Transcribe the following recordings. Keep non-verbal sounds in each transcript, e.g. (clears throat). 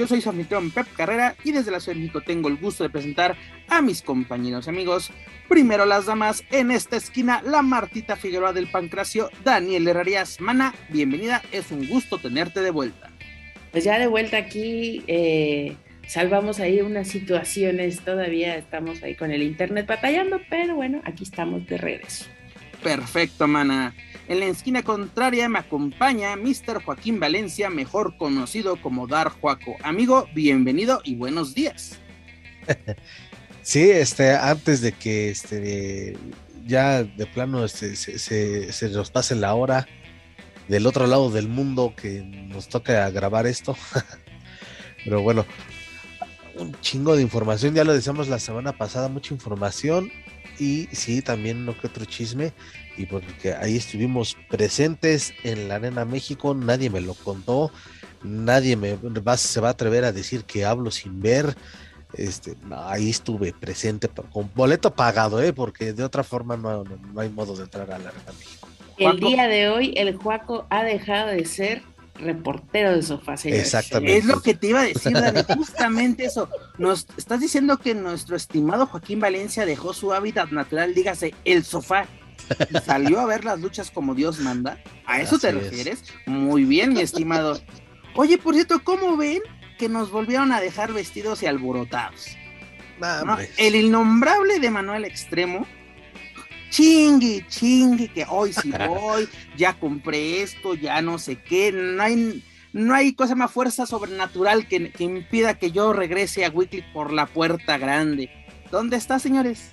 Yo soy su anfitrión Pep Carrera y desde la Ciudad de México tengo el gusto de presentar a mis compañeros y amigos. Primero las damas, en esta esquina la Martita Figueroa del Pancracio, Daniel Herrerías. Mana, bienvenida, es un gusto tenerte de vuelta. Pues ya de vuelta aquí, eh, salvamos ahí unas situaciones, todavía estamos ahí con el internet batallando, pero bueno, aquí estamos de regreso. Perfecto, mana. En la esquina contraria me acompaña Mr. Joaquín Valencia, mejor conocido como Dar Juaco. Amigo, bienvenido y buenos días. (laughs) Sí, este, antes de que este, ya de plano este, se, se, nos pase la hora del otro lado del mundo que nos toca grabar esto. (laughs) Pero bueno, un chingo de información, ya lo decíamos la semana pasada, mucha información y sí, también uno que otro chisme y porque ahí estuvimos presentes en la Arena México, nadie me lo contó, nadie me va, se va a atrever a decir que hablo sin ver. Este, ahí estuve presente con boleto pagado, ¿eh? porque de otra forma no, no, no hay modo de entrar a la Arena México. El día de hoy el Juaco ha dejado de ser reportero de sofá. Exactamente. Es lo que te iba a decir, Dani, justamente eso. Nos estás diciendo que nuestro estimado Joaquín Valencia dejó su hábitat natural, dígase, el sofá. Y salió a ver las luchas como Dios manda. ¿A eso Así te es. refieres? Muy bien, mi estimado. Oye, por cierto, ¿cómo ven que nos volvieron a dejar vestidos y alborotados? El innombrable de Manuel Extremo. Chingue, chingue, que hoy sí (laughs) voy, ya compré esto, ya no sé qué. No hay, no hay cosa más fuerza sobrenatural que, que impida que yo regrese a Weekly por la puerta grande. ¿Dónde está, señores?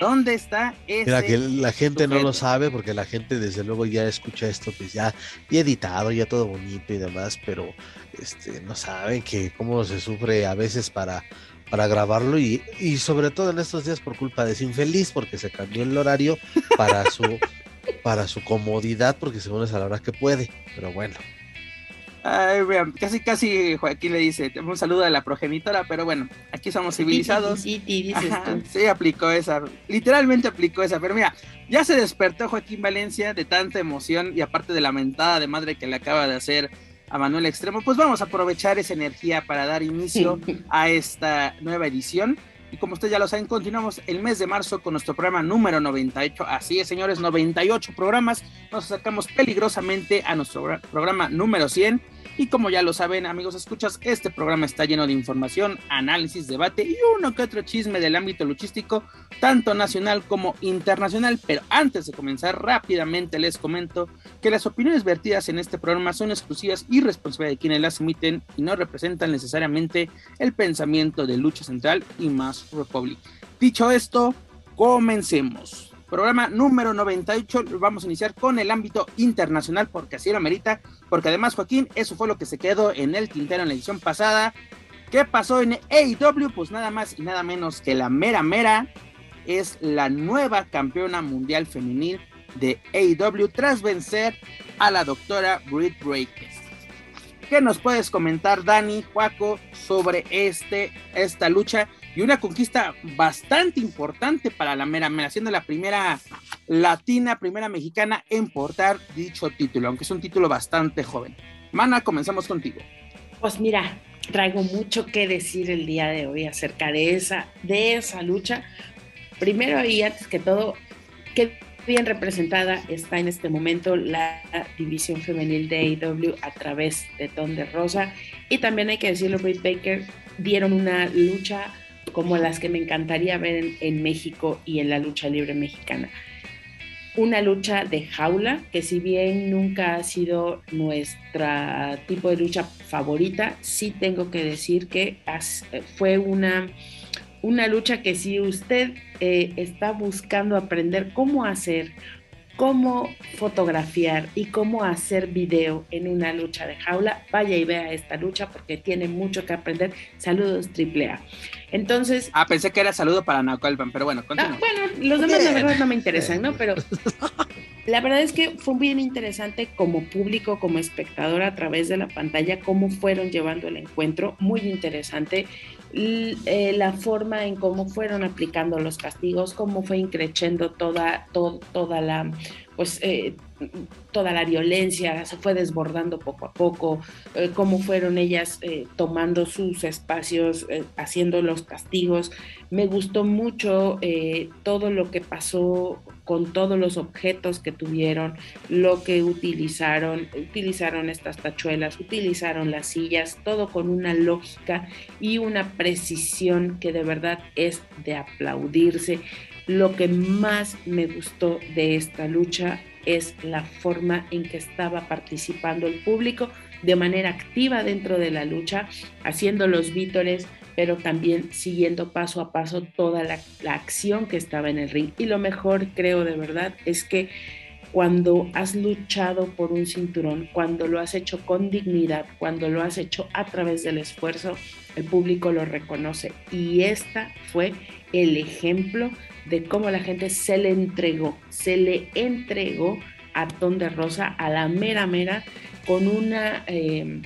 ¿Dónde está ese? Mira que la gente no lo sabe porque la gente desde luego ya escucha esto pues ya, ya editado, ya todo bonito y demás, pero este no saben que cómo se sufre a veces para, para grabarlo y, y sobre todo en estos días por culpa de ese infeliz porque se cambió el horario para su (laughs) para su comodidad porque según es a la hora que puede, pero bueno. Ay, vean, casi, casi Joaquín le dice, un saludo a la progenitora, pero bueno, aquí somos civilizados. Dices Ajá, tú. sí, aplicó esa, literalmente aplicó esa, pero mira, ya se despertó Joaquín Valencia de tanta emoción y aparte de la mentada de madre que le acaba de hacer a Manuel Extremo, pues vamos a aprovechar esa energía para dar inicio a esta nueva edición. Y como ustedes ya lo saben, continuamos el mes de marzo con nuestro programa número 98. Así es, señores, 98 programas. Nos acercamos peligrosamente a nuestro gra- programa número 100. Y como ya lo saben, amigos, escuchas, este programa está lleno de información, análisis, debate y uno que otro chisme del ámbito luchístico, tanto nacional como internacional. Pero antes de comenzar, rápidamente les comento que las opiniones vertidas en este programa son exclusivas y responsabilidad de quienes las emiten y no representan necesariamente el pensamiento de Lucha Central y Más Republic. Dicho esto, comencemos. Programa número 98, vamos a iniciar con el ámbito internacional porque así lo amerita, porque además Joaquín, eso fue lo que se quedó en el tintero en la edición pasada. ¿Qué pasó en AEW? Pues nada más y nada menos que la mera mera es la nueva campeona mundial femenil de AEW tras vencer a la doctora Britt Breakers. ¿Qué nos puedes comentar, Dani, Juaco, sobre este, esta lucha y una conquista bastante importante para la mera mera, siendo la primera latina, primera mexicana en portar dicho título, aunque es un título bastante joven. Mana, comenzamos contigo. Pues mira, traigo mucho que decir el día de hoy acerca de esa, de esa lucha. Primero y antes que todo, qué bien representada está en este momento la división femenil de AEW a través de Ton de Rosa. Y también hay que decirlo, Britt Baker dieron una lucha como las que me encantaría ver en, México y en la lucha libre mexicana. Una lucha de jaula, que si bien nunca ha sido nuestra tipo de lucha favorita, sí tengo que decir que fue una, una lucha que si usted eh, está buscando aprender cómo hacer cómo fotografiar y cómo hacer video en una lucha de jaula, vaya y vea esta lucha porque tiene mucho que aprender. Saludos triple A. Entonces. Ah, pensé que era saludo para Naucalpan, pero bueno, continúa. bueno, los demás la verdad no me interesan, ¿no? Pero (laughs) la verdad es que fue bien interesante como público, como espectador a través de la pantalla, cómo fueron llevando el encuentro. Muy interesante. Eh, la forma en cómo fueron aplicando los castigos, cómo fue increciendo toda, toda la pues eh, toda la violencia se fue desbordando poco a poco, eh, cómo fueron ellas tomando sus espacios, haciendo los castigos. Me gustó mucho todo lo que pasó con todos los objetos que tuvieron, lo que utilizaron, utilizaron estas tachuelas, utilizaron las sillas, todo con una lógica y una precisión que de verdad es de aplaudirse. Lo que más me gustó de esta lucha es la forma en que estaba participando el público de manera activa dentro de la lucha, haciendo los vítores, pero también siguiendo paso a paso toda la, acción que estaba en el ring. Y lo mejor, creo de verdad, es que cuando has luchado por un cinturón, cuando lo has hecho con dignidad, cuando lo has hecho a través del esfuerzo, el público lo reconoce. Y esta fue el ejemplo de cómo la gente se le entregó, se le entregó a Ton de Rosa, a la mera mera, con una... Eh,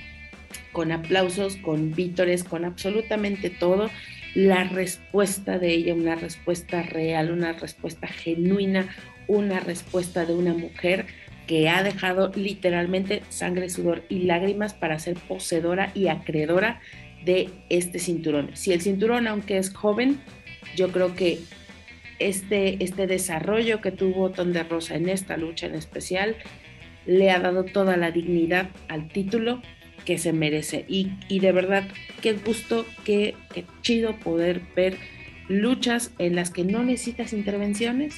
con aplausos, con vítores, con absolutamente todo, la respuesta de ella, una respuesta real, una respuesta genuina, una respuesta de una mujer que ha dejado literalmente sangre, sudor y lágrimas para ser poseedora y acreedora de este cinturón. Si el cinturón, aunque es joven, yo creo que este, este desarrollo que tuvo Ton de Rosa en esta lucha en especial le ha dado toda la dignidad al título que se merece. Y, de verdad, qué gusto, qué, chido poder ver luchas en las que no necesitas intervenciones,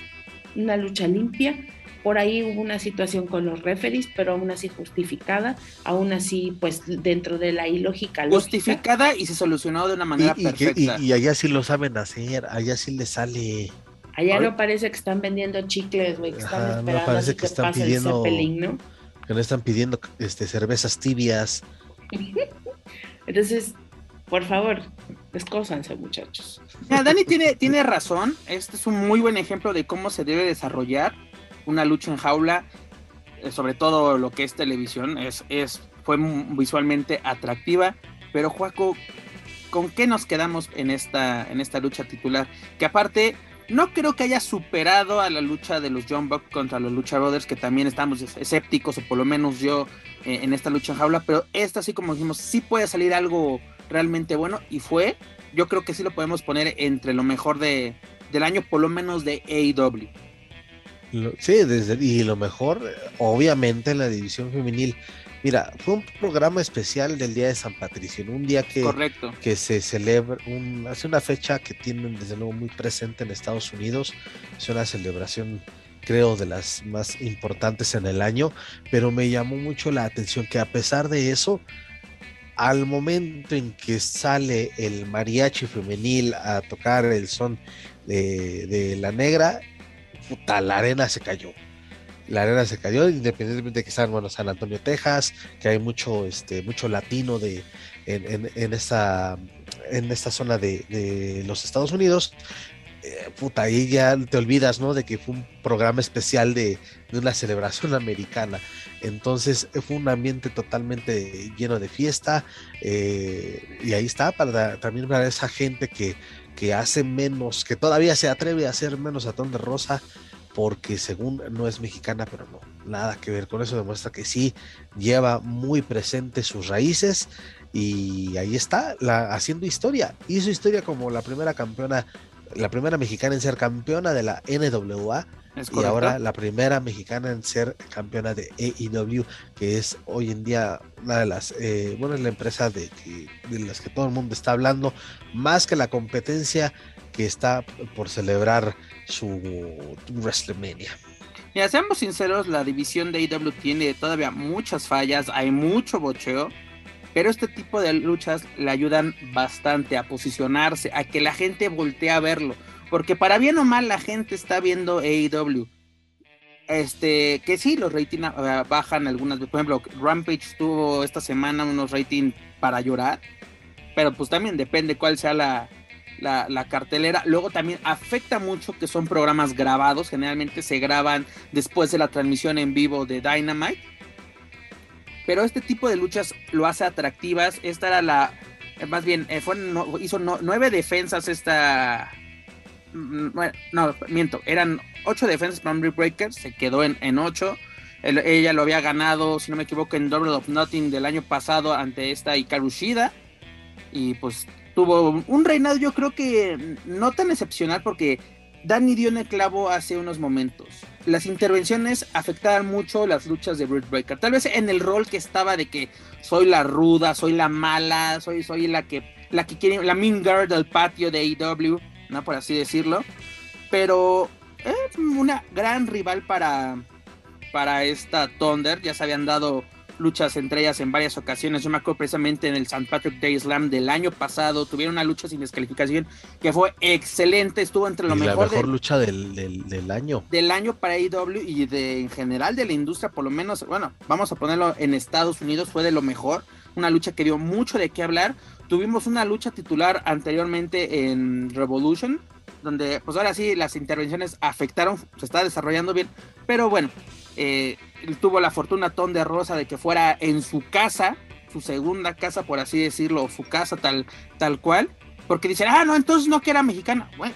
una lucha limpia. Por ahí hubo una situación con los referees, pero aún así justificada, aún así, pues dentro de la ilógica. Justificada y se solucionó de una manera perfecta. Y, allá sí lo saben hacer, allá sí le sale. Allá no parece que están vendiendo chicles, güey, que están esperando parece que, están pidiendo, ¿no? Que no están pidiendo este, cervezas tibias. (laughs) Entonces, por favor, descósanse, muchachos. Dani tiene, tiene razón. Este es un muy buen ejemplo de cómo se debe desarrollar una lucha en jaula. Eh, sobre todo lo que es televisión. Es, es, fue visualmente atractiva. Pero, Juaco, ¿con qué nos quedamos en esta, en esta lucha titular? Que aparte, no creo que haya superado a la lucha de los John Buck contra los Lucha Brothers, que también estamos escépticos, o por lo menos yo eh, en esta lucha en jaula, pero esta sí como dijimos, sí puede salir algo realmente bueno y fue, yo creo que sí lo podemos poner entre lo mejor de, del año, por lo menos de AEW. Sí, y lo mejor, obviamente, en la división femenil. Mira, fue un programa especial del Día de San Patricio, un día que, que se celebra, un, hace una fecha que tienen desde luego muy presente en Estados Unidos, es una celebración creo, de las más importantes en el año, pero me llamó mucho la atención que a pesar de eso, al momento en que sale el mariachi femenil a tocar el son de, la negra, puta, la arena se cayó. La arena se cayó, independientemente de que están bueno, San Antonio, Texas, que hay mucho, este, mucho latino de, en, en, esta, en esta zona de, de los Estados Unidos, eh, puta, ahí ya te olvidas, ¿no? De que fue un programa especial de, una celebración (laughs) americana. Entonces fue un ambiente totalmente lleno de fiesta. Eh, y ahí está, para también para esa gente que, que hace menos, que todavía se atreve a hacer menos a ton de rosa, porque según no es mexicana, pero no, nada que ver con eso, demuestra que sí lleva muy presente sus raíces. Y ahí está, la, haciendo historia. Hizo historia como la primera campeona la primera mexicana en ser campeona de la NWA y ahora la primera mexicana en ser campeona de AEW, que es hoy en día una de las, eh, bueno, es la empresa de, de las que todo el mundo está hablando, más que la competencia que está por celebrar su WrestleMania. Ya seamos sinceros, la división de AEW tiene todavía muchas fallas, hay mucho bocheo pero este tipo de luchas le ayudan bastante a posicionarse, a que la gente voltee a verlo. Porque para bien o mal la gente está viendo AEW. este, que sí, los ratings ah, bajan algunas, por ejemplo, Rampage tuvo esta semana unos ratings para llorar, pero pues también depende cuál sea la, la, cartelera. Luego también afecta mucho que son programas grabados, generalmente se graban después de la transmisión en vivo de Dynamite. Pero este tipo de luchas lo hace atractivas. Esta era la, más bien, eh, hizo nueve defensas esta... Mm, no, miento, eran ocho defensas para un Breaker, se quedó en, en ocho. ella lo había ganado, si no me equivoco, en Double of Nothing del año pasado ante esta Ikarushida. Y pues tuvo un reinado yo creo que no tan excepcional porque Danny dio en el clavo hace unos momentos. Las intervenciones afectaban mucho las luchas de Britt Breaker. Tal vez en el rol que estaba de que soy la ruda, soy la mala, soy, soy la que la que quiere, la mean girl del patio de AEW, ¿no? Por así decirlo. Pero es una gran rival para, para esta Thunder. Ya se habían dado luchas entre ellas en varias ocasiones. Yo me acuerdo precisamente en el St. Patrick Day Slam del año pasado, tuvieron una lucha sin descalificación que fue excelente, estuvo entre lo mejor. La mejor lucha del, del, año. Del año para AEW y de en general de la industria, por lo menos, bueno, vamos a ponerlo en Estados Unidos, fue de lo mejor. Una lucha que dio mucho de qué hablar. Tuvimos una lucha titular anteriormente en Revolution, donde pues ahora sí las intervenciones afectaron, se está desarrollando bien, pero bueno, eh, tuvo la fortuna Ton de Rosa de que fuera en su casa, su segunda casa, por así decirlo, su casa tal, tal cual, porque dicen, ah, no, entonces no que era mexicana. Bueno,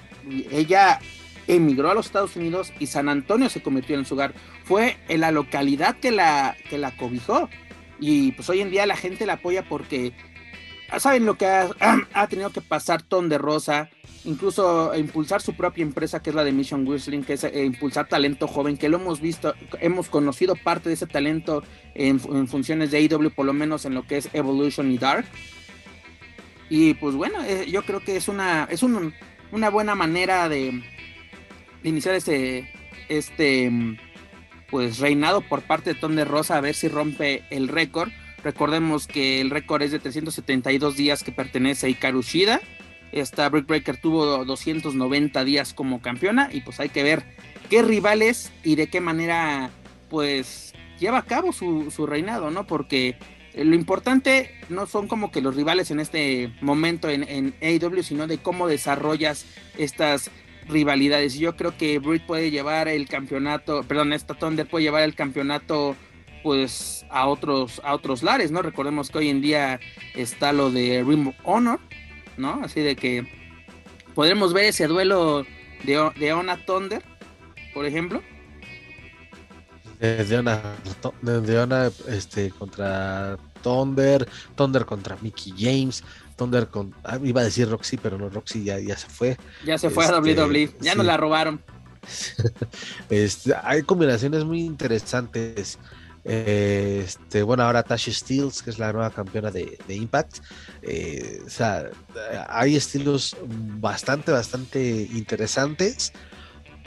ella emigró a los Estados Unidos y San Antonio se convirtió en su hogar. Fue en la localidad que la, que la cobijó. Y pues hoy en día la gente la apoya porque saben lo que ha, (clears throat) tenido que pasar Ton de Rosa, incluso impulsar su propia empresa que es la de Mission Whistling, que es eh, impulsar talento joven, que lo hemos visto, hemos conocido parte de ese talento en, funciones de AEW, por lo menos en lo que es Evolution y Dark. Y pues bueno, eh, yo creo que es una, es una buena manera de, iniciar este, este pues reinado por parte de Ton de Rosa a ver si rompe el récord. Recordemos que el récord es de 372 días que pertenece a Ikaru Shida esta Brick Breaker tuvo 290 días como campeona y pues hay que ver qué rivales y de qué manera pues lleva a cabo su, reinado, ¿no? Porque lo importante no son como que los rivales en este momento en, en AEW, sino de cómo desarrollas estas rivalidades. Yo creo que Britt puede llevar el campeonato, perdón, esta Thunder puede llevar el campeonato pues a otros a otros lares, ¿no? Recordemos que hoy en día está lo de Ring of Honor, ¿no? Así de que podremos ver ese duelo de, de Ona Thunder, por ejemplo. De Ona, de este, contra Thunder, Thunder contra Mickey James, Thunder con, ah, iba a decir Roxy, pero no, Roxy ya, ya se fue. Ya se fue a este, WWE, ya nos la robaron. (laughs) este, hay combinaciones muy interesantes. Este, bueno, ahora Tasha Steels, que es la nueva campeona de, de Impact. Eh, o sea, hay estilos bastante, bastante interesantes.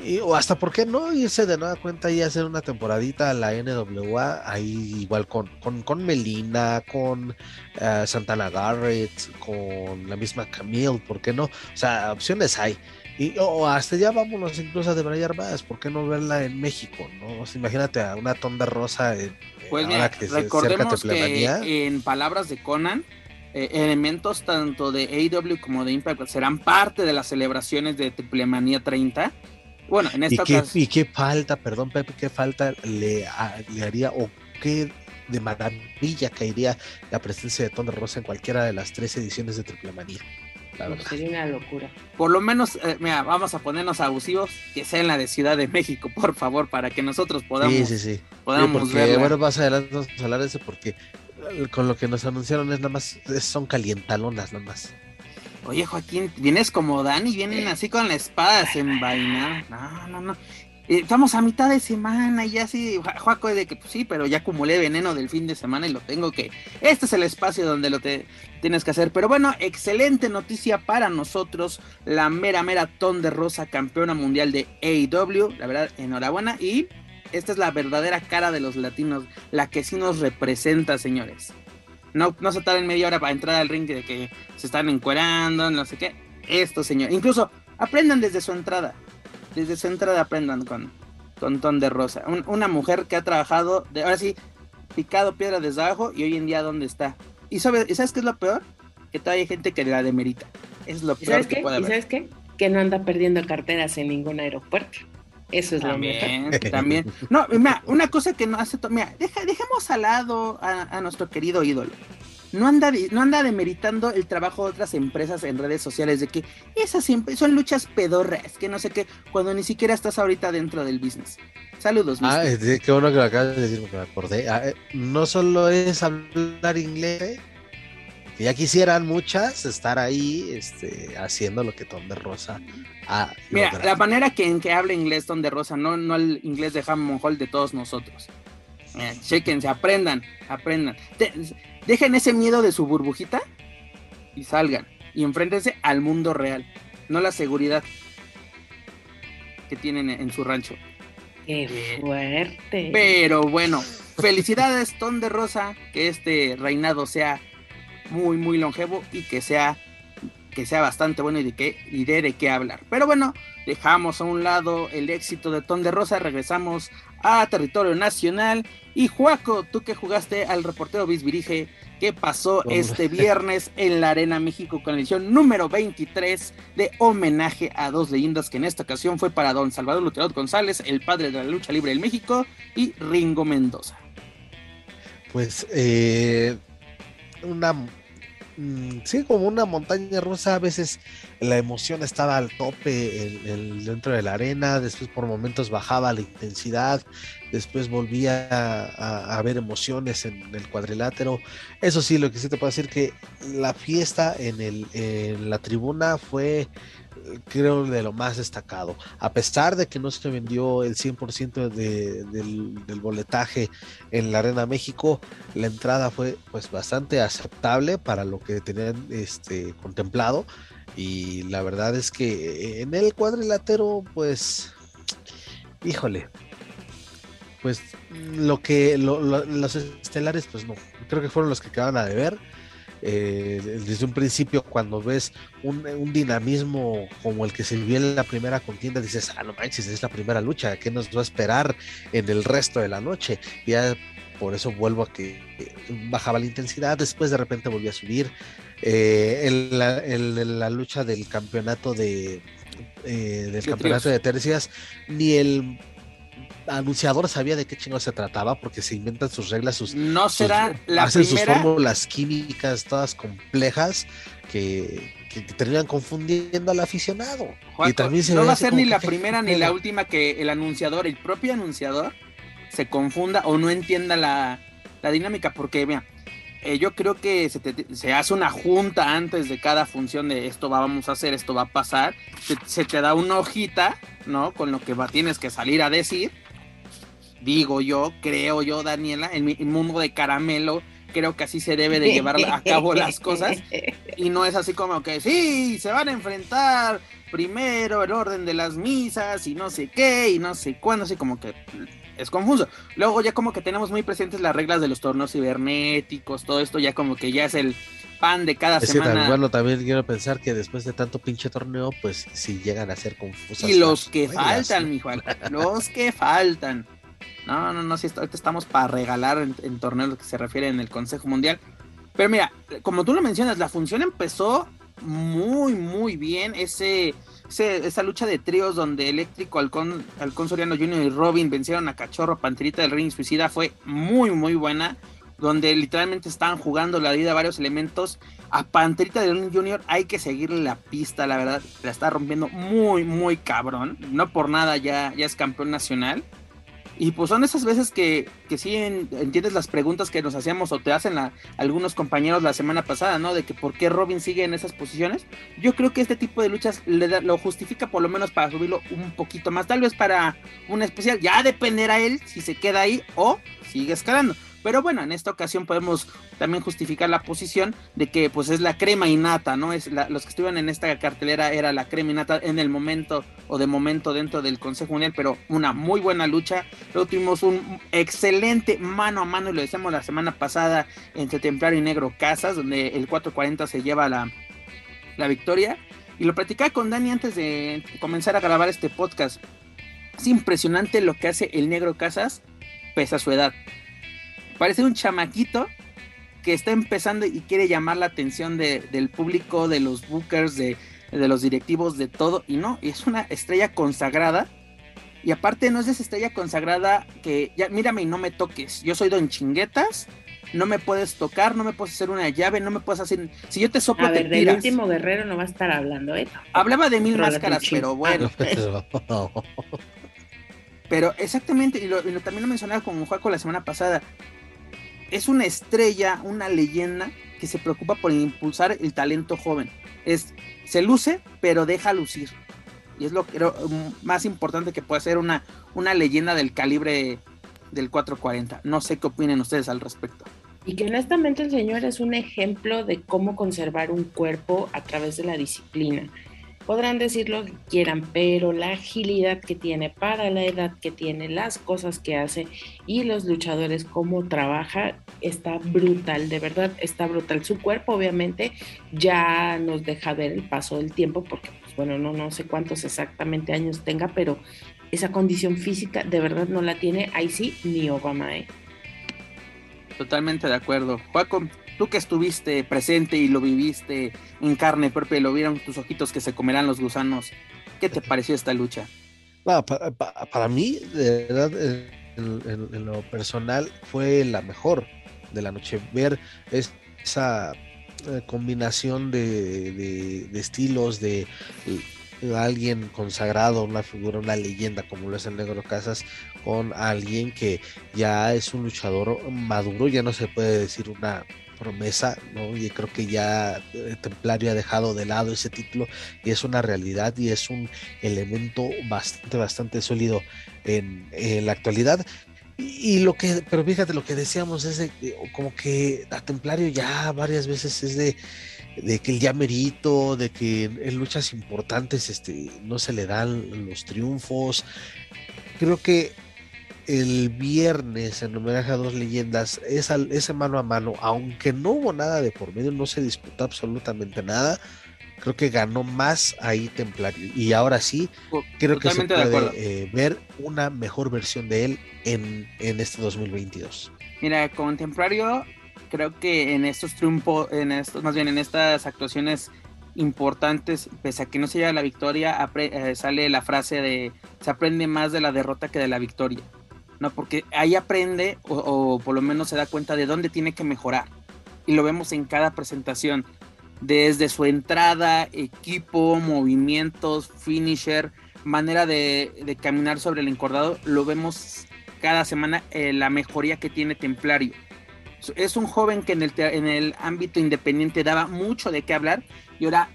Y, o hasta, ¿por qué no irse de nueva cuenta y hacer una temporadita a la NWA? Ahí igual con, con, Melina, con eh, Santana Garrett, con la misma Camille, ¿por qué no? O sea, opciones hay. Y, o hasta ya vámonos incluso a de Brian Bass, ¿por qué no verla en México? ¿no? imagínate a una tonda rosa en, pues que recordemos que en palabras de Conan, eh, elementos tanto de AEW como de Impact serán parte de las celebraciones de Triple Manía 30. Bueno, en esta ¿Y qué, ¿Y qué falta, perdón Pepe, qué falta le, haría o qué de maravilla caería la presencia de Thunder Rosa en cualquiera de las tres ediciones de Sería una locura. Por lo menos, eh, mira, vamos a ponernos abusivos, que sea en la de Ciudad de México, por favor, para que nosotros podamos. Sí, sí, sí. Podamos porque, Bueno, más adelante vamos a hablar de eso porque con lo que nos anunciaron es nada más, son calientalonas nada más. Oye, Joaquín, vienes como Dani, vienen así con la espada desenvainada. No, no, no. Eh, estamos a mitad de semana y ya así, Joaco, de que pues sí, pero ya acumulé veneno del fin de semana y lo tengo que. Este es el espacio donde lo te, tienes que hacer. Pero bueno, excelente noticia para nosotros. La mera, mera ton de rosa, campeona mundial de AEW. La verdad, enhorabuena. Y esta es la verdadera cara de los latinos, la que sí nos representa, señores. No, no se tarden media hora para entrar al ring de que se están encuerando, no sé qué. Esto, señor. Incluso aprendan desde su entrada. Desde su entrada aprendan con, con Ton de Rosa. una mujer que ha trabajado, de, ahora sí, picado piedra desde abajo y hoy en día dónde está. ¿Y sabes, ¿sabes qué es lo peor? Que todavía hay gente que la demerita. Es lo peor sabes que qué? puede ¿Y sabes qué? Que no anda perdiendo carteras en ningún aeropuerto. Eso es también, lo mejor. También. No, mira, una cosa que no hace. Mira, deja, dejemos al lado a, nuestro querido ídolo. No anda, no anda demeritando el trabajo de otras empresas en redes sociales de que esas siempre son luchas pedorras, que no sé qué, cuando ni siquiera estás ahorita dentro del business. Saludos. Ah, qué bueno que lo acabas de decir porque me acordé. Ah, eh, no solo es hablar inglés, ¿eh? que ya quisieran muchas estar ahí este, haciendo lo que Tom de Rosa Mira, la manera que en que habla inglés Tom de Rosa, no, no el inglés de Hammond Hall de todos nosotros. Mira, chequense, aprendan, aprendan. Dejen ese miedo de su burbujita y salgan. Y enfréntense al mundo real, no la seguridad que tienen en su rancho. Qué fuerte. Pero bueno, felicidades, Tom de Rosa, que este reinado sea muy, muy longevo y que sea que sea bastante bueno y de qué y de, qué hablar. Pero bueno, dejamos a un lado el éxito de Ton de Rosa, regresamos a territorio nacional. Y Juaco, tú que jugaste al reportero Bisbirige, ¿qué pasó este viernes en la Arena México con la edición número 23 de homenaje a dos leyendas que en esta ocasión fue para don Salvador Luterot González, el padre de la lucha libre en México, y Ringo Mendoza? Pues eh, una Mm, sí, como una montaña rusa, a veces la emoción estaba al tope dentro de la arena, después por momentos bajaba la intensidad, después volvía a, haber emociones en el cuadrilátero. Eso sí, lo que sí te puedo decir que la fiesta en, el, en la tribuna fue creo de lo más destacado. A pesar de que no se vendió el 100% del, boletaje en la Arena México, la entrada fue pues bastante aceptable para lo que tenían este, contemplado. Y la verdad es que en el cuadrilátero, pues, híjole, pues lo que los estelares, pues no, creo que fueron los que quedaban a deber eh, desde un principio cuando ves un, dinamismo como el que se vivió en la primera contienda, dices, ah, no manches, es la primera lucha, ¿qué nos va a esperar en el resto de la noche? Ya por eso vuelvo a que bajaba la intensidad, después de repente volvió a subir. Eh, en, la, lucha del campeonato de, eh, del campeonato de tercias, ni el anunciador sabía de qué chingo se trataba porque se inventan sus reglas, sus. No será la hacen primera. sus fórmulas químicas todas complejas que, terminan confundiendo al aficionado. y también no va a ser ni la primera ni la última que el anunciador, el propio anunciador, se confunda o no entienda la, dinámica, porque mira. Eh, yo creo que se, se, hace una junta antes de cada función de esto va, vamos a hacer, esto va a pasar. Se, se te da una hojita, ¿no? Con lo que va, tienes que salir a decir digo yo, creo yo, Daniela, en mi mundo de caramelo, creo que así se debe de llevar a cabo las cosas (laughs) y no es así como que sí, se van a enfrentar primero el orden de las misas y no sé qué y no sé cuándo, así como que es confuso. Luego ya como que tenemos muy presentes las reglas de los torneos cibernéticos, todo esto ya como que ya es el pan de cada semana. bueno, también quiero pensar que después de tanto pinche torneo, pues si llegan a ser confusas. Y los que faltan, mi Juan, los que faltan. No, no, no, si estamos para regalar en, torneos que se refiere en el Consejo Mundial. Pero mira, como tú lo mencionas, la función empezó muy, muy bien. Ese, esa lucha de tríos donde Eléctrico, Alcón, Alcón Soriano Jr. y Robin vencieron a Cachorro, Panterita del Ring Suicida fue muy, muy buena. Donde literalmente estaban jugando la vida varios elementos. A Panterita del Ring Jr. hay que seguirle la pista, la verdad. La está rompiendo muy, muy cabrón. No por nada ya, ya es campeón nacional. Y pues son esas veces que, que sí entiendes las preguntas que nos hacíamos o te hacen algunos compañeros la semana pasada, ¿no? De que por qué Robin sigue en esas posiciones. Yo creo que este tipo de luchas le lo justifica por lo menos para subirlo un poquito más, tal vez para un especial. Ya dependerá él si se queda ahí o sigue escalando. Pero bueno, en esta ocasión podemos también justificar la posición de que pues es la crema innata, ¿no? Es los que estuvieron en esta cartelera era la crema innata en el momento o de momento dentro del Consejo Mundial, pero una muy buena lucha. Luego tuvimos un excelente mano a mano, y lo decíamos la semana pasada, entre Templario y Negro Casas, donde el 440 se lleva la, la victoria. Y lo platicaba con Dani antes de comenzar a grabar este podcast. Es impresionante lo que hace el negro Casas, pese a su edad. Parece un chamaquito que está empezando y quiere llamar la atención del público, de los bookers, de, de los directivos, de todo. Y no, es una estrella consagrada. Y aparte no es esa estrella consagrada que ya mírame y no me toques. Yo soy don chinguetas no me puedes tocar, no me puedes hacer una llave, no me puedes hacer. Si yo te soplo, a ver, del último guerrero no va a estar hablando, ¿eh? Hablaba de mil máscaras, pero bueno. pero exactamente, y, lo, también lo mencionaba con Juaco la semana pasada. Es una estrella, una leyenda que se preocupa por impulsar el talento joven. Es, se luce, pero deja lucir. Y es lo creo, más importante que puede ser una, una leyenda del calibre del 440. No sé qué opinen ustedes al respecto. Y que honestamente el Señor es un ejemplo de cómo conservar un cuerpo a través de la disciplina. Podrán decir lo que quieran, pero la agilidad que tiene para la edad que tiene, las cosas que hace y los luchadores, cómo trabaja, está brutal, de verdad está brutal. Su cuerpo obviamente ya nos deja ver el paso del tiempo, porque pues, bueno, no, no sé cuántos exactamente años tenga, pero esa condición física de verdad no la tiene, ahí sí, ni Obama, ¿eh? Totalmente de acuerdo. Juaco, tú que estuviste presente y lo viviste en carne propia y lo vieron tus ojitos que se comerán los gusanos, ¿qué te pareció esta lucha? para, mí, de verdad, en, lo personal, fue la mejor de la noche. Ver esa eh, combinación de, de estilos, de alguien consagrado, una figura, una leyenda como lo es el Negro Casas, con alguien que ya es un luchador maduro, ya no se puede decir una promesa, ¿no? Y creo que ya eh, Templario ha dejado de lado ese título y es una realidad y es un elemento bastante, bastante sólido en, la actualidad. Y, lo que, pero fíjate, lo que decíamos es de, como que a Templario ya varias veces es de de que el ya merito, de que en luchas importantes este, no se le dan los triunfos. Creo que el viernes en homenaje a dos leyendas, esa, ese mano a mano, aunque no hubo nada de por medio, no se disputó absolutamente nada. Creo que ganó más ahí Templario. Y ahora sí, creo que se puede eh, ver una mejor versión de él en, en este 2022. Mira, con Templario creo que en estos triunfos, en estos, más bien en estas actuaciones importantes, pese a que no se lleva la victoria, eh, sale la frase de se aprende más de la derrota que de la victoria. No, porque ahí aprende o, por lo menos se da cuenta de dónde tiene que mejorar. Y lo vemos en cada presentación. Desde su entrada, equipo, movimientos, finisher, manera de, de caminar sobre el encordado, lo vemos cada semana eh, la mejoría que tiene Templario es un joven que en el, en el ámbito independiente daba mucho de qué hablar y ahora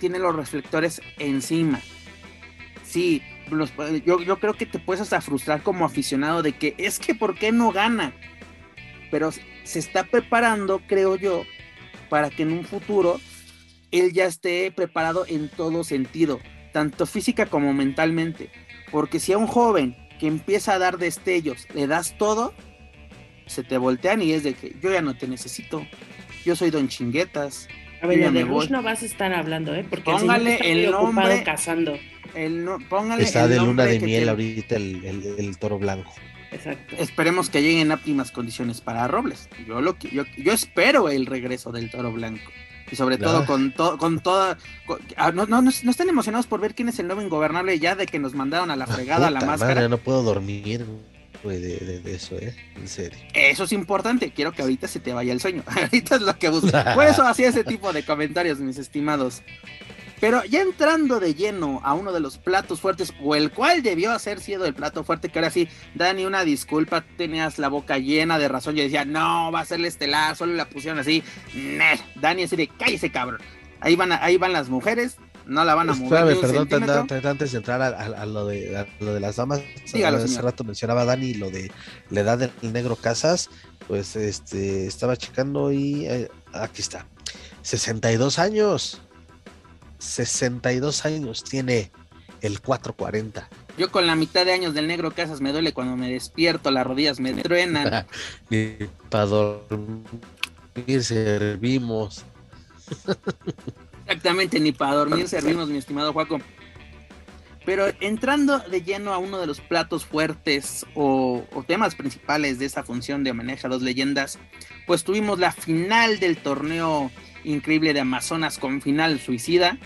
tiene los reflectores encima. Sí, yo, yo creo que te puedes hasta frustrar como aficionado de que es que ¿por qué no gana? Pero se está preparando, creo yo, para que en un futuro él ya esté preparado en todo sentido, tanto física como mentalmente. Porque si a un joven que empieza a dar destellos le das todo, se te voltean y es de que yo ya no te necesito. Yo soy Don Chinguetas. A ver, de Bush no vas a estar hablando, ¿eh? Porque póngale el, nombre. Cazando. El póngale está de luna de miel ahorita el, toro blanco. Exacto. Esperemos que lleguen óptimas condiciones para Robles. Yo lo yo, yo espero el regreso del toro blanco. Y sobre todo con, todo con toda... Ah, no, no, no, están emocionados por ver quién es el nuevo ingobernable ya de que nos mandaron a la fregada a la máscara. no puedo dormir de, eso, ¿eh? En serio. Eso es importante. Quiero que ahorita se te vaya el sueño. (laughs) ahorita es lo que busco. Por (laughs) eso hacía ese tipo de comentarios, mis estimados. Pero ya entrando de lleno a uno de los platos fuertes, o el cual debió haber sido el plato fuerte, que ahora sí, Dani, una disculpa, tenías la boca llena de razón. Yo decía, no, va a ser el estelar, solo la pusieron así. Dani, así de cállese, cabrón. Ahí van, ahí van las mujeres, no la van a mover. perdón, antes de entrar a, lo, de, lo de las damas, hace rato mencionaba Dani lo de la edad del negro Casas, pues este estaba checando y eh, aquí está. 62 años. 62 años tiene el 440. Yo con la mitad de años del negro Casas me duele cuando me despierto, las rodillas me truenan. (laughs) Ni para dormir servimos. Exactamente, ni para dormir servimos, mi estimado Juaco. Pero entrando de lleno a uno de los platos fuertes o, o, temas principales de esta función de homenaje a dos leyendas, pues tuvimos la final del torneo increíble de Amazonas con final suicida.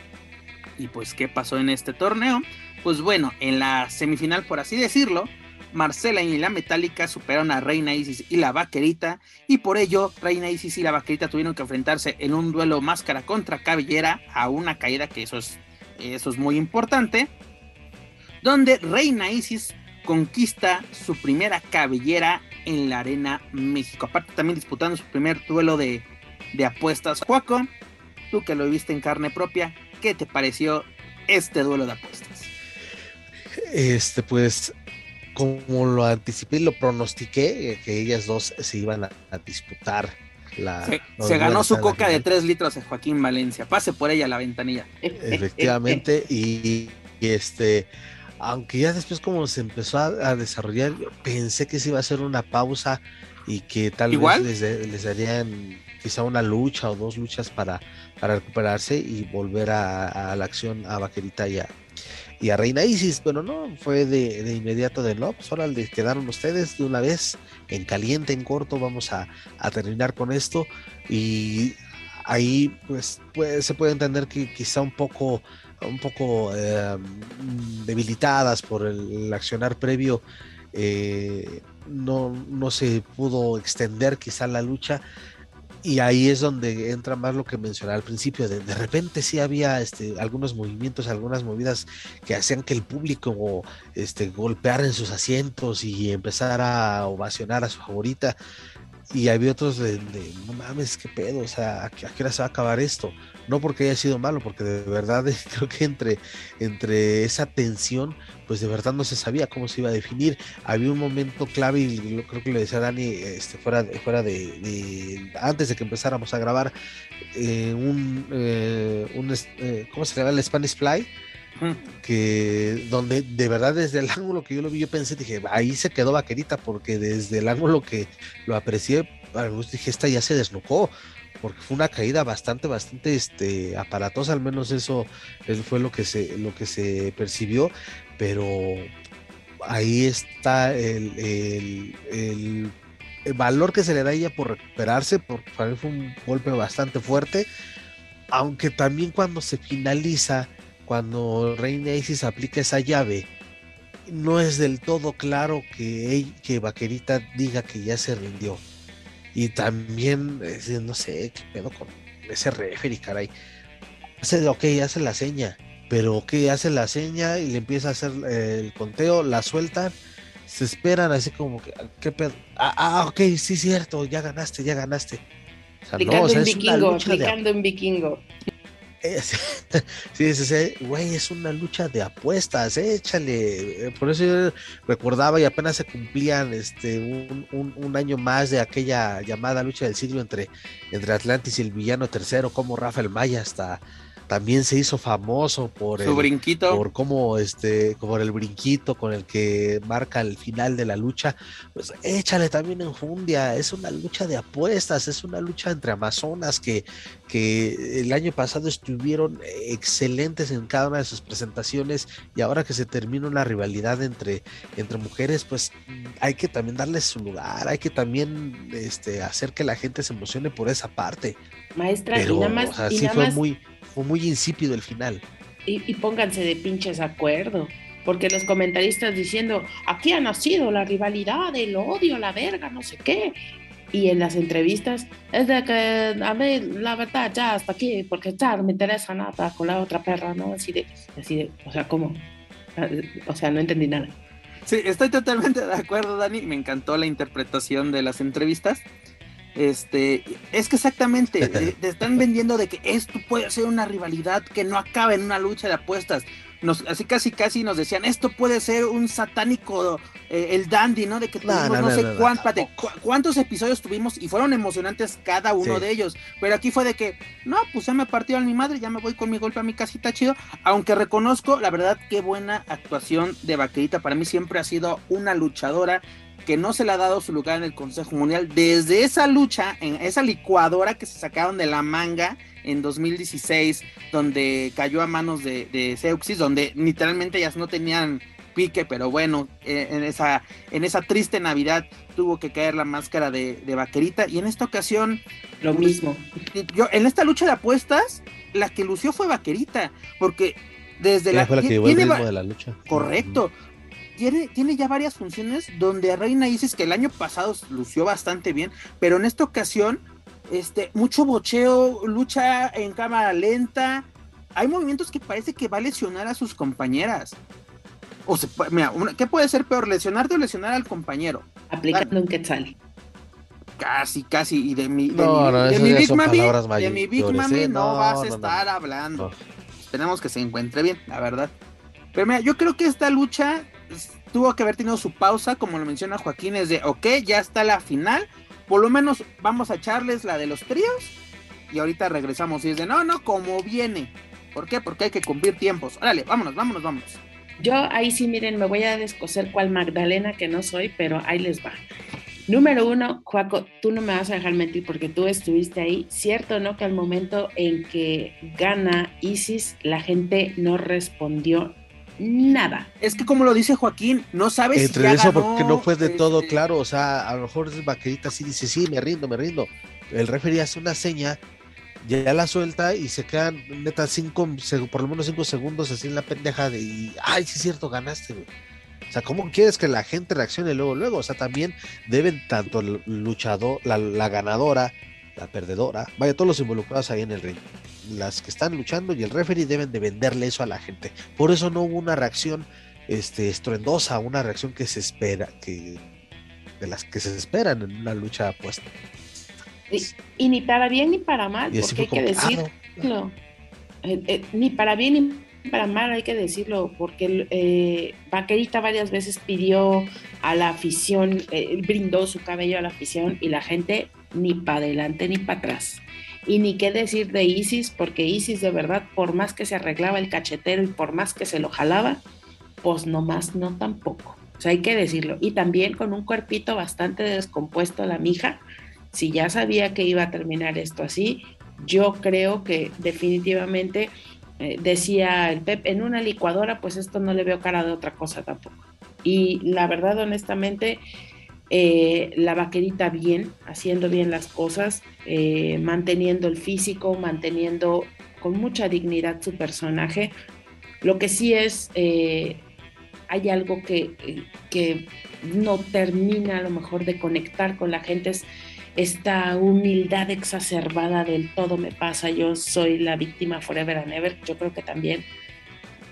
Y pues, ¿qué pasó en este torneo? Pues bueno, en la semifinal, por así decirlo, Marcela y la Metálica superaron a Reina Isis y la Vaquerita, y por ello Reina Isis y la Vaquerita tuvieron que enfrentarse en un duelo máscara contra cabellera a una caída, que eso es, eso es muy importante, donde Reina Isis conquista su primera cabellera en la Arena México, aparte también disputando su primer duelo de, de apuestas. Juaco, tú que lo viste en carne propia, ¿qué te pareció este duelo de apuestas? Este, pues como lo anticipé y lo pronostiqué, que ellas dos se iban a, a disputar la. Se, se ganó su coca de 3 litros en Joaquín Valencia. Pase por ella a la ventanilla. Efectivamente, y, y, este. Aunque ya después, como se empezó a, a, desarrollar, pensé que se iba a hacer una pausa y que tal ¿Igual? vez les, les, darían quizá una lucha o dos luchas para, para recuperarse y volver a, la acción a Vaquerita y a, y a Reina Isis, pero no, fue de, inmediato de no, pues ahora le quedaron ustedes de una vez, en caliente, en corto, vamos a, terminar con esto. Y ahí pues, se puede entender que quizá un poco un poco eh, debilitadas por el, el accionar previo eh, no, no se pudo extender quizá la lucha y ahí es donde entra más lo que mencionaba al principio, de, de repente sí había este, algunos movimientos, algunas movidas que hacían que el público este, golpeara en sus asientos y empezara a ovacionar a su favorita. Y había otros de, no mames, qué pedo, o sea, ¿a qué, ¿a qué hora se va a acabar esto? No porque haya sido malo, porque de verdad (laughs) creo que entre, entre esa tensión, pues de verdad no se sabía cómo se iba a definir. Había un momento clave, y creo que le decía a Dani, este, fuera, fuera de, de antes de que empezáramos a grabar, eh, un, eh, un eh, ¿cómo se llama? El Spanish Fly. Que donde de verdad desde el ángulo que yo lo vi, yo pensé, dije, ahí se quedó vaquerita, porque desde el ángulo que lo aprecié, dije, esta ya se desnucó, porque fue una caída bastante, bastante este, aparatosa, al menos eso fue lo que se, lo que se percibió, pero ahí está el, el, el, valor que se le da a ella por recuperarse, porque para mí fue un golpe bastante fuerte, aunque también cuando se finaliza, cuando Reina Isis aplica esa llave, no es del todo claro que, que Vaquerita diga que ya se rindió. Y también, no sé, qué pedo con ese referee, caray. Hace, ok, hace la seña, pero ok, hace la seña y le empieza a hacer el conteo, la sueltan, se esperan así como que, ¿qué pedo? Ah, ah ok, sí, cierto, ya ganaste, ya ganaste. O sea, no, o sea, en vikingo, aplicando de... en vikingo. (laughs) Sí, sí, sí, güey, es una lucha de apuestas, échale. Por eso yo recordaba y apenas se cumplían este un, un, un, año más de aquella llamada lucha del siglo entre, entre Atlantis y el villano tercero, como Rafael Maya hasta también se hizo famoso por su el, brinquito, por cómo este, por el brinquito con el que marca el final de la lucha. Pues échale también en Fundia, es una lucha de apuestas, es una lucha entre amazonas que, que el año pasado estuvieron excelentes en cada una de sus presentaciones y ahora que se termina una rivalidad entre, entre mujeres, pues hay que también darles su lugar, hay que también este, hacer que la gente se emocione por esa parte. Maestra, Pero, y nada más, o sea, y sí fue más muy fue muy insípido el final. y, y pónganse de pinches acuerdo. Porque los comentaristas diciendo, aquí ha nacido la rivalidad, el odio, la verga, no sé qué. Y en las entrevistas es de que, a ver, la verdad, ya hasta aquí, porque ya no me interesa nada con la otra perra, ¿no? Así de, así de, o sea, ¿cómo? O sea, no entendí nada. Sí, estoy totalmente de acuerdo, Dani. Me encantó la interpretación de las entrevistas. Este, es que exactamente, (laughs) eh, te están vendiendo de que esto puede ser una rivalidad que no acaba en una lucha de apuestas. Nos, así casi casi nos decían, esto puede ser un satánico, eh, el dandy, ¿no? De que tuvimos no, no, no sé cuántos, cu cuántos episodios tuvimos y fueron emocionantes cada uno sí. de ellos. Pero aquí fue de que, no, pues ya me partieron mi madre, ya me voy con mi golpe a mi casita chido. Aunque reconozco, la verdad, qué buena actuación de Vaquerita. Para mí siempre ha sido una luchadora que no se le ha dado su lugar en el Consejo Mundial desde esa lucha, en esa licuadora que se sacaron de la manga en 2016, donde cayó a manos de, de Seuxis, donde literalmente ellas no tenían pique, pero bueno, eh, en, esa, en esa triste Navidad tuvo que caer la máscara de, vaquerita y en esta ocasión... Lo pues, mismo. Yo, en esta lucha de apuestas, la que lució fue vaquerita, porque desde la... Fue la que llevó el ritmo de la lucha. Correcto tiene, ya varias funciones donde Reina Isis, que el año pasado lució bastante bien, pero en esta ocasión, este, mucho bocheo, lucha en cámara lenta. Hay movimientos que parece que va a lesionar a sus compañeras. O se, mira, ¿qué puede ser peor, lesionarte o lesionar al compañero? Aplicando un quetzal. Casi, casi. Y de mi, de mi, Big Mami, de mi Big Mami no, vas a estar hablando. Esperemos que se encuentre bien, la verdad. Pero mira, yo creo que esta lucha tuvo que haber tenido su pausa, como lo menciona Joaquín, es de, ok, ya está la final, por lo menos vamos a echarles la de los tríos y ahorita regresamos y es de, no, no, como viene. ¿Por qué? Porque hay que cumplir tiempos. Órale, vámonos, vámonos, vámonos. Yo ahí sí, miren, me voy a descoser cual Magdalena que no soy, pero ahí les va. Número uno, Joaco, tú no me vas a dejar mentir porque tú estuviste ahí. Cierto, ¿no? Que al momento en que gana Isis, la gente no respondió nada. Es que como lo dice Joaquín, no sabes Entre si ya eso porque no fue de todo este claro, o sea, a lo mejor es vaquerita sí dice, sí, me rindo, me rindo. El referee hace una seña, ya la suelta y se quedan neta cinco, por lo menos cinco segundos así en la pendeja de, y, ay, sí es cierto, ganaste, güey. O sea, ¿cómo quieres que la gente reaccione luego, luego? O sea, también deben tanto el luchador, la, la ganadora, la perdedora, vaya, todos los involucrados ahí en el ring las que están luchando y el referee deben de venderle eso a la gente. Por eso no hubo una reacción este, estruendosa, una reacción que se espera, que de las que se esperan en una lucha apuesta. Y, ni para bien ni para mal, porque hay que decirlo. Eh, eh, ni para bien ni para mal hay que decirlo, porque eh, Vaquerita varias veces pidió a la afición, brindó su cabello a la afición y la gente ni para adelante ni para atrás. Y ni qué decir de Isis, porque Isis de verdad, por más que se arreglaba el cachetero y por más que se lo jalaba, pues nomás no tampoco. O sea, hay que decirlo. Y también con un cuerpito bastante descompuesto la mija, si ya sabía que iba a terminar esto así, yo creo que definitivamente eh, decía el Pep, en una licuadora, pues esto no le veo cara de otra cosa tampoco. Y la verdad, honestamente, eh, la vaquerita bien, haciendo bien las cosas, eh, manteniendo el físico, manteniendo con mucha dignidad su personaje. Lo que sí es, eh, hay algo que, que, no termina a lo mejor de conectar con la gente, es esta humildad exacerbada del todo me pasa, yo soy la víctima forever and ever. Yo creo que también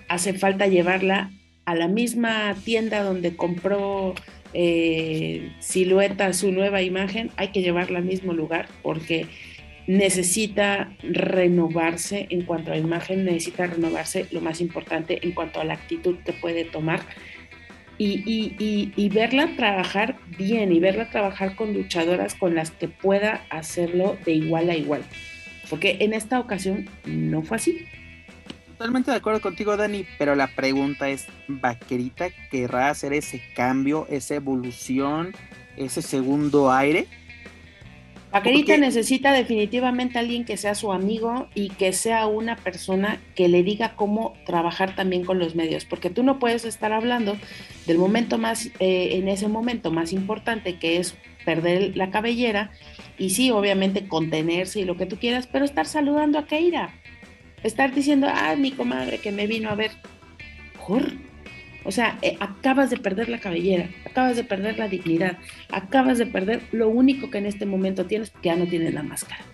hace falta llevarla a la misma tienda donde compró eh, silueta, su nueva imagen, hay que llevarla al mismo lugar porque necesita renovarse en cuanto a imagen, necesita renovarse lo más importante en cuanto a la actitud que puede tomar y, verla trabajar bien y verla trabajar con luchadoras con las que pueda hacerlo de igual a igual. Porque en esta ocasión no fue así. Totalmente de acuerdo contigo, Dani, pero la pregunta es, ¿Vaquerita querrá hacer ese cambio, esa evolución, ese segundo aire? Vaquerita necesita definitivamente alguien que sea su amigo y que sea una persona que le diga cómo trabajar también con los medios, porque tú no puedes estar hablando del momento más, eh, en ese momento más importante que es perder la cabellera y sí, obviamente contenerse y lo que tú quieras, pero estar saludando a Keira estar diciendo, ah, mi comadre que me vino a ver. O sea, eh, acabas de perder la cabellera, acabas de perder la dignidad, acabas de perder lo único que en este momento tienes, que ya no tienes la máscara.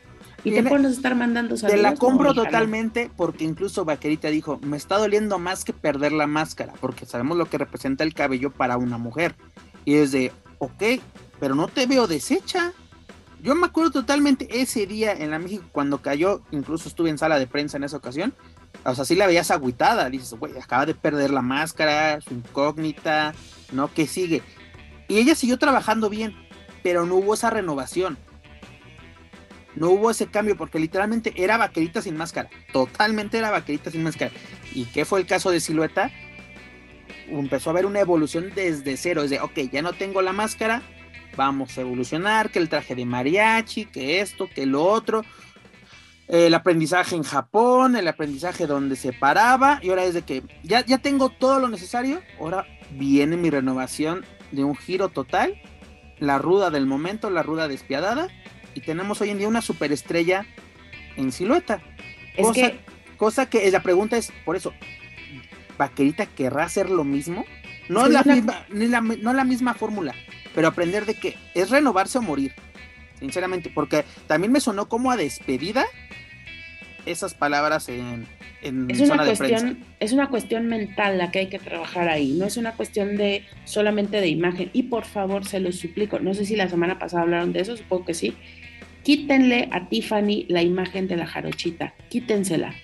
Y te pones a estar mandando saludos. Te la compro totalmente porque incluso Vaquerita dijo, me está doliendo más que perder la máscara, porque sabemos lo que representa el cabello para una mujer. Y es de, ok, pero no te veo deshecha. Yo me acuerdo totalmente ese día en la México cuando cayó, incluso estuve en sala de prensa en esa ocasión. O sea, sí la veías agüitada, dices, güey, acaba de perder la máscara, su incógnita, ¿no? ¿Qué sigue? Y ella siguió trabajando bien, pero no hubo esa renovación. No hubo ese cambio porque literalmente era vaquerita sin máscara. Totalmente era vaquerita sin máscara. ¿Y qué fue el caso de Silueta? empezó a haber una evolución desde cero, es de, ok, ya no tengo la máscara, vamos a evolucionar, que el traje de mariachi, que esto, que lo otro, el aprendizaje en Japón, el aprendizaje donde se paraba, y ahora es de que ya, ya tengo todo lo necesario, ahora viene mi renovación de un giro total, la ruda del momento, la ruda despiadada, y tenemos hoy en día una superestrella en silueta. Es cosa, que cosa que la pregunta es, por eso, ¿Vaquerita querrá hacer lo mismo? No Es la una- misma, ni la, no la misma fórmula, pero aprender de que es renovarse o morir, sinceramente, porque también me sonó como a despedida esas palabras en, en es una prensa. cuestión, es una cuestión mental la que hay que trabajar ahí, no es una cuestión de solamente de imagen. Y por favor, se los suplico, no sé si la semana pasada hablaron de eso, supongo que sí. Quítenle a Tiffany la imagen de la jarochita, quítensela,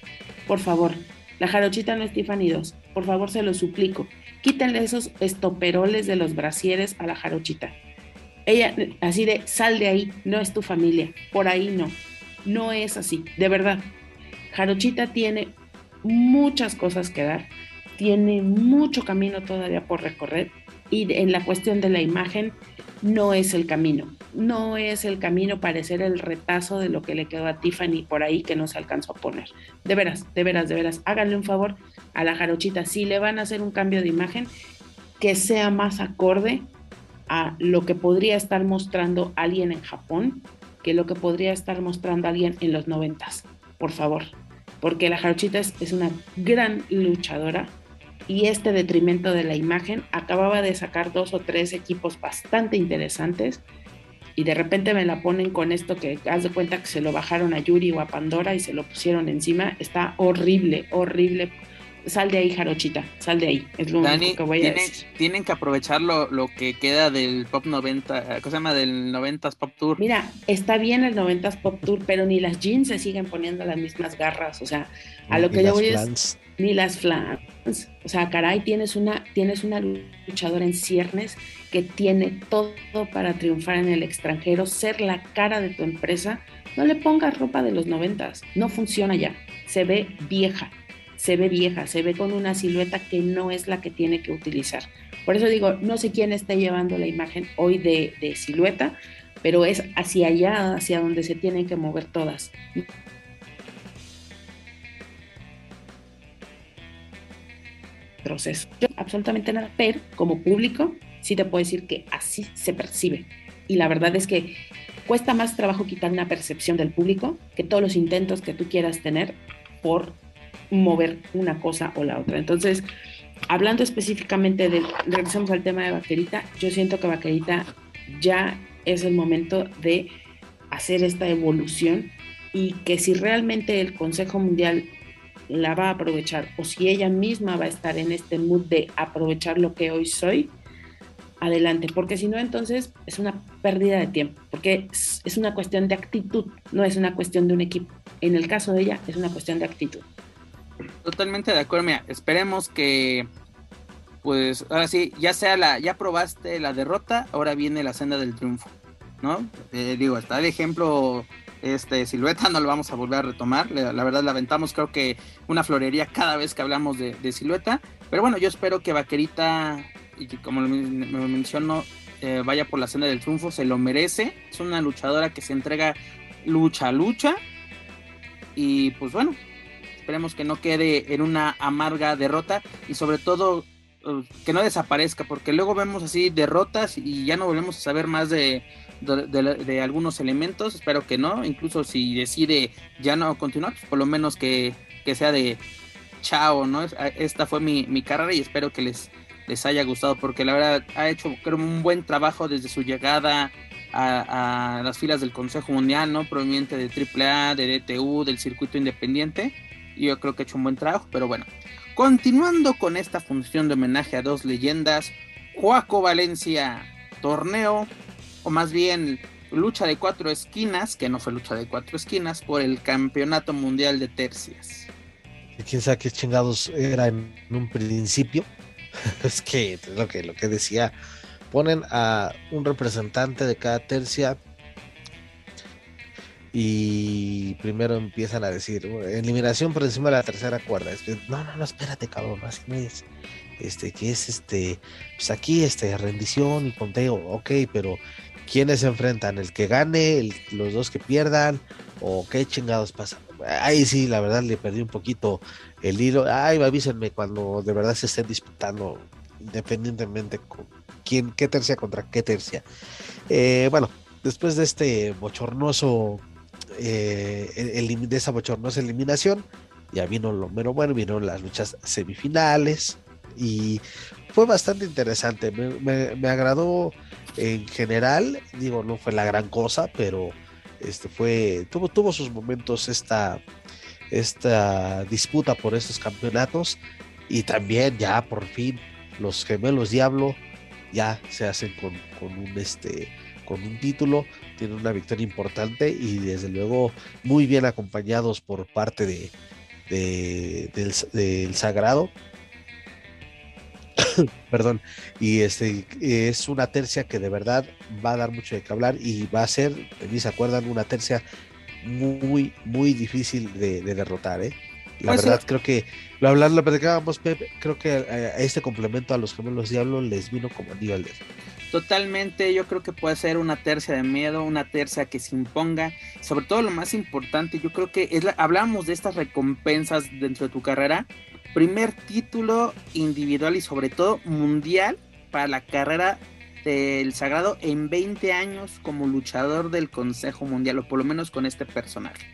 por favor. La jarochita no es Tiffany 2, por favor, se los suplico. Quítenle esos estoperoles de los brasieres a la jarochita. Ella, así de, sal de ahí, no es tu familia, por ahí no. No es así, de verdad. Jarochita tiene muchas cosas que dar, tiene mucho camino todavía por recorrer y en la cuestión de la imagen no es el camino, no es el camino para ser el retazo de lo que le quedó a Tiffany por ahí que no se alcanzó a poner. De veras, de veras, de veras, háganle un favor a la Jarochita, si le van a hacer un cambio de imagen, que sea más acorde a lo que podría estar mostrando alguien en Japón que lo que podría estar mostrando alguien en los noventas, por favor, porque la Jarochita es, es una gran luchadora y este detrimento de la imagen acababa de sacar dos o tres equipos bastante interesantes y de repente me la ponen con esto que haz de cuenta que se lo bajaron a Yuri o a Pandora y se lo pusieron encima, está horrible, horrible. Sal de ahí, Jarochita, sal de ahí, es lo Dani, único que voy a tiene- decir. tienen que aprovechar lo, lo que queda del Pop 90, eh, ¿cómo se llama? Del 90s Pop Tour. Mira, está bien el 90s Pop Tour, pero ni las jeans se siguen poniendo las mismas garras. O sea, a lo que yo las voy es flans. ni las flans. O sea, caray, tienes una, tienes una luchadora en ciernes que tiene todo para triunfar en el extranjero, ser la cara de tu empresa. No le pongas ropa de los noventas, no funciona ya. Se ve vieja, se ve vieja, se ve con una silueta que no es la que tiene que utilizar. Por eso digo, no sé quién está llevando la imagen hoy de, de silueta, pero es hacia allá, hacia donde se tienen que mover todas. proceso. Yo absolutamente nada, pero como público sí te puedo decir que así se percibe. Y la verdad es que cuesta más trabajo quitar una percepción del público que todos los intentos que tú quieras tener por mover una cosa o la otra. Entonces, hablando específicamente de, regresamos al tema de Vaquerita, yo siento que Vaquerita ya es el momento de hacer esta evolución y que si realmente el Consejo Mundial la va a aprovechar o si ella misma va a estar en este mood de aprovechar lo que hoy soy, adelante, porque si no entonces es una pérdida de tiempo, porque es, es una cuestión de actitud, no es una cuestión de un equipo. En el caso de ella es una cuestión de actitud. Totalmente de acuerdo, mira, esperemos que pues ahora sí, ya sea la, ya probaste la derrota, ahora viene la senda del triunfo, ¿no? Eh, digo, está el ejemplo, este, silueta, no lo vamos a volver a retomar, la, verdad la aventamos creo que una florería cada vez que hablamos de, silueta, pero bueno, yo espero que Vaquerita, y que como men- lo menciono, eh, vaya por la senda del triunfo, se lo merece, es una luchadora que se entrega lucha a lucha, y pues bueno, esperemos que no quede en una amarga derrota y sobre todo eh, que no desaparezca, porque luego vemos así derrotas y ya no volvemos a saber más de, de, algunos elementos, espero que no, incluso si decide ya no continuar, pues por lo menos que, que sea de chao, ¿no? Es- Esta fue mi, mi carrera y espero que les, les haya gustado, porque la verdad ha hecho un buen trabajo desde su llegada a, a las filas del Consejo Mundial, ¿no? Proveniente de AAA, de DTU, del circuito independiente. Yo creo que ha hecho un buen trabajo, pero bueno. Continuando con esta función de homenaje a dos leyendas, Juaco Valencia, torneo, o más bien lucha de cuatro esquinas, que no fue lucha de cuatro esquinas, por el Campeonato Mundial de Tercias. quién sabe qué chingados era en un principio. (laughs) es que lo que, lo que decía, ponen a un representante de cada tercia y primero empiezan a decir eliminación por encima de la tercera cuerda. no, no, no, espérate, cabrón, así no es. Este, que es este, pues aquí este, rendición y conteo, ok, pero ¿quiénes se enfrentan? ¿El que gane? ¿Los dos que pierdan? ¿O qué chingados pasa? Ahí sí, la verdad le perdí un poquito el hilo. Ay, avísenme cuando de verdad se estén disputando, independientemente con quién, qué tercia contra qué tercia. Eh, bueno, después de este bochornoso eh, de esa bochornosa eliminación, ya vino lo menos bueno, vino las luchas semifinales y fue bastante interesante. Me, agradó en general, digo, no fue la gran cosa, pero este fue, tuvo, tuvo sus momentos esta, esta disputa por estos campeonatos y también ya por fin los gemelos Diablo ya se hacen con, con un este con un título, tienen una victoria importante y desde luego muy bien acompañados por parte de, del, Sagrado. (coughs) Perdón, y este es una tercia que de verdad va a dar mucho de qué hablar y va a ser, ni se acuerdan, una tercia muy, muy difícil de, derrotar, ¿eh? La pues verdad, creo que lo hablamos, lo platicábamos, Pepe, creo que a, este complemento a los gemelos diablos les vino como anillo al dedo. Totalmente, yo creo que puede ser una tercia de miedo, una tercia que se imponga. Sobre todo lo más importante, yo creo que es hablamos de estas recompensas dentro de tu carrera. Primer título individual y sobre todo mundial para la carrera del Sagrado en 20 años como luchador del Consejo Mundial, o por lo menos con este personaje.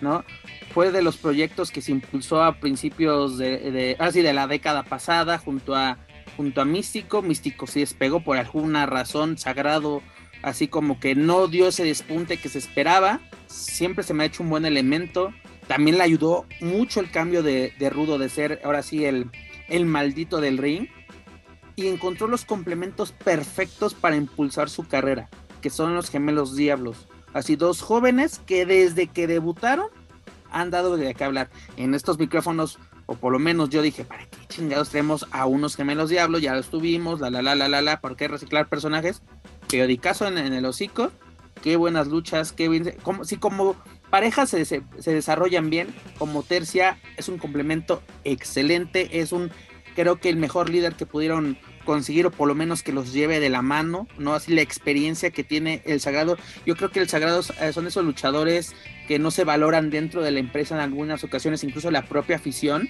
¿No? Fue de los proyectos que se impulsó a principios de, de, ah, de la década pasada junto a junto a Místico. Místico sí despegó por alguna razón sagrado, así como que no dio ese despunte que se esperaba. Siempre se me ha hecho un buen elemento. También le ayudó mucho el cambio de, Rudo de ser ahora sí el, el maldito del ring. Y encontró los complementos perfectos para impulsar su carrera, que son los gemelos diablos. Así dos jóvenes que desde que debutaron han dado de qué hablar. En estos micrófonos o por lo menos yo dije, ¿para qué chingados tenemos a unos gemelos diablos? Ya los tuvimos, la la la la la la, ¿por qué reciclar personajes? Periodicazo en, en el hocico, qué buenas luchas, qué bien, como, si como parejas se, se, desarrollan bien, como tercia es un complemento excelente, es un, creo que el mejor líder que pudieron conseguir o por lo menos que los lleve de la mano, ¿no? Así la experiencia que tiene el Sagrado. Yo creo que el Sagrado eh, son esos luchadores que no se valoran dentro de la empresa en algunas ocasiones, incluso la propia afición.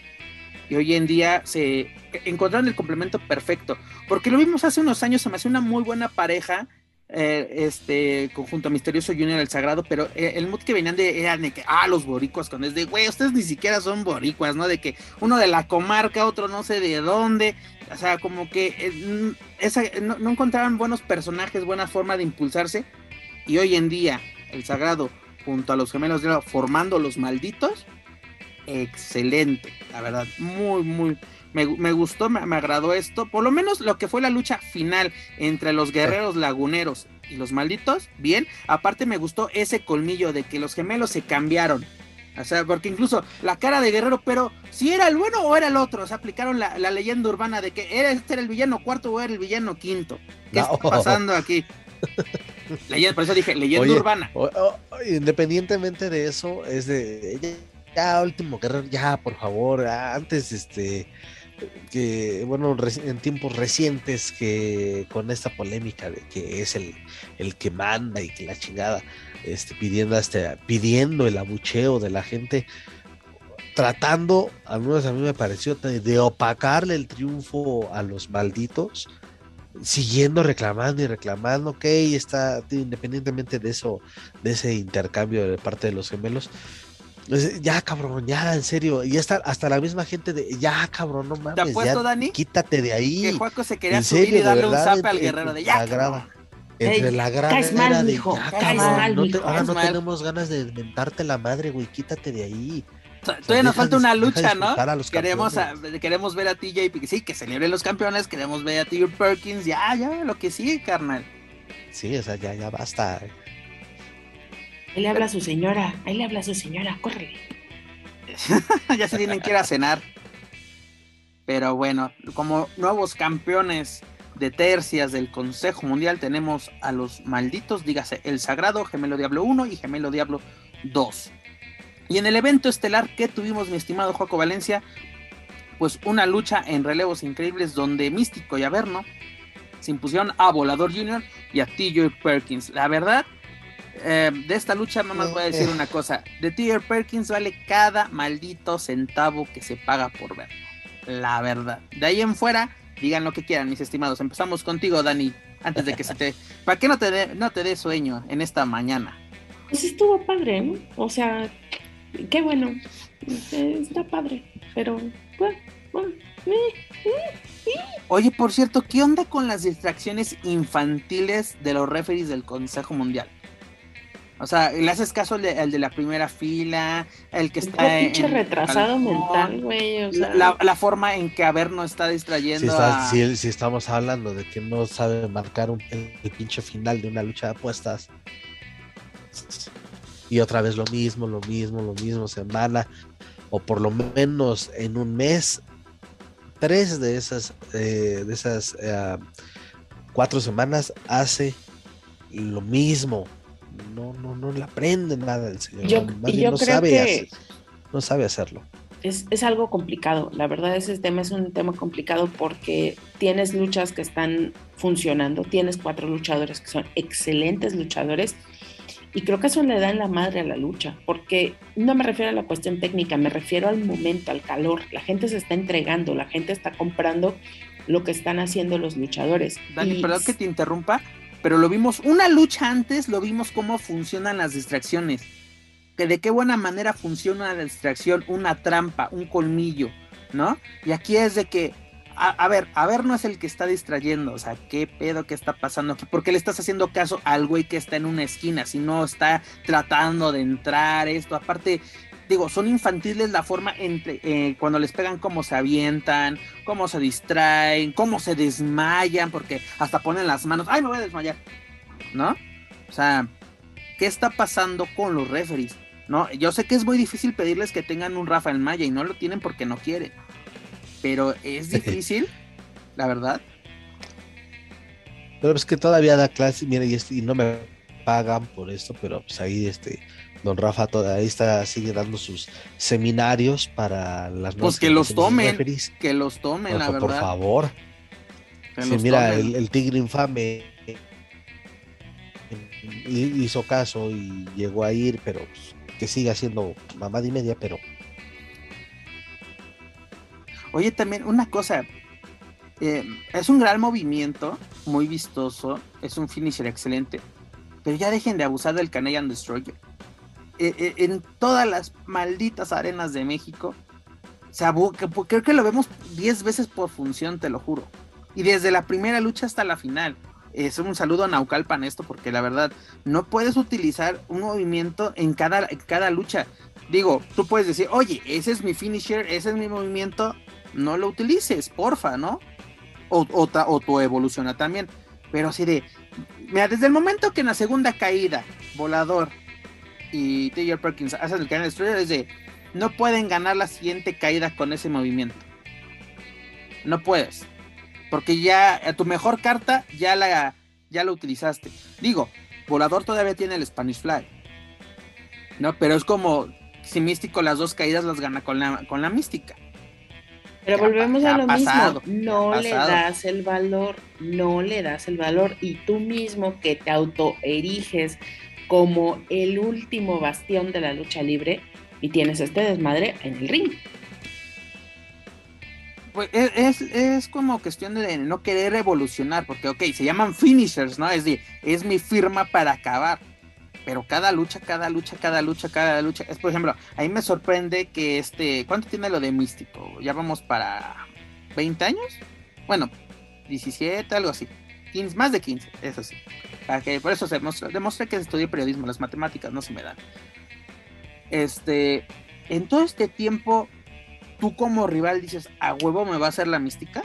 Y hoy en día se encontraron el complemento perfecto. Porque lo vimos hace unos años, se me hace una muy buena pareja eh, este conjunto misterioso Junior el Sagrado, pero eh, el mood que venían de eran de que, ah, los boricuas, con es de, güey, ustedes ni siquiera son boricuas, ¿no? De que uno de la comarca, otro no sé de dónde, o sea, como que eh, no, no, encontraban buenos personajes, buena forma de impulsarse, y hoy en día el Sagrado, junto a los gemelos de formando los malditos, excelente, la verdad, muy, muy, me, gustó, me, agradó esto. Por lo menos lo que fue la lucha final entre los guerreros laguneros y los malditos, bien. Aparte me gustó ese colmillo de que los gemelos se cambiaron. O sea, porque incluso la cara de Guerrero, pero si era el bueno o era el otro, o sea, aplicaron la, leyenda urbana de que era este era el villano cuarto o era el villano quinto. ¿Qué está pasando aquí? (laughs) leyenda, por eso dije, leyenda urbana. independientemente de eso, es de ya, último guerrero, ya, por favor, antes este que, bueno, en tiempos recientes que con esta polémica de que es el, el que manda y que la chingada, este, pidiendo, este, pidiendo el abucheo de la gente, tratando, al menos a mí me pareció, de, opacarle el triunfo a los malditos, siguiendo reclamando y reclamando, ok, está independientemente de eso, de ese intercambio de parte de los gemelos, ya, cabrón, ya, en serio. Y hasta, hasta la misma gente de, ya, cabrón, no mames. ¿Te apuesto, Dani? Quítate de ahí. Que Juaco se quería subir y darle un zape al guerrero de ya. La Entre la grada caes mal, de, hijo, ya, cabrón, no ahora no tenemos ganas de inventarte la madre, güey, quítate de ahí. Todavía nos falta una (laughs) lucha, ¿no? Queremos, queremos ver a TJ, sí, que celebren los campeones, queremos ver a TJ Perkins, ya, ya, lo que sigue, carnal. Sí, o sea, ya, ya basta. Ahí le habla a su señora, ahí le habla a su señora, corre. (laughs) ya se tienen que ir a cenar. Pero bueno, como nuevos campeones de tercias del Consejo Mundial tenemos a los malditos, dígase el Sagrado, Gemelo Diablo 1 y Gemelo Diablo 2. Y en el evento estelar que tuvimos, mi estimado Joaco Valencia, pues una lucha en relevos increíbles donde Místico y Averno se impusieron a Volador Jr. y a TJ Perkins. La verdad, eh, de esta lucha nomás voy a decir una cosa. De TJ Perkins vale cada maldito centavo que se paga por verlo. La verdad. De ahí en fuera, digan lo que quieran, mis estimados. Empezamos contigo, Dani, antes de que se te... ¿Para qué no te dé no te dé sueño en esta mañana? Pues estuvo padre, ¿no? O sea, qué bueno. Está padre, pero... Bueno, bueno, Oye, por cierto, ¿qué onda con las distracciones infantiles de los referees del Consejo Mundial? O sea, le haces caso al de, la primera fila, el que está. Un pinche retrasado mental, güey. O sea... la, forma en que no está distrayendo. Si, si, estamos hablando de que no sabe marcar el, pinche final de una lucha de apuestas. Y otra vez lo mismo, lo mismo, lo mismo, semana. O por lo menos en un mes, tres de esas, eh, de esas eh, cuatro semanas hace lo mismo no, no, no le aprende nada el señor. Yo, no, sabe no sabe hacerlo. Es, es, algo complicado, la verdad ese tema es un tema complicado porque tienes luchas que están funcionando, tienes cuatro luchadores que son excelentes luchadores y creo que eso le da en la madre a la lucha, porque no me refiero a la cuestión técnica, me refiero al momento, al calor, la gente se está entregando, la gente está comprando lo que están haciendo los luchadores. Dani, perdón que te interrumpa, pero lo vimos una lucha antes, lo vimos cómo funcionan las distracciones. Que de qué buena manera funciona la distracción, una trampa, un colmillo, ¿no? Y aquí es de que, a, ver, a ver no es el que está distrayendo, o sea, ¿qué pedo que está pasando aquí? ¿Por qué le estás haciendo caso al güey que está en una esquina? Si no está tratando de entrar, esto, aparte, digo, son infantiles la forma entre eh, cuando les pegan cómo se avientan, cómo se distraen, cómo se desmayan, porque hasta ponen las manos, ay, me voy a desmayar, ¿no? O sea, ¿qué está pasando con los referees? ¿No? Yo sé que es muy difícil pedirles que tengan un Rafael Maya y no lo tienen porque no quieren. Pero es (laughs) difícil, la verdad. Pero es que todavía da clase, mira, y, y no me pagan por esto, pero pues ahí este Don Rafa todavía está, sigue dando sus seminarios para las Pues que los tomen, que los tomen, la verdad. Por favor. mira, el, tigre infame hizo caso y llegó a ir, pero pues, que siga siendo mamá y media, pero. Oye, también una cosa. Eh, es un gran movimiento, muy vistoso, es un finisher excelente, pero ya dejen de abusar del Canadian Destroyer. Eh, eh, en todas las malditas arenas de México. Se creo que lo vemos 10 veces por función, te lo juro. Y desde la primera lucha hasta la final. Es un saludo a Naucalpan esto, porque la verdad, no puedes utilizar un movimiento en cada, cada lucha. Digo, tú puedes decir, oye, ese es mi finisher, ese es mi movimiento, no lo utilices, porfa, ¿no? O, o, o tu evoluciona también. Pero así de, mira, desde el momento que en la segunda caída, volador, y Taylor Perkins hacen el canal Destroyer es de no pueden ganar la siguiente caída con ese movimiento. No puedes. Porque ya a tu mejor carta ya la, ya la utilizaste. Digo, Volador todavía tiene el Spanish Fly. No, pero es como si Místico las dos caídas las gana con la, con la Mística. Pero volvemos a lo mismo. No le das el valor, no le das el valor. Y tú mismo que te autoeriges como el último bastión de la lucha libre y tienes este desmadre en el ring. Pues es, es, como cuestión de no querer evolucionar, porque ok, se llaman finishers, ¿no? Es decir, es mi firma para acabar. Pero cada lucha, cada lucha, cada lucha, cada lucha. Es por ejemplo, ahí me sorprende que este. ¿Cuánto tiene lo de místico? Ya vamos para 20 años. Bueno, 17, algo así. 15, más de 15, eso sí que por eso se demostré que estudié periodismo, las matemáticas no se me dan. Este, en todo este tiempo, tú como rival dices, a huevo me va a hacer la mística.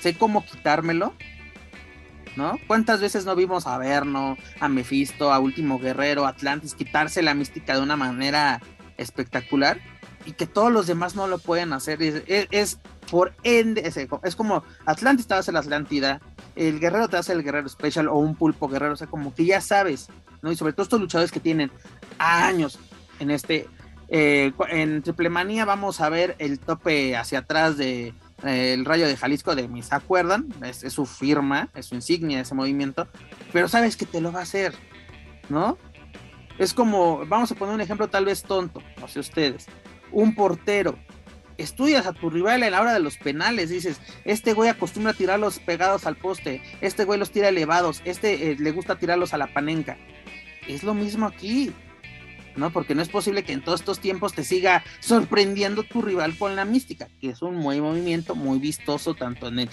Sé cómo quitármelo. ¿No? ¿Cuántas veces no vimos a Verno, a Mephisto, a Último Guerrero, Atlantis quitarse la mística de una manera espectacular? Y que todos los demás no lo pueden hacer. Es, por ende, es, es como Atlantis te va a hacer la Atlántida, el guerrero te hace el guerrero special o un pulpo guerrero, o sea, como que ya sabes, ¿no? Y sobre todo estos luchadores que tienen años en este, eh, en Triple Manía vamos a ver el tope hacia atrás de eh, el Rayo de Jalisco de mis acuerdan, es, su firma, es su insignia ese movimiento, pero sabes que te lo va a hacer, ¿no? Es como, vamos a poner un ejemplo tal vez tonto, no sé ustedes, un portero, estudias a tu rival en la hora de los penales, dices, este güey acostumbra a tirarlos pegados al poste, este güey los tira elevados, este eh, le gusta tirarlos a la panenca. Es lo mismo aquí, ¿no? Porque no es posible que en todos estos tiempos te siga sorprendiendo tu rival con la mística, que es un muy movimiento muy vistoso tanto en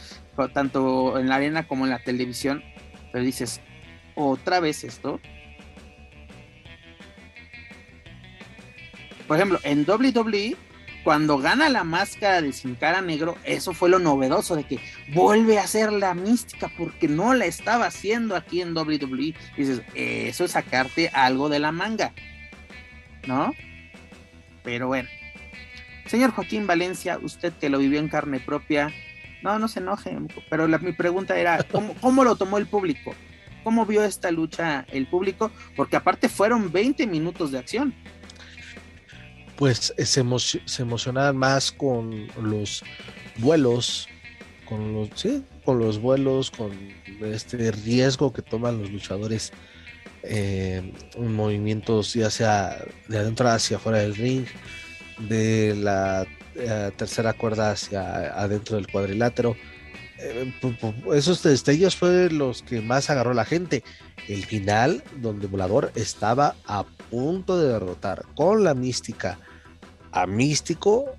tanto en la arena como en la televisión. Pero dices, otra vez esto. Por ejemplo, en WWE, cuando gana la máscara de Sin Cara Negro, eso fue lo novedoso de que vuelve a hacer la mística porque no la estaba haciendo aquí en WWE. dices, eso es sacarte algo de la manga. ¿no? Pero bueno. Señor Joaquín Valencia, usted que lo vivió en carne propia, no, no se enoje, pero mi pregunta era, (laughs) ¿cómo, lo tomó el público? ¿Cómo vio esta lucha el público? Porque aparte fueron 20 minutos de acción. Pues eh, se, emocionaban más con los vuelos, con los, sí, con los vuelos, con este riesgo que toman los luchadores eh, movimientos ya sea de adentro hacia afuera del ring, de la eh, tercera cuerda hacia adentro del cuadrilátero. Eh, esos destellos fueron los que más agarró la gente. El final, donde Volador estaba a punto de derrotar con la mística a Místico,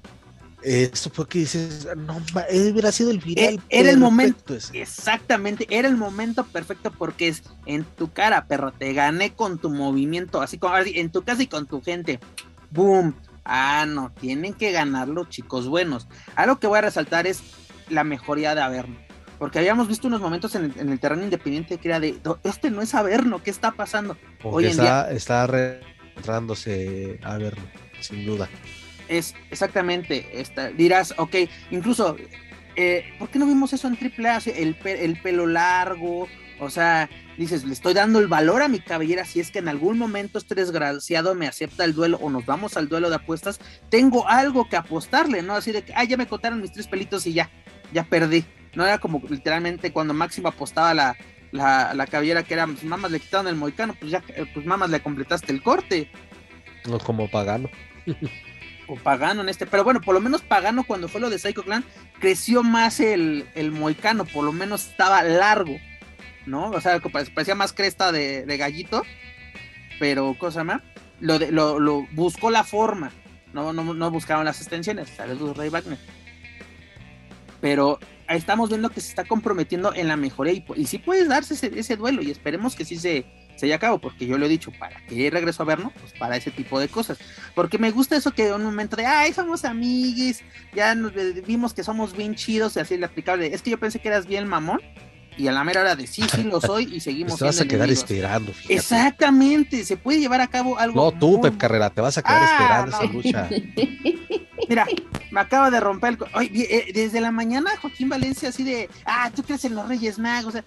esto fue que dices, no, hubiera sido el final. Eh, era, el momento, exactamente, era el momento perfecto porque es en tu cara, perro, te gané con tu movimiento, así como en tu casa y con tu gente. Boom. Ah, no, tienen que ganar los chicos buenos. Algo que voy a resaltar es la mejoría de Averno. Porque habíamos visto unos momentos en el, terreno independiente que era de, este no es Averno, ¿qué está pasando? Hoy en está, día está retrándose Averno, sin duda es exactamente esta. Dirás, ok, incluso, eh, ¿por qué no vimos eso en AAA? El, el pelo largo, o sea, dices, le estoy dando el valor a mi cabellera si es que en algún momento este desgraciado me acepta el duelo o nos vamos al duelo de apuestas, tengo algo que apostarle, ¿no? Así de que, ah, ya me contaron mis tres pelitos y ya, ya perdí. No era como literalmente cuando Máximo apostaba la, la, cabellera que era, pues mamas le quitaron el moicano, pues ya, pues mamas le completaste el corte. No como pagano. O Pagano en este, pero bueno, por lo menos Pagano cuando fue lo de Psycho Clan, creció más el, el moicano, por lo menos estaba largo, ¿no? O sea, parecía más cresta de, gallito, pero cosa más, lo, de, lo, lo, buscó la forma, no, no, no buscaron las extensiones, saludos Ray Wagner. Pero estamos viendo que se está comprometiendo en la mejoría y, y sí puedes darse ese, ese duelo y esperemos que sí se, se lleve a cabo, porque yo lo he dicho, ¿para que regreso a vernos? Pues para ese tipo de cosas. Porque me gusta eso que en un momento de, ay, somos amiguis, ya nos, vimos que somos bien chidos y así le aplicable. Es que yo pensé que eras bien mamón y a la mera hora de sí, sí lo soy y seguimos. te vas a quedar esperando. Exactamente, se puede llevar a cabo algo. No, tú, Pep Carrera, te vas a quedar ah, esperando esa lucha. (laughs) Mira, me acaba de romper el. Oye, eh, desde la mañana Joaquín Valencia, así de. Ah, tú crees en los Reyes Magos. (laughs)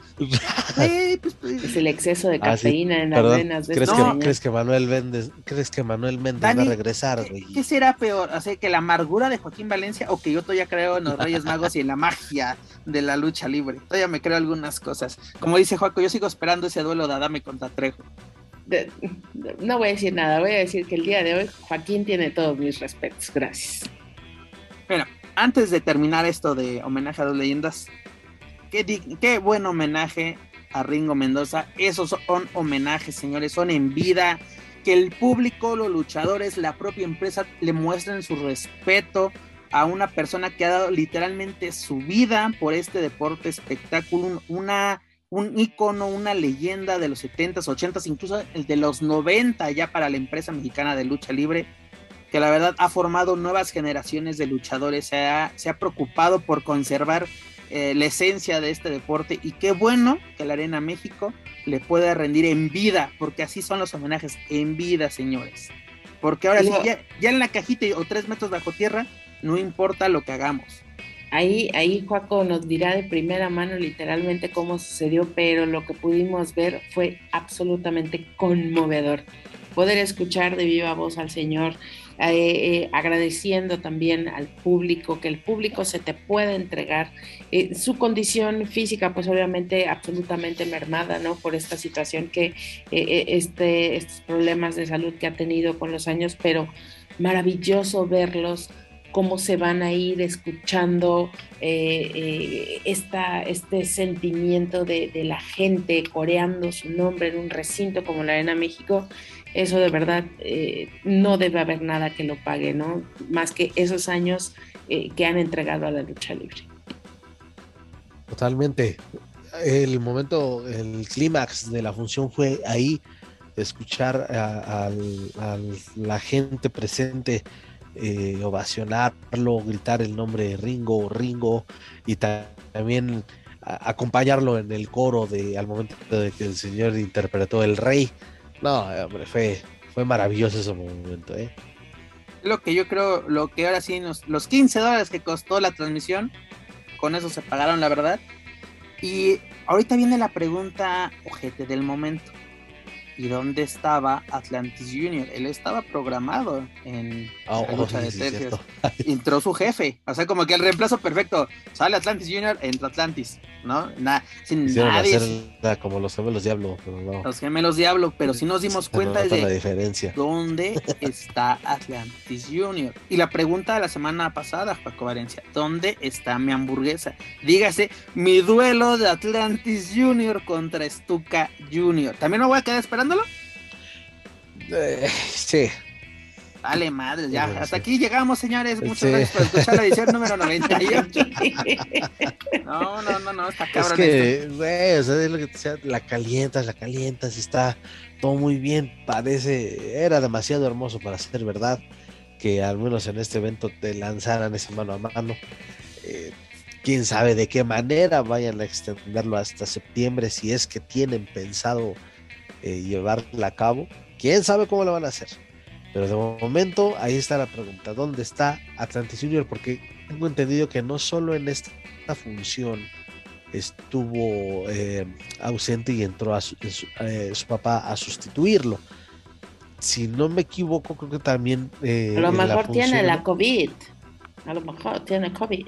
Pues, pues, es el exceso de ah, cafeína en las venas. ¿Crees, que, ¿crees, que, Manuel Méndez, ¿crees que Manuel Méndez va a regresar, güey? ¿Qué será peor? O sea, que la amargura de Joaquín Valencia o que yo todavía creo en los Reyes Magos y en la magia de la lucha libre. Todavía me creo algunas cosas. Como dice Joaco, yo sigo esperando ese duelo de Adame contra Trejo. no voy a decir nada, voy a decir que el día de hoy Joaquín tiene todos mis respetos. Gracias. Bueno, antes de terminar esto de homenaje a dos leyendas, qué, qué buen homenaje a Ringo Mendoza. Esos son homenajes, señores, son en vida. Que el público, los luchadores, la propia empresa le muestren su respeto a una persona que ha dado literalmente su vida por este deporte espectáculo, una, un ícono, una leyenda de los 70s, 80s, incluso el de los 90 ya para la empresa mexicana de lucha libre, que la verdad ha formado nuevas generaciones de luchadores, se ha, se ha preocupado por conservar eh, la esencia de este deporte y qué bueno que la Arena México le pueda rendir en vida, porque así son los homenajes, en vida, señores. Porque ahora sí, ya, ya en la cajita o tres metros bajo tierra, no importa lo que hagamos. ahí, ahí Juaco nos dirá de primera mano literalmente cómo sucedió, pero lo que pudimos ver fue absolutamente conmovedor. Poder escuchar de viva voz al Señor, eh, eh, agradeciendo también al público, que el público se te pueda entregar. Eh, su condición física, pues obviamente absolutamente mermada, ¿no? Por esta situación que, este, estos problemas de salud que ha tenido con los años, pero maravilloso verlos cómo se van a ir escuchando eh, eh, esta, este sentimiento de, la gente coreando su nombre en un recinto como la Arena México, eso de verdad eh, no debe haber nada que lo pague, ¿no? Más que esos años que han entregado a la lucha libre. Totalmente. El momento, el clímax de la función fue ahí, escuchar a la gente presente eh, ovacionarlo, gritar el nombre de Ringo, Ringo, y también acompañarlo en el coro de al momento de que el señor interpretó el rey. No, hombre, fue, fue maravilloso ese momento, ¿eh? Lo que yo creo, lo que ahora sí, los 15 dólares que costó la transmisión, con eso se pagaron, la verdad. Y ahorita viene la pregunta, ojete, del momento y dónde estaba Atlantis Junior. Él estaba programado en oh, la lucha de tercios. (laughs) Entró su jefe, o sea, como que el reemplazo perfecto. Sale Atlantis Junior, entra Atlantis, ¿no? Nada, sin nadie. como los gemelos Diablo, pero no. Los gemelos Diablo, pero si nos dimos (laughs) cuenta de la diferencia. dónde (laughs) está Atlantis Junior. Y la pregunta de la semana pasada, Paco Valencia, ¿dónde está mi hamburguesa? Dígase, mi duelo de Atlantis Junior contra Stuka Junior. También me voy a quedar esperando eh, sí. Vale, madre, ya. Hasta aquí llegamos, señores. Muchas gracias por escuchar la edición (laughs) número 98. (laughs) no, no, no, no, está cabrón. Es que, güey, o sea, es lo que decía, la calientas, la calientas, está todo muy bien. Parece, era demasiado hermoso para ser verdad que al menos en este evento te lanzaran ese mano a mano. Eh, quién sabe de qué manera vayan a extenderlo hasta septiembre, si es que tienen pensado eh, llevarla a cabo. Quién sabe cómo lo van a hacer. Pero de momento ahí está la pregunta, ¿dónde está Atlantis Junior? Porque tengo entendido que no solo en esta función estuvo eh, ausente y entró a eh, su, papá a sustituirlo. Si no me equivoco, creo que también... a lo mejor tiene la COVID. A lo mejor tiene COVID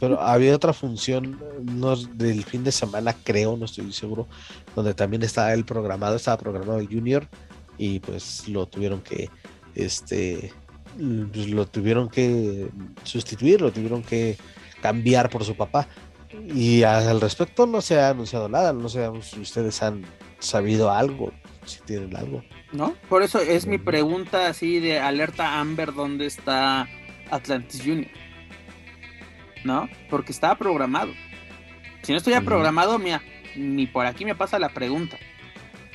pero (laughs) había otra función no, del fin de semana, creo, no estoy seguro, donde también estaba el programado, estaba programado el Junior y pues lo tuvieron que, este, pues, lo tuvieron que sustituir, lo tuvieron que cambiar por su papá. Y al respecto no se ha anunciado nada, no sé si ustedes han sabido algo, si tienen algo. ¿No? Por eso es mi pregunta así de alerta Amber, ¿dónde está Atlantis Junior? ¿No? Porque estaba programado. Si no estuviera programado, mira, ni por aquí me pasa la pregunta.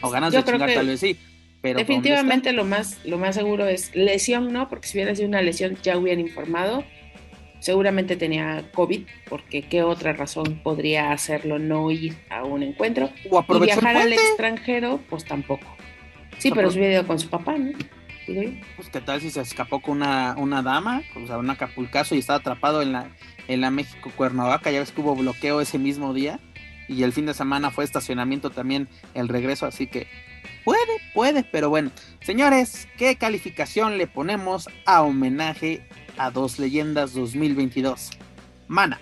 O ganas de chingar, tal vez sí. Pero definitivamente lo más, lo más seguro es lesión, ¿no? Porque si hubiera sido una lesión ya hubieran informado. Seguramente tenía COVID, porque qué otra razón podría hacerlo no ir a un encuentro. O y viajar al extranjero, pues tampoco. Sí, pero se hubiera ido con su papá, ¿no? Pues qué tal si se escapó con una, una dama, o sea, un acapulcazo y estaba atrapado en la, en la México Cuernavaca, ya ves que hubo bloqueo ese mismo día y el fin de semana fue estacionamiento también el regreso, así que puede, puede, pero bueno, señores, ¿qué calificación le ponemos a homenaje a Dos Leyendas 2022? Mana.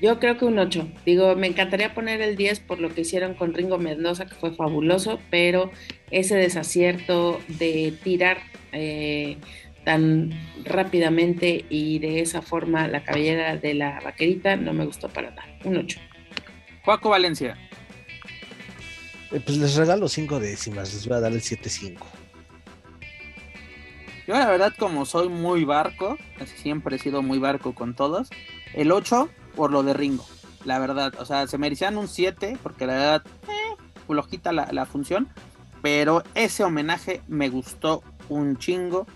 Yo creo que un 8. Digo, me encantaría poner el 10 por lo que hicieron con Ringo Mendoza, que fue fabuloso, pero ese desacierto de tirar eh, tan rápidamente y de esa forma la cabellera de la vaquerita no me gustó para nada. Un 8. Juaco Valencia. Eh, pues les regalo 5 décimas, les voy a dar el 7-5. Yo la verdad como soy muy barco, siempre he sido muy barco con todos, el 8 por lo de Ringo, la verdad, o sea, se merecían un 7 porque la verdad, eh, flojita la, la función, pero ese homenaje me gustó un chingo,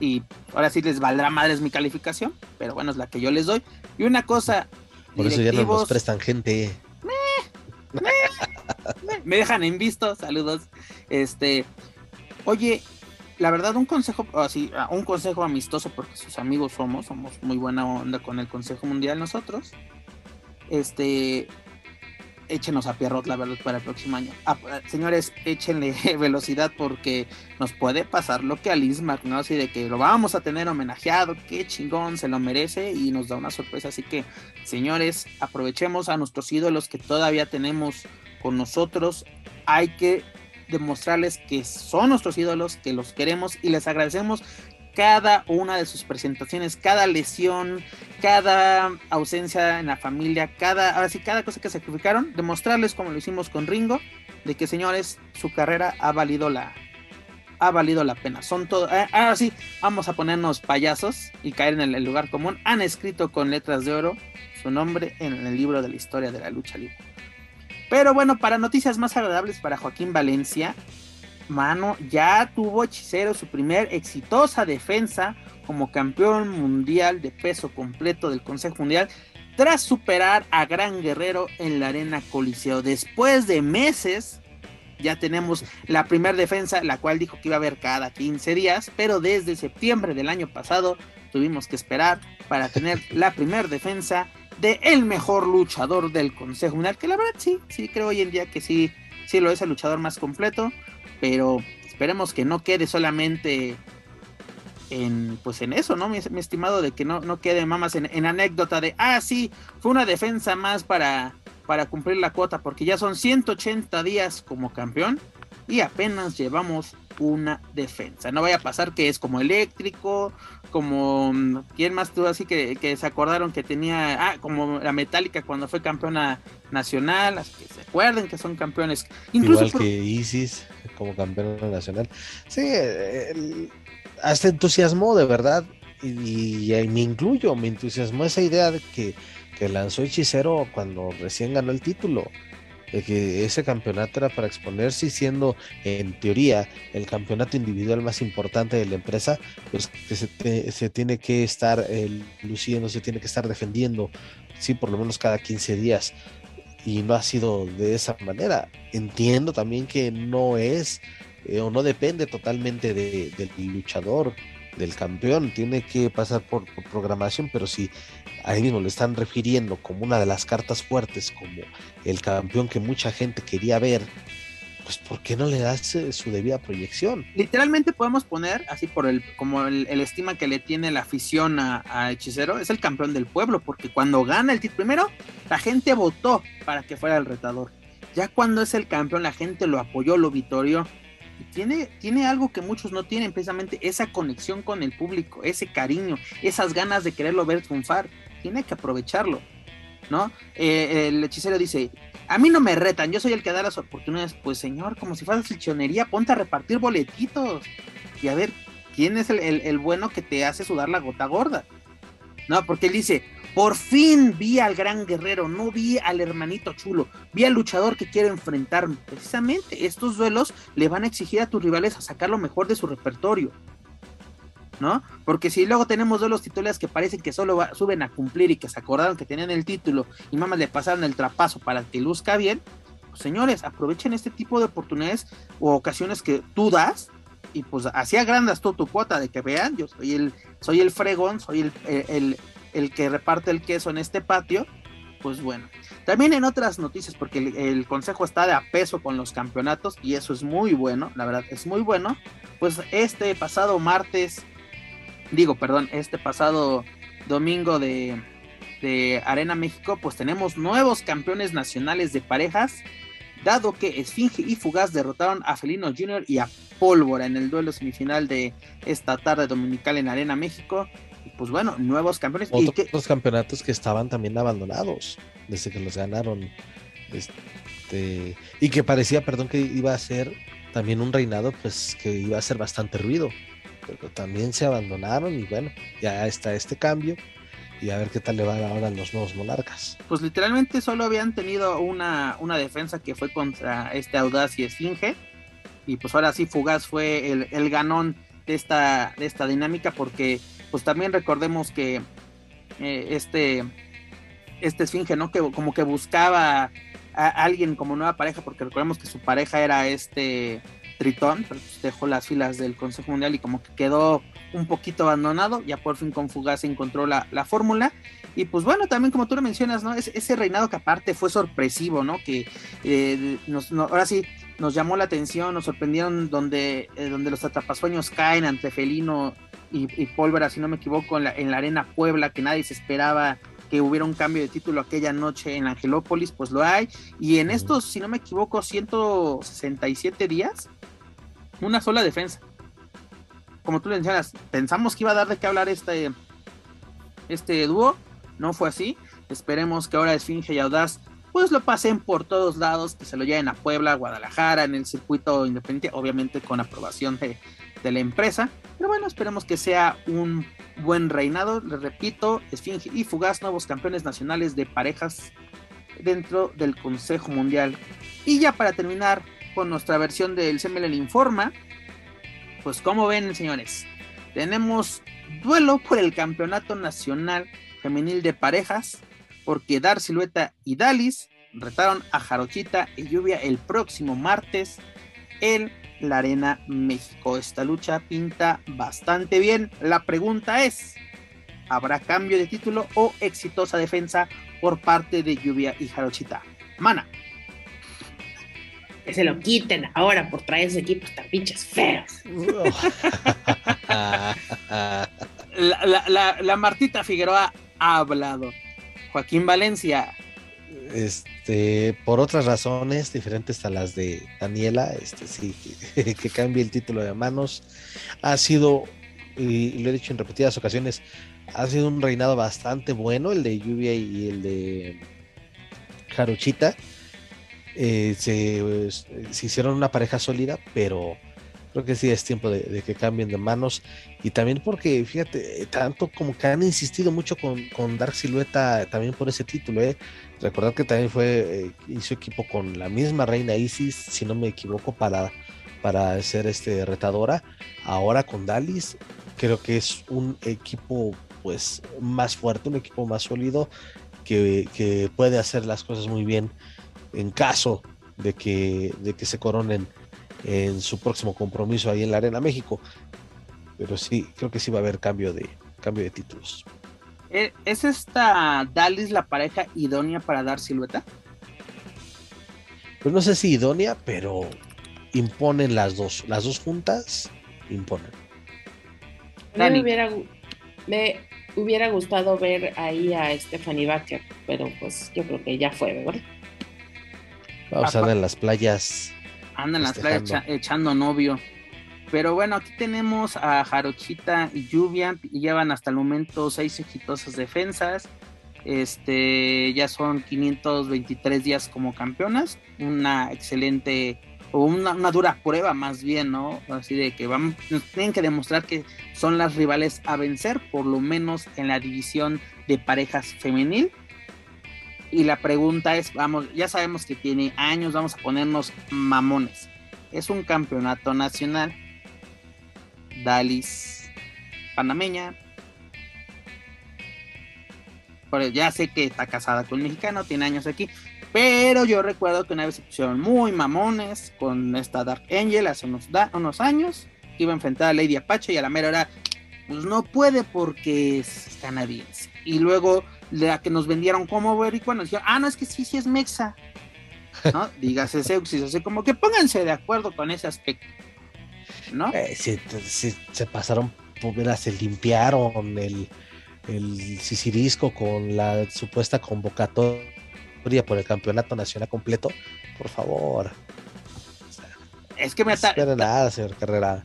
y ahora sí les valdrá madres mi calificación, pero bueno, es la que yo les doy. Y una cosa. Por eso ya no nos prestan gente. Me, dejan en visto, saludos. Este, oye, la verdad, un consejo, así, un consejo amistoso, porque sus amigos somos, somos muy buena onda con el Consejo Mundial nosotros. Este, échenos a Pierrot, la verdad, para el próximo año. Ah, señores, échenle (laughs) velocidad porque nos puede pasar lo que a Lismark, ¿no? Así de que lo vamos a tener homenajeado, qué chingón, se lo merece y nos da una sorpresa. Así que, señores, aprovechemos a nuestros ídolos que todavía tenemos con nosotros. Hay que demostrarles que son nuestros ídolos, que los queremos y les agradecemos cada una de sus presentaciones, cada lesión, cada ausencia en la familia, cada, ahora sí, cada cosa que sacrificaron, demostrarles como lo hicimos con Ringo, de que señores, su carrera ha valido la, ha valido la pena. Son todo, eh, ahora sí, vamos a ponernos payasos y caer en el, lugar común. Han escrito con letras de oro su nombre en el libro de la historia de la lucha libre. Pero bueno, para noticias más agradables para Joaquín Valencia, mano, ya tuvo Hechicero su primer exitosa defensa como campeón mundial de peso completo del Consejo Mundial tras superar a Gran Guerrero en la Arena Coliseo. Después de meses, ya tenemos la primera defensa, la cual dijo que iba a haber cada 15 días, pero desde septiembre del año pasado tuvimos que esperar para tener la primera defensa de el mejor luchador del Consejo Mundial, que la verdad sí, sí creo hoy en día que sí, sí lo es el luchador más completo pero esperemos que no quede solamente en pues en eso, ¿no? Mi, estimado de que no, no quede más en, anécdota de ah sí, fue una defensa más para, para cumplir la cuota, porque ya son 180 días como campeón y apenas llevamos una defensa. No vaya a pasar que es como eléctrico, como quién más tú así que, que, se acordaron que tenía, ah, como la metálica cuando fue campeona nacional, así que se acuerden que son campeones. Incluso Igual que Isis como campeona nacional. Sí, hasta entusiasmó de verdad, y, me incluyo, me entusiasmó esa idea de que, que lanzó Hechicero cuando recién ganó el título que ese campeonato era para exponerse y siendo en teoría el campeonato individual más importante de la empresa, pues que se, tiene que estar luciendo, se tiene que estar defendiendo, sí, por lo menos cada 15 días. Y no ha sido de esa manera. Entiendo también que no es eh, o no depende totalmente del luchador, del campeón, tiene que pasar por, programación, pero si ahí mismo le están refiriendo como una de las cartas fuertes, como el campeón que mucha gente quería ver, pues ¿por qué no le das eh, su debida proyección? Literalmente podemos poner, así por el, como el, estima que le tiene la afición a, Hechicero, es el campeón del pueblo, porque cuando gana el título primero, la gente votó para que fuera el retador. Ya cuando es el campeón, la gente lo apoyó, lo vitorió. Tiene, tiene algo que muchos no tienen, precisamente esa conexión con el público, ese cariño, esas ganas de quererlo ver triunfar tiene que aprovecharlo, ¿no? Eh, el hechicero dice, a mí no me retan, yo soy el que da las oportunidades, pues señor, como si fueras silchonería, ponte a repartir boletitos y a ver quién es el, bueno que te hace sudar la gota gorda, ¿no? Porque él dice, por fin vi al gran guerrero, no vi al hermanito chulo, vi al luchador que quiere enfrentarme. Precisamente estos duelos le van a exigir a tus rivales a sacar lo mejor de su repertorio. ¿no? Porque si luego tenemos dos los titulares que parecen que solo suben a cumplir y que se acordaron que tenían el título y mamás le pasaron el trapazo para que luzca bien, pues señores, aprovechen este tipo de oportunidades o ocasiones que tú das y pues así agrandas tú tu cuota de que vean, yo soy el, soy el fregón, soy el que reparte el queso en este patio, pues bueno. También en otras noticias, porque el, el, consejo está de a peso con los campeonatos y eso es muy bueno, la verdad es muy bueno. Pues este pasado martes digo, perdón, este pasado domingo de, Arena México, pues tenemos nuevos campeones nacionales de parejas, dado que Esfinge y Fugaz derrotaron a Felino Jr. y a Pólvora en el duelo semifinal de esta tarde dominical en Arena México. Pues bueno, nuevos campeones. Otros y que... campeonatos que estaban también abandonados desde que los ganaron. Este, y que parecía, perdón, que iba a ser también un reinado, pues que iba a ser bastante ruido pero también se abandonaron y bueno, ya está este cambio y a ver qué tal le van ahora a los nuevos monarcas. Pues literalmente solo habían tenido una, una defensa que fue contra este Audaz y Esfinge y pues ahora sí Fugaz fue el, ganón de esta, de esta dinámica porque pues también recordemos que eh, este, este Esfinge, ¿no? Que como que buscaba a alguien como nueva pareja porque recordemos que su pareja era este Tritón, pues dejó las filas del Consejo Mundial y como que quedó un poquito abandonado, ya por fin con Fugaz encontró la, la fórmula. Y pues bueno, también como tú lo mencionas, ¿no? Es, ese reinado que aparte fue sorpresivo, ¿no? Que eh, nos, ahora sí nos llamó la atención, nos sorprendieron donde, eh, donde los atrapasueños caen ante Felino y, y Pólvora, si no me equivoco, en la, en la Arena Puebla, que nadie se esperaba que hubiera un cambio de título aquella noche en Angelópolis, pues lo hay. Y en estos, si no me equivoco, 167 días, una sola defensa. Como tú le mencionas, pensamos que iba a dar de qué hablar este, este dúo, no fue así. Esperemos que ahora Esfinge y Audaz pues lo pasen por todos lados, que se lo lleven a Puebla, Guadalajara, en el circuito independiente, obviamente con aprobación de, de la empresa. Pero bueno, esperemos que sea un buen reinado. Les repito, Esfinge y Fugaz, nuevos campeones nacionales de parejas dentro del Consejo Mundial. Y ya para terminar con nuestra versión del CML Informa, pues como ven, señores, tenemos duelo por el Campeonato Nacional Femenil de Parejas, porque Dar Silueta y Dalis retaron a Jarochita y Lluvia el próximo martes en la Arena México. Esta lucha pinta bastante bien. La pregunta es, ¿habrá cambio de título o exitosa defensa por parte de Lluvia y Jarochita? Mana. Que se lo quiten ahora por traer ese equipos tan pinches feos. (laughs) la, la, la, la Martita Figueroa ha hablado. Joaquín Valencia, este, por otras razones diferentes a las de Daniela, este sí, que, (laughs) cambie el título de manos. Ha sido, y, lo he dicho en repetidas ocasiones, ha sido un reinado bastante bueno el de Lluvia y el de Jaruchita. Eh, se, se, hicieron una pareja sólida, pero creo que sí es tiempo de, que cambien de manos. Y también porque, fíjate, tanto como que han insistido mucho con, con Dark Silueta también por ese título, ¿eh? Recordar que también fue, eh, hizo equipo con la misma reina Isis, si no me equivoco, para, para ser este retadora. Ahora con Dalis, creo que es un equipo pues más fuerte, un equipo más sólido, que, que puede hacer las cosas muy bien en caso de que, de que se coronen en su próximo compromiso ahí en la Arena México. Pero sí, creo que sí va a haber cambio de, cambio de títulos. ¿Es esta Dalis la pareja idónea para dar silueta? Pues no sé si idónea, pero imponen las dos. Las dos juntas imponen. Hubiera, me hubiera gustado ver ahí a Stephanie Baker, pero pues yo creo que ya fue, ¿verdad? Vamos a ver en las playas. Anda en las playas echa, echando novio. Pero bueno, aquí tenemos a Jarochita y Lluvia, y llevan hasta el momento seis exitosas defensas. Este, ya son 523 días como campeonas, una excelente o una, una, dura prueba más bien, ¿no? Así de que van, tienen que demostrar que son las rivales a vencer, por lo menos en la división de parejas femenil. Y la pregunta es, vamos, ya sabemos que tiene años, vamos a ponernos mamones. Es un campeonato nacional Dalis panameña. Pero ya sé que está casada con un mexicano, tiene años aquí. Pero yo recuerdo que una vez se pusieron muy mamones con esta Dark Angel hace unos, unos años. Iba a enfrentar a Lady Apache y a la mera hora, pues no puede porque es canadiense. Y luego la que nos vendieron como boricua nos dijeron, ah, no, es que sí, sí es mexa. ¿No? (laughs) Dígase Seuxis, así como que pónganse de acuerdo con ese aspecto. ¿no? Eh, si, si, se pasaron, se limpiaron el, el Sicirisco con la supuesta convocatoria por el campeonato nacional completo, por favor. O sea, es que me está. No nada, señor Carrera.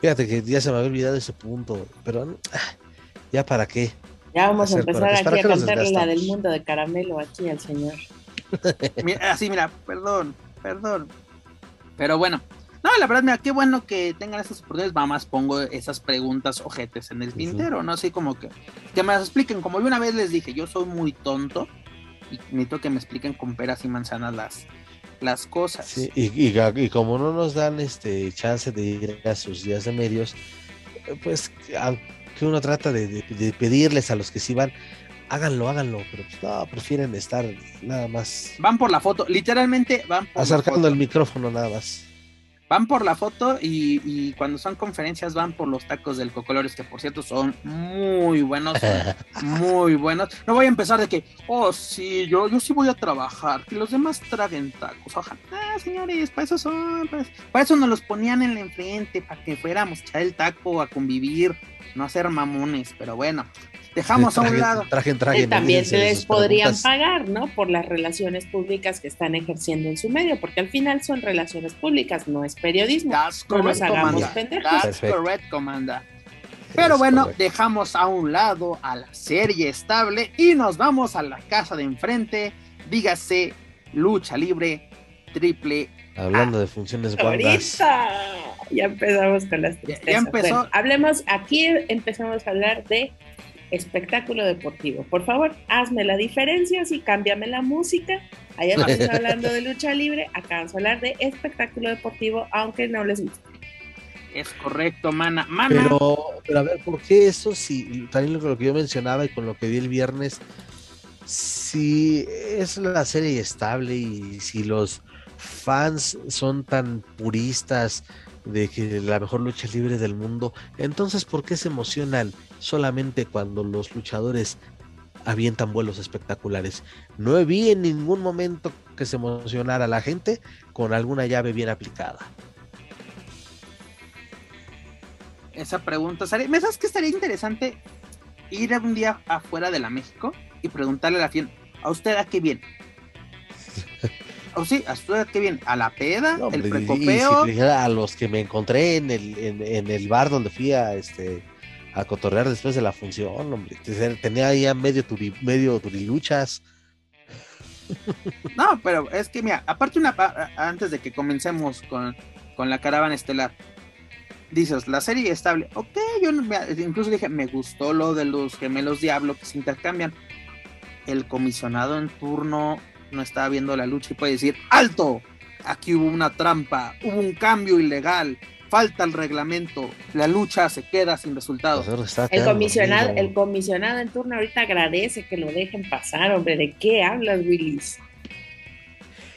Fíjate que ya se me había olvidado ese punto, pero ya para qué. Ya vamos a empezar aquí a cantarle la del mundo de caramelo aquí al señor. (laughs) mira, así, mira, perdón, perdón. Pero bueno, no, la verdad, mira, qué bueno que tengan esas oportunidades. Va más pongo esas preguntas ojetes en el tintero, ¿no? Así como que, que me las expliquen. Como yo una vez les dije, yo soy muy tonto y necesito que me expliquen con peras y manzanas las, las cosas. Sí, y, y, y, como no nos dan este chance de ir a sus días de medios, pues aunque uno trata de, de, de pedirles a los que sí van, háganlo, háganlo, pero pues, no, prefieren estar nada más. Van por la foto, literalmente van por acercando el micrófono nada más. Van por la foto y, y, cuando son conferencias van por los tacos del Cocolores, que por cierto son muy buenos, (laughs) muy buenos. No voy a empezar de que, oh, sí, yo, yo sí voy a trabajar, que los demás traguen tacos. Ojalá, ah, señores, para eso son, para, para, eso nos los ponían en la enfrente, para que fuéramos a echar el taco, a convivir, no a ser mamones, pero bueno, dejamos traje, a un lado. Traje, traje, y también les podrían preguntas. pagar, ¿no? Por las relaciones públicas que están ejerciendo en su medio, porque al final son relaciones públicas, no es periodismo. That's no correct, nos hagamos comanda. pendejos. That's correct, comanda. Pero Es bueno, correcto. dejamos a un lado a la serie estable y nos vamos a la casa de enfrente. Dígase lucha libre triple. Hablando de funciones guangas. Ahorita ya empezamos con las Ya- tristezas. ya empezó. Bueno, hablemos, aquí empezamos a hablar de espectáculo deportivo. Por favor, hazme la diferencia, y cámbiame la música. Allá estamos hablando de lucha libre, acá vamos a hablar de espectáculo deportivo, aunque no les guste. Es correcto, mana. Mana. Pero, pero a ver, ¿por qué eso? Si también lo, lo que yo mencionaba y con lo que vi el viernes, si es la serie estable y si los fans son tan puristas de que la mejor lucha libre del mundo, entonces ¿por qué se emocionan solamente cuando los luchadores avientan vuelos espectaculares? No vi en ningún momento que se emocionara la gente con alguna llave bien aplicada. Esa pregunta. ¿Me sabes que estaría interesante ir un día afuera de la México y preguntarle a la FIN, ¿a usted a qué viene? (laughs) ¿O sí? ¿A usted a qué viene? ¿A la peda? No, ¿El precopeo? si a los que me encontré en el, en, en el bar donde fui a este a cotorrear después de la función, hombre. Tenía ya medio medio turiluchas. No, pero es que mira, aparte una antes de que comencemos con, con la caravana estelar, dices, la serie estable, ok, yo incluso dije, me gustó lo de los gemelos Diablo que se intercambian. El comisionado en turno no estaba viendo la lucha y puede decir, alto, aquí hubo una trampa, hubo un cambio ilegal, falta el reglamento, la lucha se queda sin resultados. Pues, El comisionado, el comisionado en turno ahorita agradece que lo dejen pasar, hombre. ¿De qué hablas, Willis?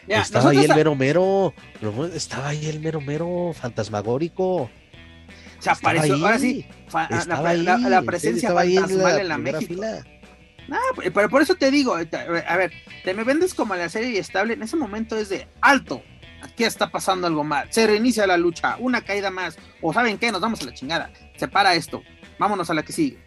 Ya, estaba ahí el mero mero. Estaba ahí el mero mero fantasmagórico. se apareció, Estaba ahora ahí, sí, la, la- ahí. la- la en presencia ahí fantasmal en la, primera México. fila. Ah, pero por eso te digo, a ver, te me vendes como la serie estable, en ese momento es de alto. Aquí está pasando algo mal. Se reinicia la lucha, una caída más. O saben qué, nos vamos a la chingada. Se para esto. Vámonos a la que sigue.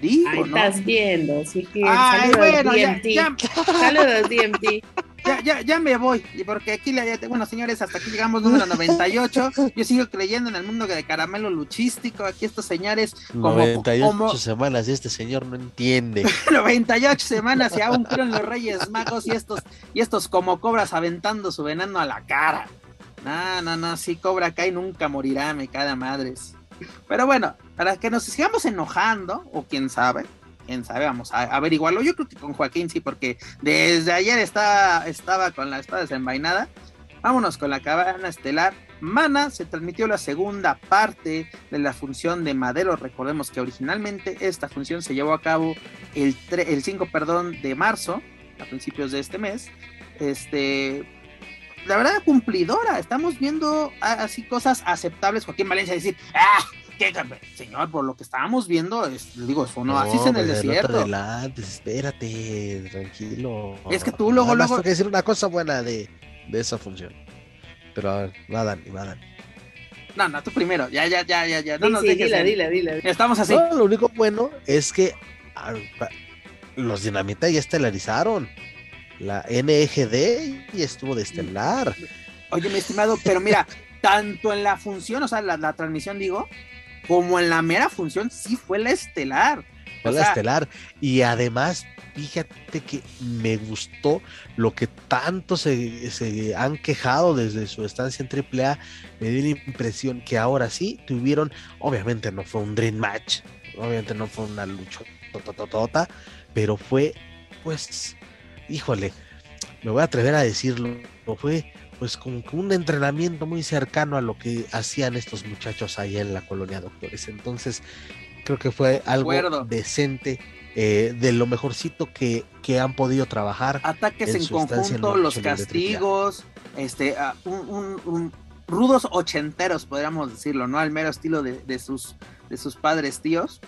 Digo, Ahí ¿no? estás viendo, sí que Ay, saludos bueno, ya, DMT. ya, Saludos DMT. (laughs) ya, ya, ya me voy. y Porque aquí, la, bueno, señores, hasta aquí llegamos número (laughs) 98. Yo sigo creyendo en el mundo de caramelo luchístico. Aquí estos señores, como, 98 como, semanas y este señor no entiende. (laughs) 98 semanas y aún creen los Reyes Magos y estos, y estos como cobras aventando su veneno a la cara. No, no, no, sí, Cobra Kai nunca morirá, me cada madres. Pero bueno, para que nos sigamos enojando, o quién sabe, quién sabe, vamos a averiguarlo. Yo creo que con Joaquín sí, porque desde ayer está, estaba con la espada desenvainada. Vámonos con la cabana estelar. Mana se transmitió la segunda parte de la función de Madero. Recordemos que originalmente esta función se llevó a cabo el, el 5 perdón, de marzo, a principios de este mes. Este, la verdad, cumplidora. Estamos viendo así cosas aceptables. Joaquín Valencia decir, ¡ah! ¿Qué, señor, por lo que estábamos viendo, es, digo, eso no, así es en el desierto. espérate, tranquilo. Es que tú luego, Nada más luego- tengo que decir una cosa buena de, de esa función. Pero a ver, va Dani, va Dani. No, no, tú primero. Ya, ya, ya, ya, ya. No Sí, nos sí, dejes dila, en- dila, dila. Estamos así. No, lo único bueno es que los Dinamita ya estelarizaron. La NGD y estuvo de estelar. Oye, mi estimado, pero mira, tanto en la función, o sea, la, la transmisión, digo, como en la mera función, sí fue la estelar. Fue O la sea, estelar. Y además, fíjate que me gustó lo que tanto se, se han quejado desde su estancia en AAA. Me dio la impresión que ahora sí tuvieron, obviamente no fue un Dream Match, obviamente no fue una lucha totototota, pero fue, pues, híjole, me voy a atrever a decirlo, fue pues como que un entrenamiento muy cercano a lo que hacían estos muchachos allá en la colonia Doctores. Entonces, creo que fue algo acuerdo. decente, eh, de lo mejorcito que, que han podido trabajar. ataques en conjunto, los castigos, este, ah, un, un- un- rudos ochenteros, podríamos decirlo, ¿no? Al mero estilo de, sus, de sus padres tíos.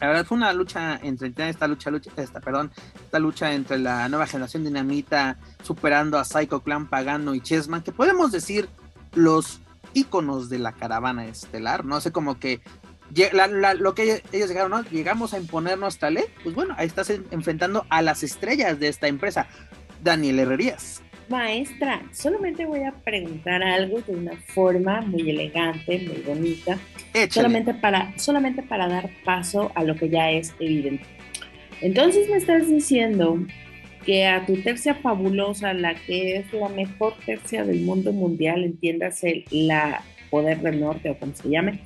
La verdad fue una lucha entre esta lucha, lucha, esta, perdón, esta lucha entre la nueva generación dinamita superando a Psycho Clan, Pagano y Chessman, que podemos decir los íconos de la caravana estelar, no sé, como que lo que ellos llegaron, ¿no? Llegamos a imponer nuestra ley, pues bueno, ahí estás enfrentando a las estrellas de esta empresa. Daniel Herrerías. Maestra, solamente voy a preguntar algo de una forma muy elegante, muy bonita, solamente para, solamente para dar paso a lo que ya es evidente. Entonces me estás diciendo que a tu tercia fabulosa, la que es la mejor tercia del mundo mundial, entiéndase la Poder del Norte o como se llame,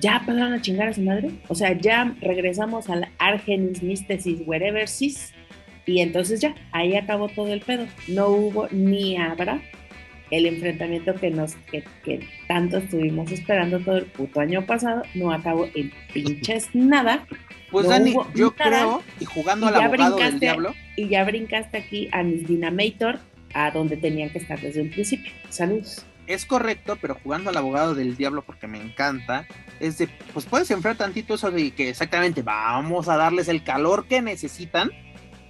ya pasaron a chingar a su madre. O sea, ya regresamos al Argenis Mystesis Wherever Sis. Y entonces ya, ahí acabó todo el pedo. No hubo ni habrá el enfrentamiento que nos que, tanto estuvimos esperando todo el puto año pasado. No acabó en pinches (laughs) nada. Pues Dani, yo creo, y jugando al abogado del diablo. Y ya brincaste aquí a mis Dynamator, a donde tenían que estar desde un principio. Saludos es correcto, pero jugando al abogado del diablo porque me encanta, es de, pues puedes enfrentar tantito eso de que exactamente vamos a darles el calor que necesitan,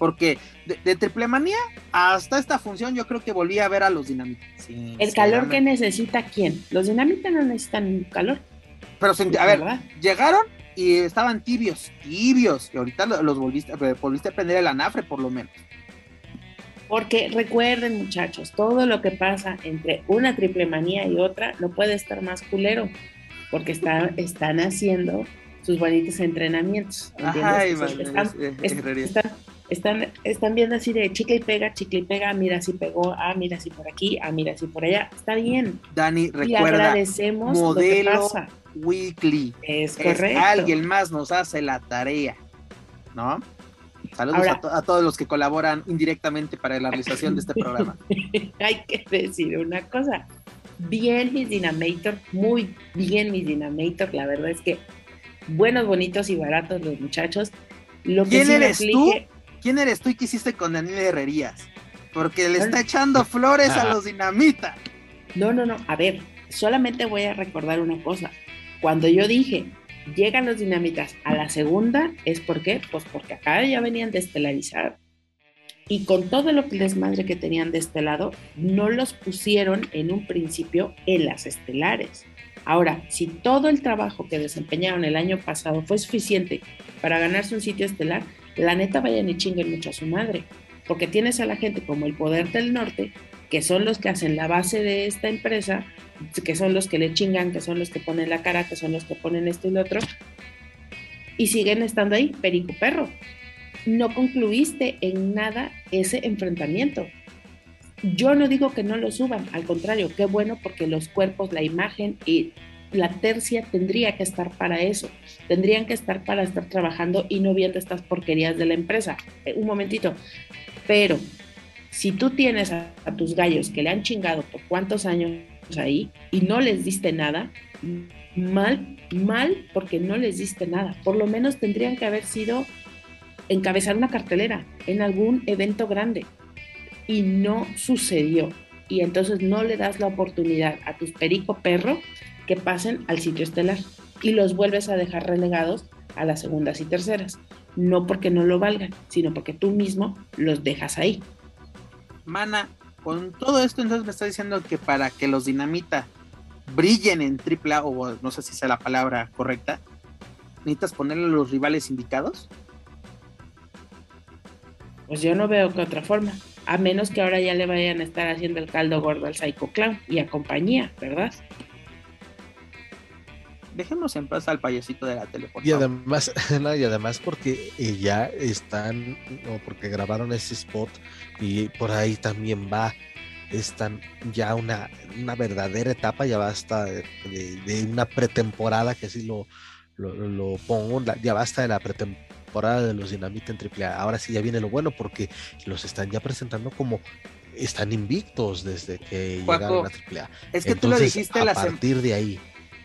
porque de, triple manía hasta esta función yo creo que volví a ver a los dinamitas. ¿El calor que necesita quién? Los dinamitas no necesitan calor. Pero, a ver, llegaron y estaban tibios, tibios, y ahorita los volviste, volviste a prender el anafre por lo menos. Porque recuerden muchachos, todo lo que pasa entre una triple manía y otra no puede estar más culero, porque están haciendo sus bonitos entrenamientos. están, están, viendo así de chicle y pega, chicle y pega, mira si pegó, ah, mira si por aquí, ah, mira si por allá, está bien. Dani, recuerda, agradecemos modelo weekly. Es correcto. alguien más nos hace la tarea, ¿no? Saludos a, todos los que colaboran indirectamente para la realización de este programa. (laughs) Hay que decir una cosa. Bien mis Dynamator, muy bien mis Dynamator. La verdad es que buenos, bonitos y baratos los muchachos. Lo que ¿Quién eres tú? ¿Quién eres tú y qué hiciste con Daniel Herrerías? Porque le está echando flores a los dinamita. No, no, no. A ver, solamente voy a recordar una cosa. Cuando yo dije, llegan los dinamitas a la segunda, ¿es por qué? Pues porque acá ya venían de estelarizar. Y con todo lo que desmadre que tenían de este lado, no los pusieron en un principio en las estelares. Ahora, si todo el trabajo que desempeñaron el año pasado fue suficiente para ganarse un sitio estelar, la neta vayan y chinguen mucho a su madre. Porque tienes a la gente como el Poder del Norte, que son los que hacen la base de esta empresa, que son los que le chingan, que son los que ponen la cara, que son los que ponen esto y lo otro, y siguen estando ahí, perico perro. No concluiste en nada ese enfrentamiento. Yo no digo que no lo suban, al contrario, qué bueno porque los cuerpos, la imagen y la tercia tendría que estar para eso, tendrían que estar para estar trabajando y no viendo estas porquerías de la empresa. Eh, un momentito, pero si tú tienes a, a, tus gallos que le han chingado por cuántos años ahí y no les diste nada, mal, mal porque no les diste nada. Por lo menos tendrían que haber sido encabezar una cartelera en algún evento grande. Y no sucedió. Y entonces no le das la oportunidad a tus perico perro que pasen al sitio estelar y los vuelves a dejar relegados a las segundas y terceras. No porque no lo valgan, sino porque tú mismo los dejas ahí. Mana, con todo esto, entonces me está diciendo que para que los dinamita brillen en AAA, o no sé si sea la palabra correcta, necesitas ponerle los rivales indicados. Pues yo no veo que otra forma. A menos que ahora ya le vayan a estar haciendo el caldo gordo al Psycho Clown y a compañía, ¿verdad? Dejemos en paz al payasito de la tele. y además, (laughs) y además porque ya están, o porque grabaron ese spot y por ahí también va, están ya una, una verdadera etapa, ya basta de, de, una pretemporada, que así lo, lo, pongo, ya basta de la pretemporada de los Dinamita en AAA. Ahora sí ya viene lo bueno porque los están ya presentando como están invictos desde que llegaron a AAA. Es que tú lo dijiste a partir de ahí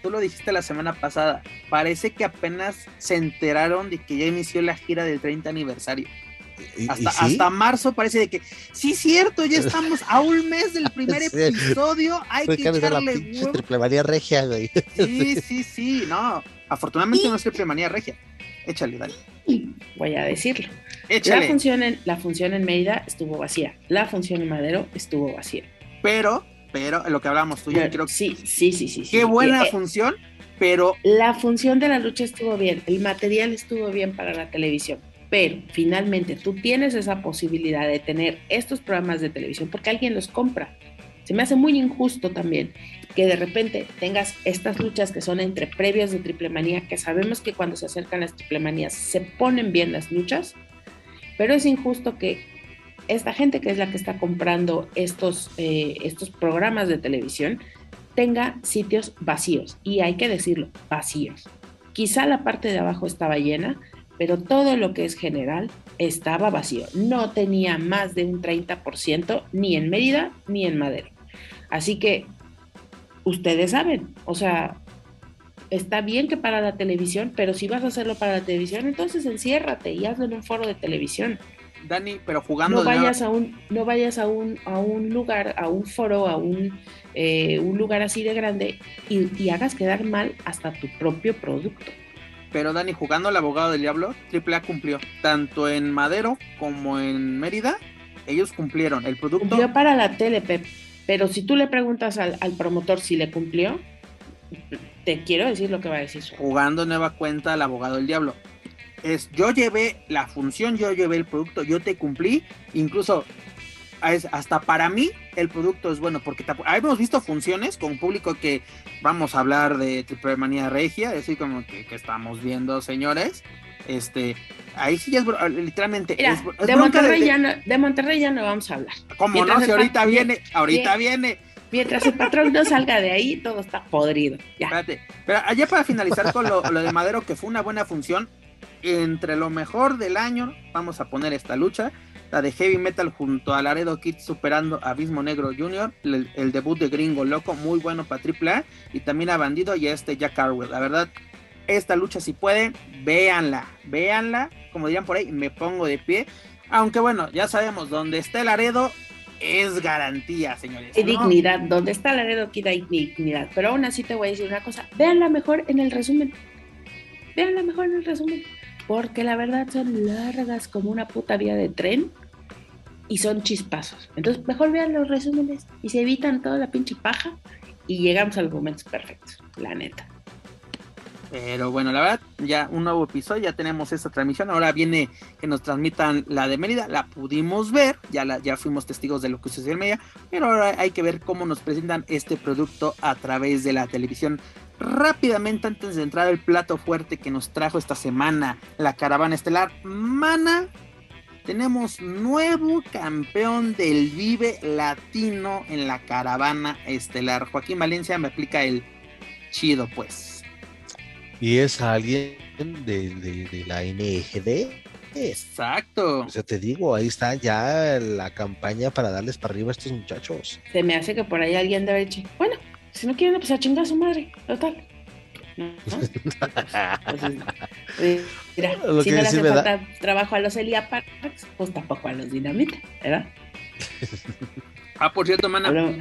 tú lo dijiste la semana pasada, parece que apenas se enteraron de que ya inició la gira del 30 aniversario. ¿Y- y Hasta, sí? hasta marzo parece de que, sí, cierto, ya estamos a un mes del primer (laughs) Sí. episodio, hay que la echarle huevo. triple manía regia, güey. (laughs) Sí, sí, sí, no. Afortunadamente no es triple manía regia. Échale, dale. Voy a decirlo. La Échale. función, en, la función en Mérida estuvo vacía. La función en Madero estuvo vacía. Pero, pero, lo que hablamos tú y yo, creo que sí, sí, sí, sí. sí. qué buena Eh, función, pero La función de la lucha estuvo bien, el material estuvo bien para la televisión, pero finalmente tú tienes esa posibilidad de tener estos programas de televisión porque alguien los compra. Se me hace muy injusto también que de repente tengas estas luchas que son entre previas de triple manía, que sabemos que cuando se acercan las triple manías se ponen bien las luchas, pero es injusto que esta gente que es la que está comprando estos, eh, estos programas de televisión tenga sitios vacíos. Y hay que decirlo, vacíos. Quizá la parte de abajo estaba llena, pero todo lo que es general estaba vacío. No tenía más de un 30% ni en Mérida ni en Madero. Así que ustedes saben, o sea, está bien que para la televisión, pero si vas a hacerlo para la televisión, entonces enciérrate y hazlo en un foro de televisión Dani, pero jugando no de vayas a un no vayas a un a un lugar a un foro a un eh, un lugar así de grande y, y hagas quedar mal hasta tu propio producto pero Dani, jugando al abogado del diablo, AAA cumplió. Tanto en Madero como en Mérida, ellos cumplieron. El producto cumplió para la tele Pep, pero si tú le preguntas al, al promotor si le cumplió te quiero decir lo que va a decir jugando nueva cuenta al abogado del diablo. Es, yo llevé la función, yo llevé el producto, yo te cumplí, incluso es- hasta para mí el producto es bueno, porque tapo- hemos visto funciones con público que vamos a hablar de Triple Manía Regia, así como que, que estamos viendo, señores. Este, ahí sí ya es bro- literalmente Mira, es, es de Monterrey de- ya no, de Monterrey ya no vamos a hablar ¿Cómo mientras no? Si el ahorita viene, ahorita bien. viene. mientras el patrón no salga de ahí todo está podrido ya Espérate, pero allá para finalizar con lo, lo de Madero, que fue una buena función, entre lo mejor del año, vamos a poner esta lucha, la de Heavy Metal junto a Laredo Kid superando a Abismo Negro Jr., el, el debut de Gringo Loco, muy bueno para AAA, y también a Bandido y a este Jack Carwell. La verdad, esta lucha si pueden, véanla, véanla, como dirían por ahí, me pongo de pie, aunque bueno, ya sabemos, donde esté Laredo es garantía, señores. Hay ¿no? dignidad, donde está Laredo Kid hay dignidad. Pero aún así te voy a decir una cosa, véanla mejor en el resumen. Véanla mejor en el resumen. Porque la verdad son largas como una puta vía de tren y son chispazos. Entonces, mejor vean los resúmenes y se evitan toda la pinche paja y llegamos a los momentos perfectos, la neta. Pero bueno, la verdad, ya un nuevo episodio, ya tenemos esta transmisión. Ahora viene que nos transmitan la de Mérida, la pudimos ver, ya, ya fuimos testigos de lo que sucedió en Mérida, pero ahora hay que ver cómo nos presentan este producto a través de la televisión. Rápidamente, antes de entrar al plato fuerte que nos trajo esta semana, la caravana estelar, Mana, tenemos nuevo campeón del Vive Latino en la caravana estelar. Joaquín Valencia me aplica el chido, pues. Y es alguien de, de- de la NGD. Exacto. O sea, te digo, ahí está ya la campaña para darles para arriba a estos muchachos. Se me hace que por ahí alguien debe dicho, bueno, si no quieren, pues a chingar a su madre, total. ¿No? Entonces, (laughs) eh, mira, Lo si que no le hace da- falta trabajo a los Elia Parks, pues tampoco a los Dinamita, ¿verdad? Ah, por cierto, mana, Pero,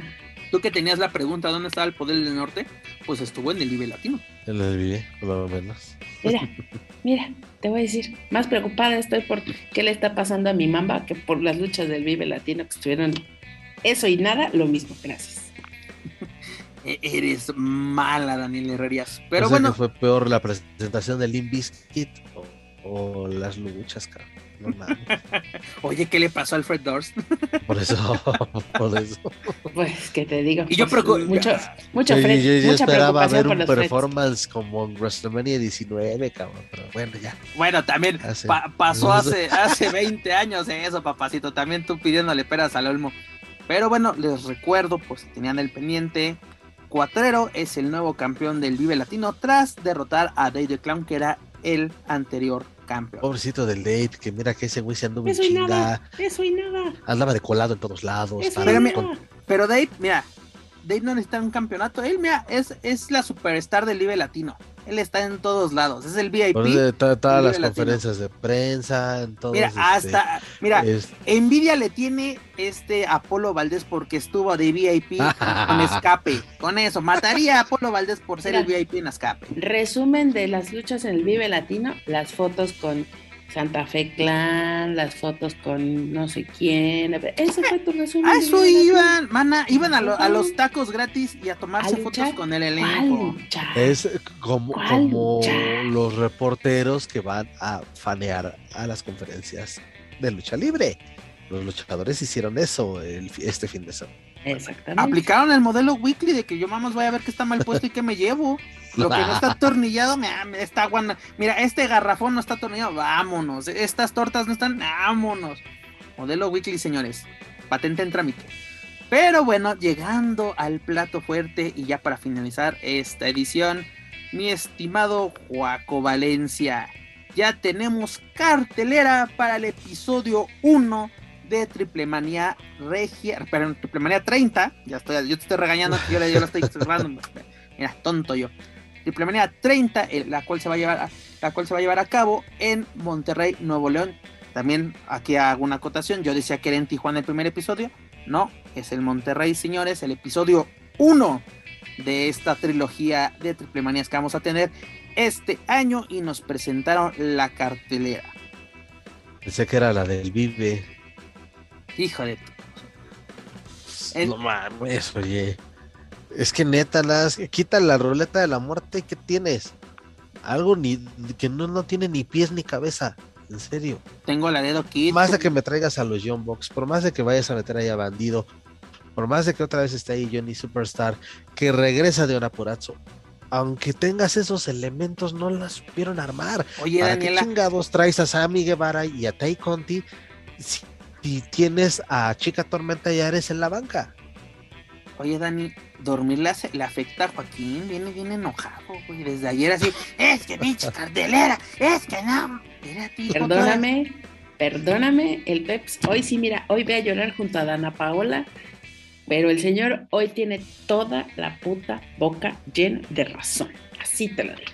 tú que tenías la pregunta ¿dónde estaba el poder del norte? Pues estuvo en el Vive Latino. En el vive, por lo menos. mira, mira, te voy a decir, más preocupada estoy por qué le está pasando a mi mamba que por las luchas del Vive Latino que estuvieron eso y nada, lo mismo, gracias. (laughs) E- Eres mala, Daniel Herrerías. Pero O sea, bueno, que fue peor la presentación de Limp Bizkit o, o las luchas, cabrón. No mames. oye, ¿qué le pasó a Alfred Dorst? Por eso, (laughs) por eso. Pues, ¿qué te digo? Y yo Pues, preocu- mucho, mucho Yo, yo- yo mucha esperaba ver un Freds. performance como en WrestleMania 19, cabrón. Pero bueno, ya. Bueno, también Hace- pa- pasó (laughs) hace, hace 20 años eso, papacito. También tú pidiéndole peras al olmo. Pero bueno, les recuerdo, por si tenían el pendiente, Cuatrero es el nuevo campeón del Vive Latino tras derrotar a Day the Clown, que era el anterior campeón. Pobrecito del date, que mira que ese güey se anduvo en Eso y chinga. nada, eso y nada, Andaba de colado en todos lados. eso y para- Espérame. nada. Pero Dave, mira, Dave no necesita un campeonato. Él, mira, es, es la superstar del Vive Latino. Él está en todos lados, es el VIP. De to- todas las Latino. conferencias de prensa, en todos, Mira, este, hasta, mira, es- envidia le tiene este Apolo Valdés porque estuvo de VIP (laughs) con, escape. Con eso, mataría a Apolo Valdés por ser el. VIP en escape. Resumen de las luchas en el Vive Latino, las fotos con Santa Fe Clan, las fotos con no sé quién. Ese fue tu resumen. A eso iban, mana, iban a, lo- a los tacos gratis y a tomarse ¿A fotos luchar? con el ¿Cuál elenco. es como, los reporteros que van a fanear a las conferencias de lucha libre. Los luchadores hicieron eso el- este fin de semana. Exactamente. Aplicaron el modelo weekly de que yo vamos voy a ver qué está mal puesto y qué me llevo. (laughs) Lo que no está (laughs) atornillado, me, me está aguanta. Mira, este garrafón no está atornillado, vámonos. Estas tortas no están, vámonos. Modelo weekly, señores. Patente en trámite. Pero bueno, llegando al plato fuerte y ya para finalizar esta edición, mi estimado Joaco Valencia, ya tenemos cartelera para el episodio 1 de Triple Manía Regia, perdón, Triple Manía 30, ya estoy, yo te estoy regañando, que yo, yo lo estoy (laughs) cerrando, mira, tonto yo. Triple Manía 30, eh, la cual se va a llevar a, la cual se va a llevar a cabo en Monterrey, Nuevo León. También aquí hago una acotación, yo decía que era en Tijuana el primer episodio, no, es el Monterrey, señores, el episodio 1 de esta trilogía de Triple Manías que vamos a tener este año y nos presentaron la cartelera. Pensé que era la del Vive. Pues, El- No mames, oye. Es que neta, las, quita la ruleta de la muerte, ¿qué tienes? Algo ni que no, no tiene ni pies ni cabeza. En serio. tengo la dedo. Por más de que me traigas a los John Box, por más de que vayas a meter ahí a Bandido, por más de que otra vez esté ahí Johnny Superstar, que regresa de Honorapurazzo, aunque tengas esos elementos, no las supieron armar. Oye, ¿Para Daniela, qué chingados traes a Sammy Guevara y a Tai Conti si, si tienes a Chica Tormenta y Ares en la banca? Oye, Dani, dormir le, hace- le afecta a Joaquín, viene bien enojado, güey, desde ayer así, es que pinche cartelera, es que no, espérate, hijo, Perdóname, perdóname, el Peps. Hoy sí, mira, hoy voy a llorar junto a Dana Paola, pero el señor hoy tiene toda la puta boca llena de razón. Así te lo digo.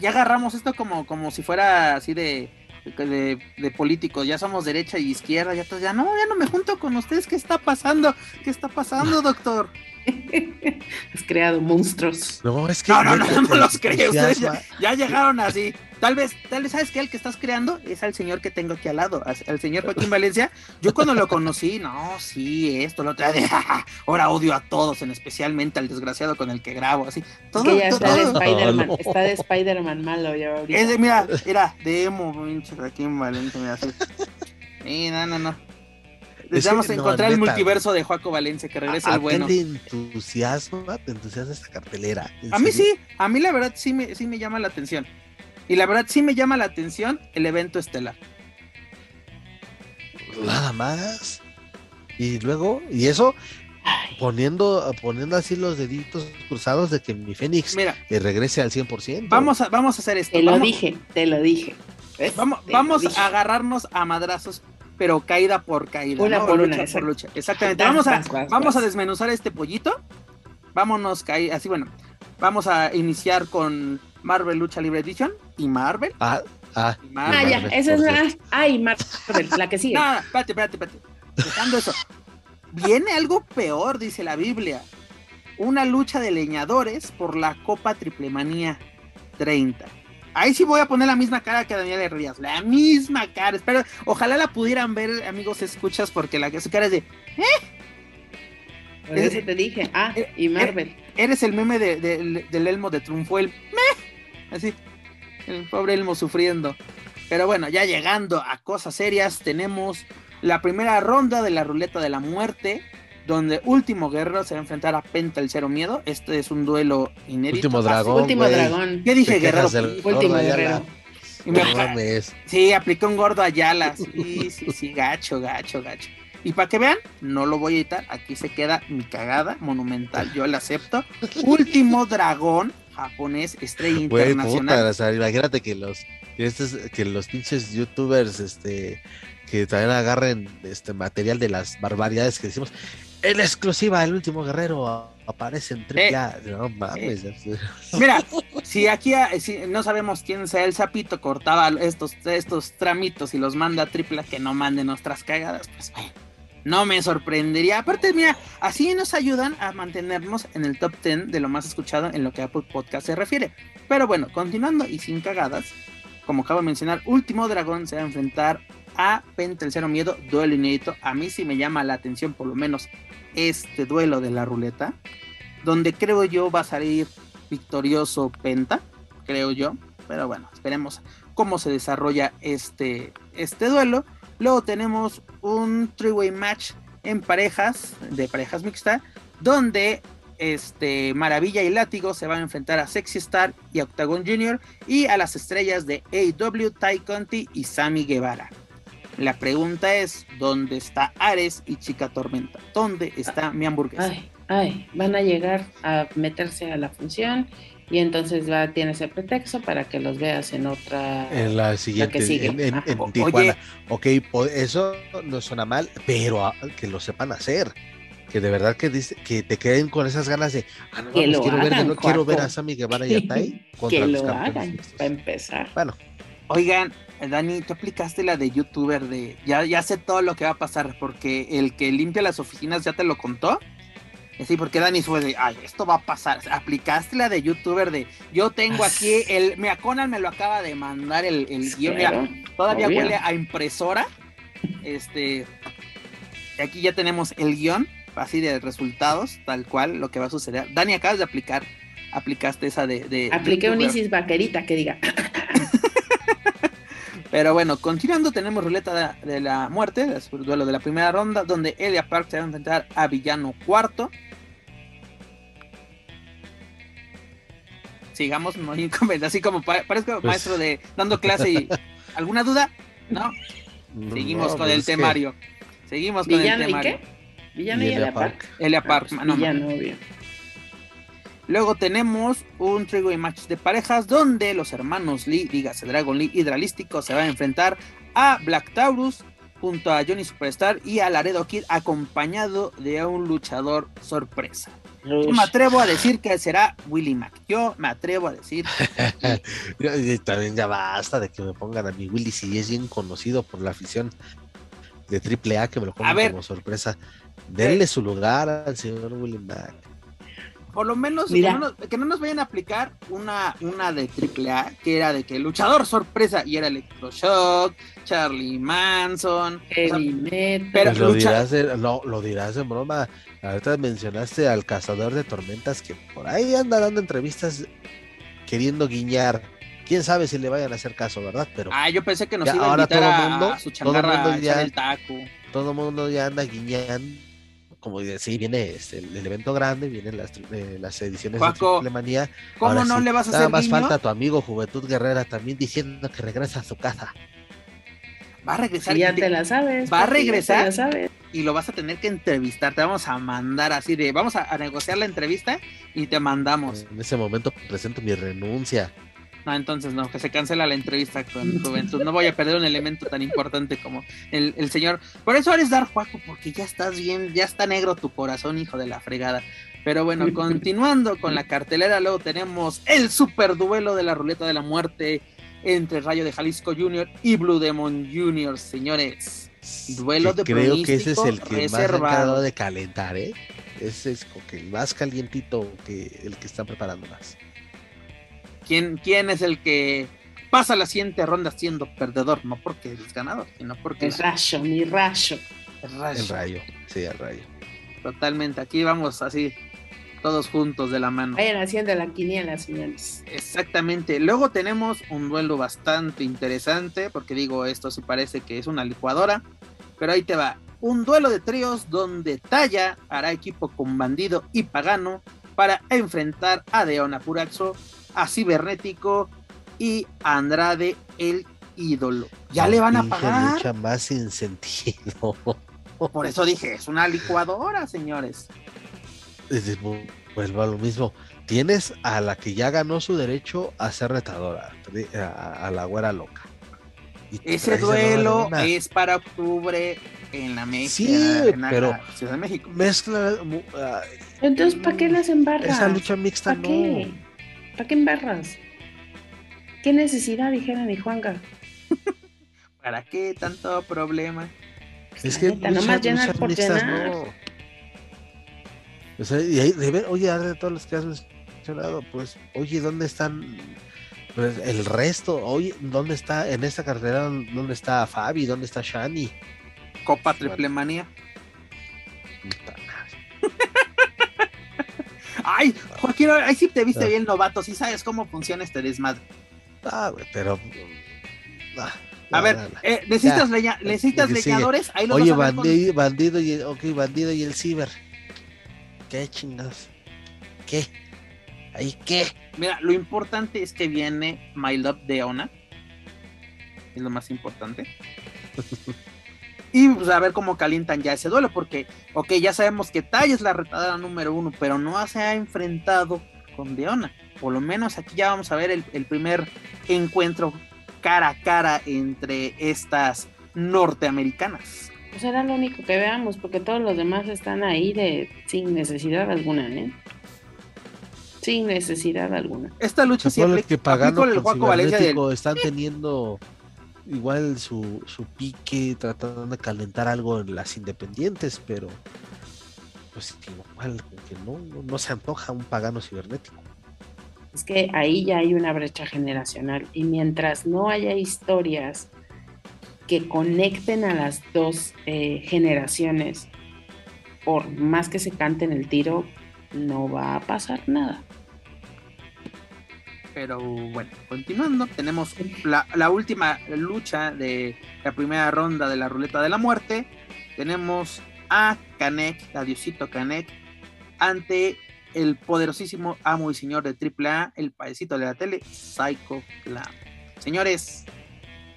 ya agarramos esto como, como si fuera así de, de, de políticos, ya somos derecha y izquierda, ya todos, ya no, ya no me junto con ustedes, ¿qué está pasando? ¿Qué está pasando, doctor? (laughs) Has creado monstruos. No, es que No, no, no, no los creo, ustedes ya, ya llegaron así. Tal vez, tal vez, ¿sabes qué? El que estás creando es al señor que tengo aquí al lado, al señor Joaquín (laughs) Valencia. Yo cuando lo conocí, no, sí, esto, lo otro, de, (laughs) ahora odio a todos, en especialmente al desgraciado con el que grabo, así. Todo, que ya todo- está de todo. Spider-Man, no. está de Spider-Man malo ya ahorita. Es de- mira, mira, de emo, pinche Joaquín Valencia, mira, así. Sí, no, no, no. Necesitamos que no, encontrar el neta, multiverso de Joaco Valencia, que regrese a, el bueno. te entusiasma, te entusiasma esta cartelera. A mí serio. sí, a mí la verdad sí me, sí me llama la atención. Y la verdad sí me llama la atención el evento estelar. Nada más. Y luego, y eso, Ay, poniendo, poniendo así los deditos cruzados de que mi Fénix Mira, eh, regrese al 100%. vamos a, vamos a hacer esto. te lo vamos, dije, te lo dije. ¿Ves? Vamos, Te lo vamos dije. a agarrarnos a madrazos, pero caída por caída. Una ¿no? por lucha una, por lucha. Exactamente. Vas, Vamos a, vas, vas, vamos a desmenuzar este pollito. Vámonos caí, así bueno. Vamos a iniciar con Marvel Lucha Libre Edition y Marvel. Ah, ah, y Ah, Marvel. ya, Marvel, esa es la. Ay, Marvel, la que sigue. (laughs) No, espérate, espérate, espérate. Dejando eso. Viene algo peor, dice la Biblia. Una lucha de leñadores por la Copa Triplemanía 30. Ahí sí voy a poner la misma cara que Daniel Herrías. La misma cara. Espero, ojalá la pudieran ver, amigos, escuchas, porque la su cara es de. Por eso te dije. Ah, y Marvel. Eres el meme de- de- del Elmo de Triunfo, el meh. Así. El pobre Elmo sufriendo. Pero bueno, ya llegando a cosas serias, tenemos la primera ronda de la ruleta de la muerte, donde Último Guerrero se va a enfrentar a Penta el Cero Miedo. Este es un duelo inédito. Último Así- dragón. Último dragón. ¿Qué dije, Guerrero? Último guerrero. Y me- No mames. Sí, aplicó un gordo Ayala. Sí, sí, sí, gacho, gacho, gacho. Y para que vean, no lo voy a editar. Aquí se queda mi cagada monumental. Yo la acepto. Último dragón japonés, estrella Güey, internacional. puta, o sea, imagínate que los que, estos- que los pinches youtubers este que también agarren este material de las barbaridades que decimos en exclusiva el último guerrero aparece en triple A. No mames. (laughs) Mira, si aquí si no sabemos quién sea el sapito, cortaba estos, estos tramitos y los manda a triple A, que no manden nuestras cagadas, pues bueno, no me sorprendería. Aparte, mira, así nos ayudan a mantenernos en el top 10 de lo más escuchado en lo que Apple Podcast se refiere. Pero bueno, continuando y sin cagadas, como acabo de mencionar, Último Dragón se va a enfrentar a Penta el Cero Miedo, duelo inédito. A mí sí me llama la atención, por lo menos, este duelo de la ruleta, donde creo yo va a salir victorioso Penta, creo yo. Pero bueno, esperemos cómo se desarrolla este, este duelo. Luego tenemos un three-way match en parejas, de parejas mixtas, donde este, Maravilla y Látigo se van a enfrentar a Sexy Star y Octagon Jr. y a las estrellas de AW, Ty Conti y Sammy Guevara. La pregunta es, ¿dónde está Ares y Chica Tormenta? ¿Dónde está mi hamburguesa? Ay, ay, van a llegar a meterse a la función y entonces va, tiene ese pretexto para que los veas en otra. En la siguiente, en, Tijuana. ok, eso no suena mal, pero que lo sepan hacer. Que de verdad que, dice, que te queden con esas ganas de, ah, no, quiero, ver, no quiero ver a Sammy Guevara y a Tai (laughs) contra que los lo hagan, para empezar. Bueno. Oigan, Dani, tú aplicaste la de youtuber de ya, ya sé todo lo que va a pasar, porque el que limpia las oficinas ya te lo contó. Sí, porque Dani fue de, ay, esto va a pasar. Aplicaste la de youtuber de, yo tengo aquí (laughs) el, mira, Conan me lo acaba de mandar el, el guion, todavía huele a impresora. Este, aquí ya tenemos el guion, así de resultados, tal cual, lo que va a suceder. Dani, acabas de aplicar, aplicaste esa de... de Apliqué un Isis vaquerita que diga. (laughs) Pero bueno, continuando, tenemos ruleta de, la muerte, el duelo de la primera ronda, donde Elia Park se va a enfrentar a Villano Cuarto. Sigamos, no hay así como parezco pues maestro de dando clase y (laughs) ¿alguna duda? ¿No? Seguimos con el pues temario. Seguimos con el temario. ¿Villano y, Elia Park? Elia Park, ah, pues, no, Villano, obvio. Luego tenemos un trigo y match de parejas donde los hermanos Lee, dígase Dragon Lee Hidralístico, se van a enfrentar a Black Taurus junto a Johnny Superstar y a Laredo Kid acompañado de un luchador sorpresa. Yo me atrevo a decir que será Willy Mac. Yo me atrevo a decir. (laughs) También ya basta de que me pongan a mi Willy si es bien conocido por la afición de AAA que me lo pongan como sorpresa. Denle su lugar al señor Willy Mac. Por lo menos que no, nos, vayan a aplicar una, una de AAA, que era de que luchador sorpresa y era Electroshock, Charlie Manson. pero pues lo, dirás de, lo, dirás en broma. Ahorita mencionaste al cazador de tormentas que por ahí anda dando entrevistas queriendo guiñar. Quién sabe si le vayan a hacer caso, ¿verdad? Pero ah, yo pensé que nos iba a invitar todo mundo, a, su todo mundo ya, el taco. Todo el mundo ya anda guiñando como sí, viene este, el, evento grande, vienen las, eh, las ediciones de Triple ¿Cómo no le vas a hacer Nada más falta tu amigo Juventud Guerrera también diciendo que regresa a su casa. Va a regresar. ya te la sabes. Va a regresar. Y lo vas a tener que entrevistar. Te vamos a mandar así de. Vamos a negociar la entrevista y te mandamos. En ese momento presento mi renuncia. No, entonces no, que se cancela la entrevista con Juventud. No voy a perder un elemento tan importante como el, señor. Por eso eres dar Juaco, porque ya estás bien, ya está negro tu corazón, hijo de la fregada. Pero bueno, (laughs) continuando con la cartelera, luego tenemos el super duelo de la ruleta de la muerte entre Rayo de Jalisco Jr. y Blue Demon Jr., señores. Duelo de Creo que ese es el que más ha de calentar, ¿eh? Ese es como que el más calientito que el que están preparando más. ¿Quién, es el que pasa la siguiente ronda siendo perdedor? No porque es ganador, sino porque... El rayo, mi rayo. El rayo. El rayo, sí, el rayo. Totalmente, aquí vamos así, todos juntos de la mano. Vayan haciendo la quiniela, señores. Exactamente. Luego tenemos un duelo bastante interesante, porque digo, esto sí parece que es una licuadora, pero ahí te va. Un duelo de tríos donde Talla hará equipo con Bandido y Pagano para enfrentar a Deona Puraxo a Cibernético y Andrade el ídolo. Ya le van a pagar. Lucha más sin sentido. (laughs) Por eso dije, es una licuadora, señores. Vuelvo a lo mismo. Tienes a la que ya ganó su derecho a ser retadora, a, la güera loca. Ese duelo es para octubre. en la México. Sí, en la- pero- Ciudad de México. Mezcla. ah, Entonces, ¿para qué las embarras? esa lucha mixta ¿Para no. qué? ¿Para qué embarras? ¿Qué necesidad, dijera mi Juanga? (laughs) ¿Para qué tanto problema? Es La que neta, nomás llenar por llenar. no. O sea, y ahí, de ver, oye, de todos los que has mencionado, pues, oye, ¿dónde están pues, el resto? Oye, ¿dónde está, en esta carretera, dónde está Fabi? ¿Dónde está Shani? Copa Triple Manía. Puta madre. (laughs) Ay, Joaquín, ahí sí te viste Ah. bien novato, sí sabes cómo funciona este desmadre. Ah, güey, pero. ah, A ver, eh, necesitas, Ya. leña- necesitas Lo leñadores, ahí los Oye, vas a ver con- bandido, bandido y el, ok, bandido y el ciber. ¿Qué chingados? ¿Qué? ¿Ahí qué? Mira, lo importante es que viene My Love de Ona. Es lo más importante. (laughs) y pues a ver cómo calientan ya ese duelo, porque, ok, ya sabemos que Tai es la retadora número uno, pero no se ha enfrentado con Deona. Por lo menos aquí ya vamos a ver el, el primer encuentro cara a cara entre estas norteamericanas. Pues era lo único que veamos, porque todos los demás están ahí de sin necesidad alguna, ¿eh? Sin necesidad alguna. Esta lucha apli- que pagando el Juaco Valencia del- están teniendo igual su, su pique, tratando de calentar algo en las independientes, pero pues igual que no, no, no se antoja un pagano cibernético. Es que ahí ya hay una brecha generacional y mientras no haya historias que conecten a las dos eh, generaciones, por más que se canten el tiro, no va a pasar nada. Pero bueno, continuando, tenemos la, la última lucha de la primera ronda de la ruleta de la muerte. Tenemos a Kanek, a Diosito Kanek, ante el poderosísimo amo y señor de AAA, el paecito de la tele, Psycho Clown. Señores,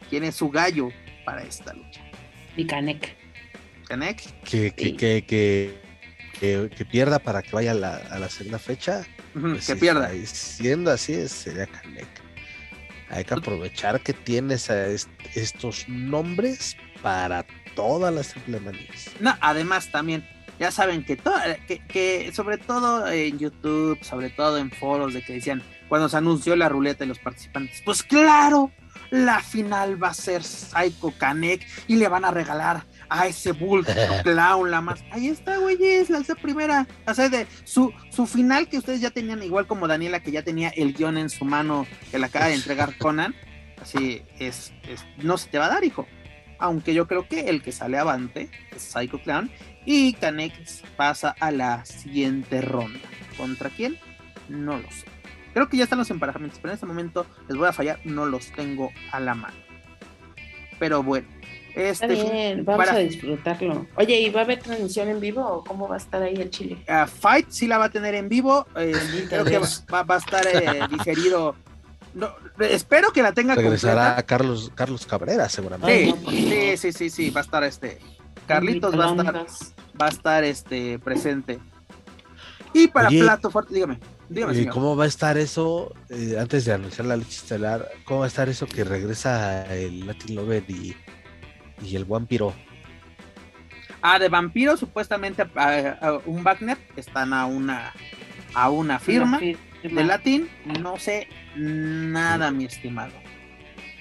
¿quién es su gallo para esta lucha? Vicanek. Kanek, Que, que, Sí. que, que, que- que pierda para que vaya a la, a la segunda fecha. Pues, que sí, pierda. Siendo así, sería Canek. Hay que aprovechar que tienes a est- estos nombres para todas las triple manías. No, además también, ya saben que, que, que sobre todo en YouTube, sobre todo en foros de que decían, cuando se anunció la ruleta y los participantes, pues claro, la final va a ser Psycho Kanek y le van a regalar a ese Bull (laughs) Clown la más. Ahí está, güeyes, la esa primera. O sea, de su, su final que ustedes ya tenían, igual como Daniela, que ya tenía el guion en su mano que le acaba de entregar (laughs) Conan. Así es, es- no se te va a dar, hijo. Aunque yo creo que el que sale avante es Psycho Clown y Kanek pasa a la siguiente ronda. ¿Contra quién? No lo sé. Creo que ya están los emparejamientos, pero en este momento les voy a fallar, no los tengo a la mano. Pero bueno, Está este bien, vamos para- a disfrutarlo. Oye, ¿y va a haber transmisión en vivo o cómo va a estar ahí el Chile? ah, Fight sí la va a tener en vivo. eh, Bendito creo que va, a estar eh, (laughs) diferido. No, espero que la tenga Regresará completa. Carlos, Carlos Cabrera, seguramente. Sí, Ay, no, por favor. sí, sí, sí, sí, va a estar este. Carlitos va a estar, va a estar este presente. Y para Oye, plato fuerte, dígame, dígame, ¿Y señor. cómo va a estar eso, eh, antes de anunciar la lucha estelar, cómo va a estar eso que regresa el Latin Lover y, y el Vampiro? Ah, de vampiro, supuestamente a, a un Wagner están a una a una firma Una de latín. No sé nada, mi estimado.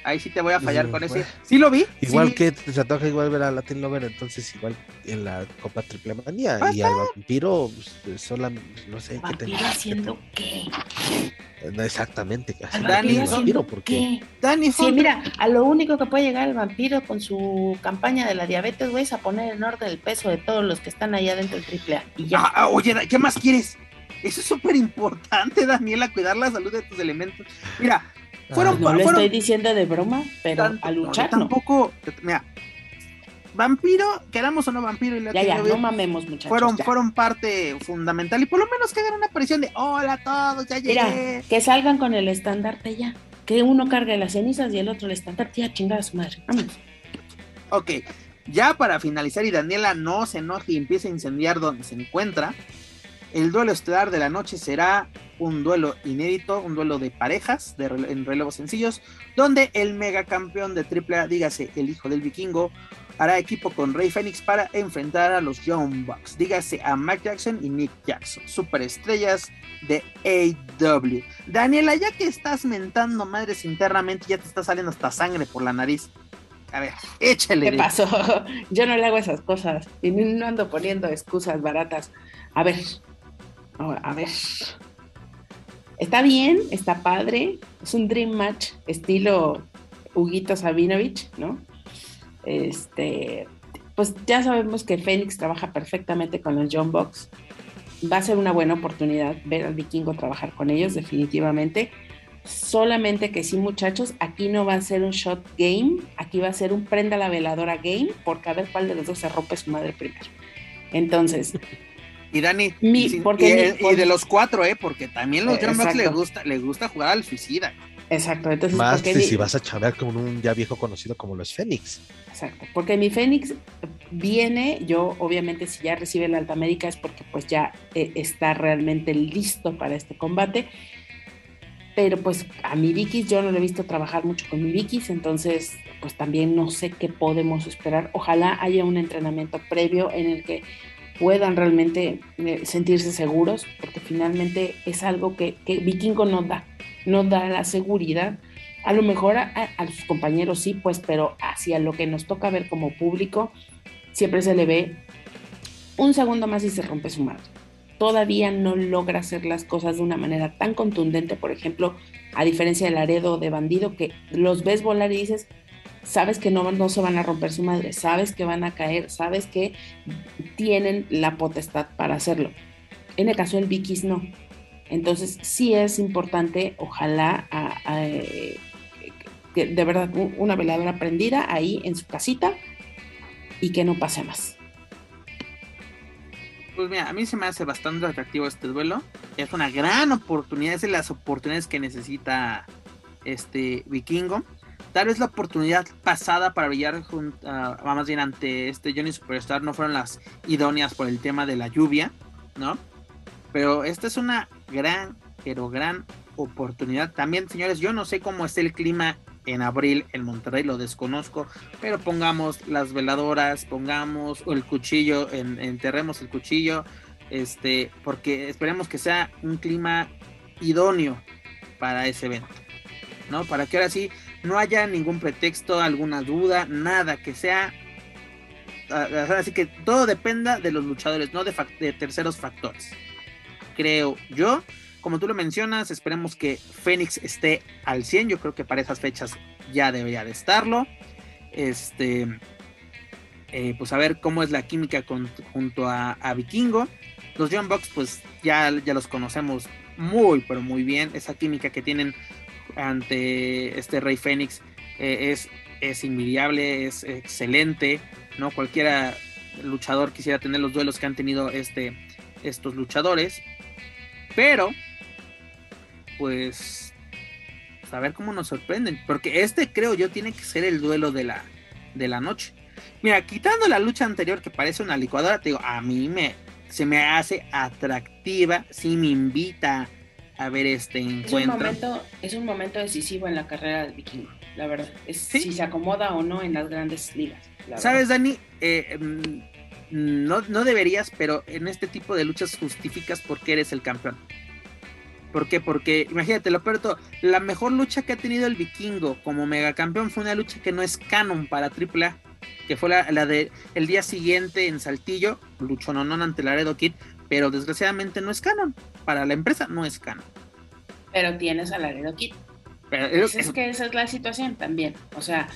Ahí sí te voy a fallar con ese. Sí lo vi. Igual sí. que te antoja igual ver a Latin Lover, entonces igual en la Copa Triple Manía y al Vampiro, pues, sola, no sé qué ¿Vampiro tenga- haciendo qué? qué- no, exactamente, Dani, el ¿haciendo Vampiro, porque ¿Qué? Dani Sí, mira, a lo único que puede llegar el vampiro con su campaña de la diabetes, güey, es a poner en orden el peso de todos los que están allá dentro del triple A. Y ya. Ah, ah, oye, ¿qué más quieres? Eso es súper importante, Daniela, cuidar la salud de tus elementos. Mira, fueron, no lo fueron estoy diciendo de broma, pero tanto- a luchar no. tampoco, mira, vampiro, queramos o no vampiro y Ya, Latin ya, Lover no mamemos, muchachos. fueron, ya. fueron parte fundamental y por lo menos que hagan una aparición de hola a todos, ya llegué. Mira, que salgan con el estandarte ya. Que uno cargue las cenizas y el otro el estandarte ya chingada a su madre. Vámonos. Ok, ya para finalizar y Daniela no se enoje y empiece a incendiar donde se encuentra, el duelo estelar de la noche será un duelo inédito, un duelo de parejas en relevos sencillos, donde el megacampeón de AAA, dígase el hijo del vikingo, hará equipo con Rey Fénix para enfrentar a los Young Bucks. Dígase a Mike Jackson y Nick Jackson, superestrellas de AW. Daniela, ya que estás mentando madres internamente, ya te está saliendo hasta sangre por la nariz. A ver, échale. ¿Qué pasó? (laughs) Yo no le hago esas cosas y no ando poniendo excusas baratas. A ver, a ver. Está bien, está padre. Es un dream match estilo Huguito Sabinovich, ¿no? Este, pues ya sabemos que Fénix trabaja perfectamente con los John Box. Va a ser una buena oportunidad ver al vikingo trabajar con ellos, definitivamente. Solamente que sí, muchachos, aquí no va a ser un shot game, aquí va a ser un prenda la veladora game, porque a ver cuál de los dos se rompe su madre primero. Entonces. Y Dani, y, de los cuatro, ¿eh? Porque también los John Box le gusta, le gusta jugar al suicida. Exacto, entonces. Más si vas a chavear con un ya viejo conocido como los Fénix. Exacto, porque mi Fénix viene, yo obviamente si ya recibe la Alta América es porque pues ya eh, está realmente listo para este combate. Pero pues a mi Vikis yo no lo he visto trabajar mucho con mi Vikis, entonces pues también no sé qué podemos esperar. Ojalá haya un entrenamiento previo en el que puedan realmente eh, sentirse seguros, porque finalmente es algo que, que Vikingo no da no da la seguridad. A lo mejor a, sus compañeros sí, pues, pero hacia lo que nos toca ver como público, siempre se le ve un segundo más y se rompe su madre. Todavía no logra hacer las cosas de una manera tan contundente, por ejemplo, a diferencia del Aredo de Bandido, que los ves volar y dices, sabes que no, no se van a romper su madre, sabes que van a caer, sabes que tienen la potestad para hacerlo. En el caso del Vikis no. Entonces, sí es importante, ojalá, eh, que de verdad, una veladora prendida ahí en su casita y que no pase más. Pues mira, a mí se me hace bastante atractivo este duelo. Es una gran oportunidad, es de las oportunidades que necesita este vikingo. Tal vez la oportunidad pasada para brillar junto, más bien ante este Johnny Superstar no fueron las idóneas por el tema de la lluvia, ¿no? Pero esta es una gran, pero gran oportunidad. También, señores, yo no sé cómo está el clima en abril en Monterrey, lo desconozco, pero pongamos las veladoras, pongamos el cuchillo, enterremos el cuchillo, este, porque esperemos que sea un clima idóneo para ese evento, ¿no? Para que ahora sí no haya ningún pretexto, alguna duda, nada, que sea así que todo dependa de los luchadores, no de, terceros factores creo yo. Como tú lo mencionas, esperemos que Fénix esté al 100. Yo creo que para esas fechas ya debería de estarlo. Este, eh, pues a ver cómo es la química junto a, Vikingo. Los Young Bucks, pues ya, ya los conocemos muy, pero muy bien. Esa química que tienen ante este Rey Fénix eh, es, es es excelente. ¿no? Cualquiera luchador quisiera tener los duelos que han tenido este, estos luchadores. Pero, pues, a ver cómo nos sorprenden. Porque este creo yo tiene que ser el duelo de la, de la noche. Mira, quitando la lucha anterior que parece una licuadora, te digo, a mí me, se me hace atractiva, sí me invita a ver este encuentro. Es un momento, es un momento decisivo en la carrera del vikingo, la verdad. Es si se acomoda o no en las grandes ligas. ¿Sabes, Dani? Eh, mm, no, no deberías, pero en este tipo de luchas justificas porque eres el campeón. ¿Por qué? Porque, imagínate, lo peor la mejor lucha que ha tenido el vikingo como megacampeón fue una lucha que no es canon para AAA, que fue la, la de el día siguiente en Saltillo, luchó no ante Laredo Kid, pero desgraciadamente no es canon. Para la empresa no es canon. Pero tienes a Laredo Kid. Pero, es que esa es la situación también. O sea,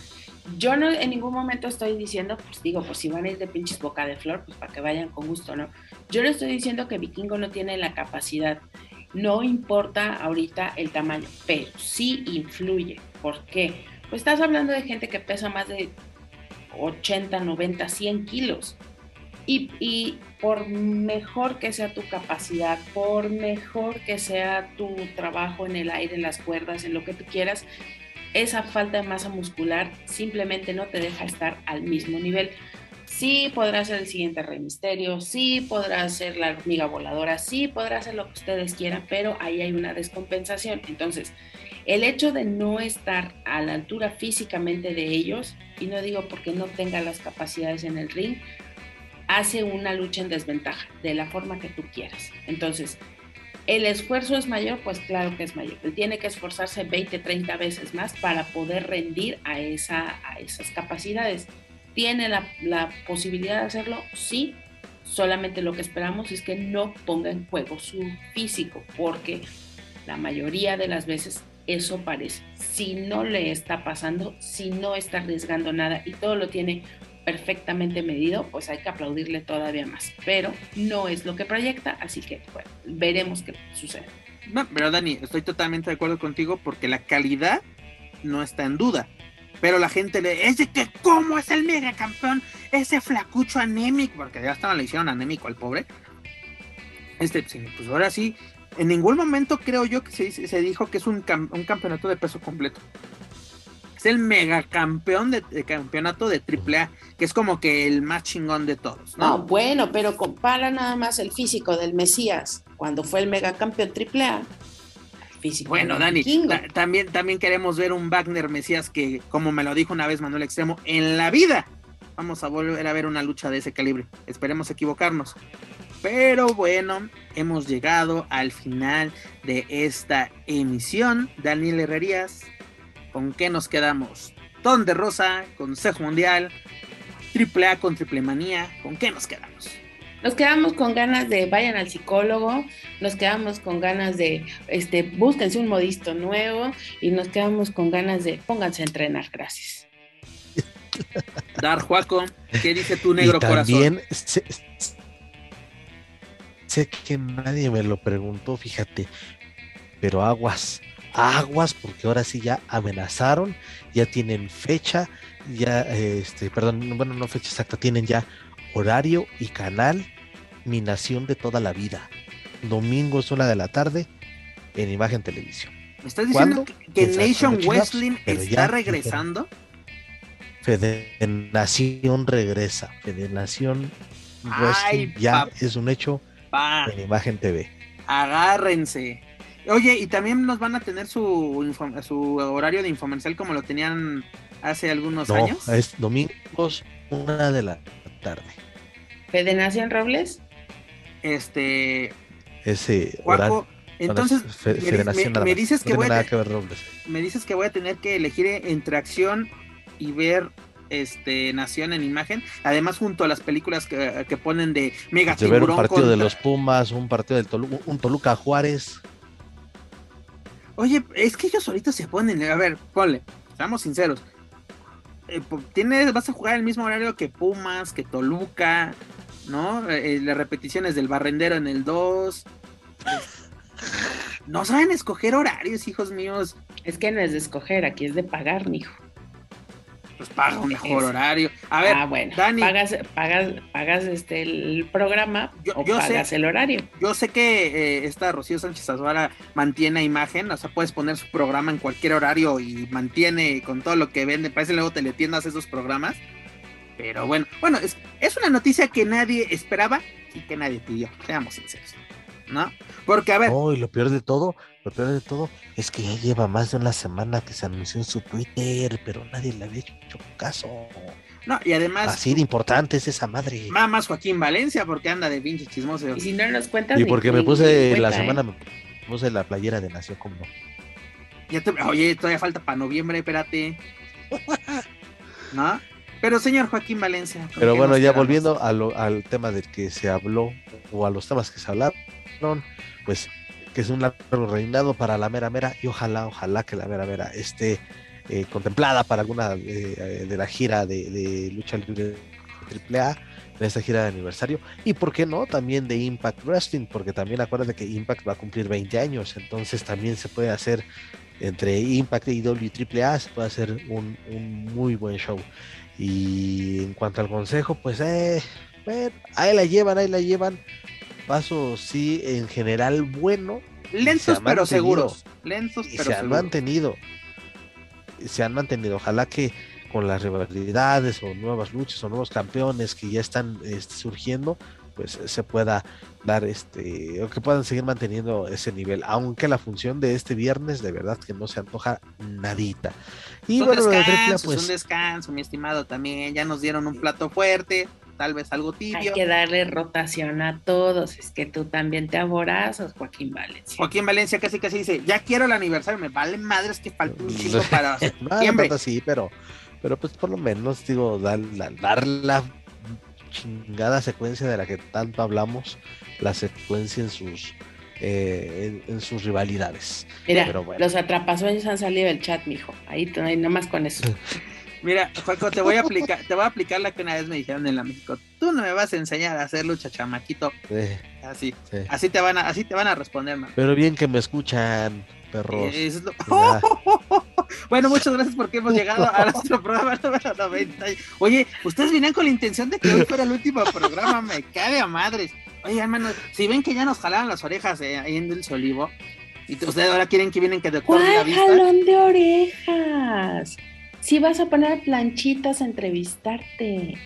yo no en ningún momento estoy diciendo, pues digo, pues si van a ir de pinches boca de flor, pues para que vayan con gusto, ¿no? Yo no estoy diciendo que Vikingo no tiene la capacidad, no importa ahorita el tamaño, pero sí influye. ¿Por qué? Pues estás hablando de gente que pesa más de 80, 90, 100 kilos. Y, por mejor que sea tu capacidad, por mejor que sea tu trabajo en el aire, en las cuerdas, en lo que tú quieras, esa falta de masa muscular simplemente no te deja estar al mismo nivel. Sí podrá ser el siguiente Rey Misterio, sí podrá ser la hormiga voladora, sí podrá ser lo que ustedes quieran, pero ahí hay una descompensación. Entonces, El hecho de no estar a la altura físicamente de ellos, y no digo porque no tenga las capacidades en el ring, hace una lucha en desventaja, de la forma que tú quieras. Entonces, ¿el esfuerzo es mayor? Pues claro que es mayor. Él tiene que esforzarse 20, 30 veces más para poder rendir a, esa, a esas capacidades. ¿Tiene la, la posibilidad de hacerlo? Sí, solamente lo que esperamos es que no ponga en juego su físico, porque la mayoría de las veces eso parece. Si no le está pasando, si no está arriesgando nada y todo lo tiene perfectamente medido, pues hay que aplaudirle todavía más. Pero no es lo que proyecta, así que bueno, veremos qué sucede. No, pero Dani, estoy totalmente de acuerdo contigo porque la calidad no está en duda. Pero la gente le es de que cómo es el mega campeón, ese flacucho anémico, porque ya estaba le hicieron anémico al pobre. Este, pues ahora sí, en ningún momento creo yo que se, se dijo que es un, un campeonato de peso completo es el megacampeón de, de, campeonato de AAA, que es como que el más chingón de todos. ¿no? no, bueno, pero compara nada más el físico del Mesías cuando fue el megacampeón AAA. Físico bueno, Dani, ta también, también queremos ver un Wagner Mesías que, como me lo dijo una vez Manuel Extremo, en la vida vamos a volver a ver una lucha de ese calibre. Esperemos equivocarnos. Pero bueno, hemos llegado al final de esta emisión. Daniel Herrerías, ¿con qué nos quedamos? Ton de Rosa, Consejo Mundial, Triple A con Triple Manía, ¿con qué nos quedamos? Nos quedamos con ganas de vayan al psicólogo, nos quedamos con ganas de este búsquense un modisto nuevo y nos quedamos con ganas de pónganse a entrenar, gracias. (laughs) Dar Juaco, ¿qué dice tu negro y también corazón? Sé, sé que nadie me lo preguntó, fíjate, pero aguas, aguas porque ahora sí ya amenazaron, ya tienen fecha, ya, este, perdón, bueno, no fecha exacta, tienen ya horario y canal, mi nación de toda la vida. Domingos una de la tarde en Imagen Televisión. ¿Me estás diciendo que, que Nation Wrestling está regresando? Federación regresa, Federación Wrestling ya es un hecho pa. en Imagen TV. Agárrense. Oye, y también nos van a tener su, su horario de infomercial como lo tenían hace algunos no, años. Es domingos, una de la tarde. ¿Federación Robles? Este. Ese horario. Entonces, Federación me, me, me dices no que voy nada a, que ver Robles. me dices que voy a tener que elegir entre acción y ver este Nación en imagen, además junto a las películas que, que ponen de Mega de ver un partido contra... de los Pumas, un partido del Toluca, un Toluca Juárez. Oye, es que ellos ahorita se ponen, a ver, ponle, seamos sinceros. Eh, tienes, vas a jugar el mismo horario que Pumas, que Toluca, ¿no? Eh, las repeticiones del barrendero en el 2. (laughs) No saben escoger horarios, hijos míos. Es que no es de escoger, aquí es de pagar, mijo. Pues paga un mejor es. horario. A ver, ah, bueno, Dani, pagas, pagas, pagas este el programa yo, o yo pagas sé, el horario. Yo sé que eh, esta Rocío Sánchez Azuara mantiene imagen, o sea, puedes poner su programa en cualquier horario y mantiene con todo lo que vende. Parece luego teletiendas esos programas. Pero bueno, bueno, es, es una noticia que nadie esperaba y que nadie pidió, seamos sinceros. ¿no? Porque a ver. Oh, y lo peor de todo, lo peor de todo es que ya lleva más de una semana que se anunció en su Twitter, pero nadie le había hecho caso. No, y además. Así de importante es esa madre. Más Joaquín Valencia, porque anda de pinche chismoso. Y si no nos cuentas. Y porque me puse la cuenta, semana, ¿eh? me puse la playera de Nación como no. Ya te, oye, todavía falta para noviembre, espérate. ¿No? Pero señor Joaquín Valencia. Pero bueno, ya volviendo a lo, al tema del que se habló, o a los temas que se hablaron, pues que es un largo reinado para la mera mera y ojalá, ojalá que la mera mera esté eh, contemplada para alguna eh, de la gira de, de lucha libre AAA en esta gira de aniversario. Y por qué no también de Impact Wrestling porque también acuérdate que Impact va a cumplir 20 años entonces también se puede hacer entre Impact y AAA se puede hacer un, muy buen show. Y en cuanto al consejo pues eh, ahí la llevan ahí la llevan paso sí en general bueno. Lentos pero seguros. Lentos y pero se han mantenido. Se han mantenido. Ojalá que con las rivalidades o nuevas luchas o nuevos campeones que ya están este, surgiendo, pues se pueda dar este, o que puedan seguir manteniendo ese nivel, aunque la función de este viernes de verdad que no se antoja nadita. Y un bueno, descanso, pues, un descanso, mi estimado, también ya nos dieron un plato fuerte, tal vez algo tibio. Hay que darle rotación a todos, es que tú también te aborazas, Joaquín Valencia. En Valencia casi casi dice, ya quiero el aniversario, me vale madres que falta un chico (laughs) para septiembre. no, sí, pero, pero pues por lo menos digo, dar, dar la chingada secuencia de la que tanto hablamos, la secuencia en sus eh, en, sus rivalidades. Mira, Pero bueno. los atrapasueños han salido del chat, mijo. Ahí, ahí nomás con eso. (laughs) Mira, Juanco, te voy a (laughs) aplicar, te voy a aplicar la que una vez me dijeron en la México. Tú no me vas a enseñar a hacer lucha, chamaquito. así, así te van a, así te van a responder, man. Pero bien que me escuchan, perros. (laughs) bueno, muchas gracias porque hemos llegado a (laughs) nuestro programa número 90. Oye, ustedes vinieron con la intención de que hoy fuera el último programa, me cae a madres. Oye, hermano, si ven que ya nos jalaban las orejas eh, ahí en Dulce Olivo, y ustedes ahora quieren que vienen que de la vista. jalón de orejas? Si vas a poner planchitas a entrevistarte,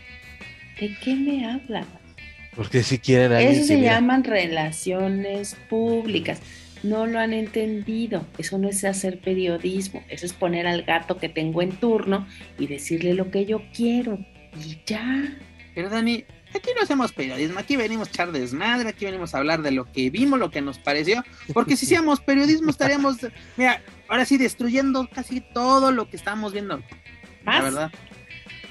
¿de qué me hablas? Porque si quieren Eso se llaman relaciones públicas. No lo han entendido. Eso no es hacer periodismo. Eso es poner al gato que tengo en turno y decirle lo que yo quiero. Y ya. Pero Dani, aquí no hacemos periodismo. Aquí venimos a echar desmadre. Aquí venimos a hablar de lo que vimos, lo que nos pareció. Porque si hiciéramos periodismo estaríamos, mira, ahora sí destruyendo casi todo lo que estamos viendo. La verdad.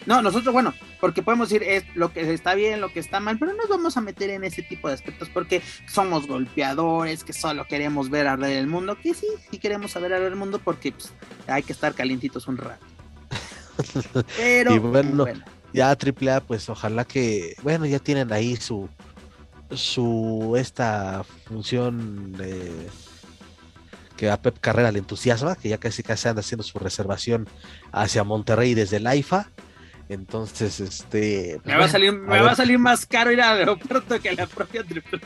No, nosotros, bueno, porque podemos decir es lo que está bien, lo que está mal, pero no nos vamos a meter en ese tipo de aspectos porque somos golpeadores, que solo queremos ver arder el mundo, que sí, sí queremos saber arder el mundo porque pues, hay que estar calientitos un rato. (laughs) Pero y bueno, ya AAA, pues ojalá que, bueno, ya tienen ahí su su esta función de que a Pep Carrera le entusiasma, que ya casi casi anda haciendo su reservación hacia Monterrey desde el AIFA. Entonces, este. Pues me, va, a salir, me va a salir más caro ir al aeropuerto que a la propia Triple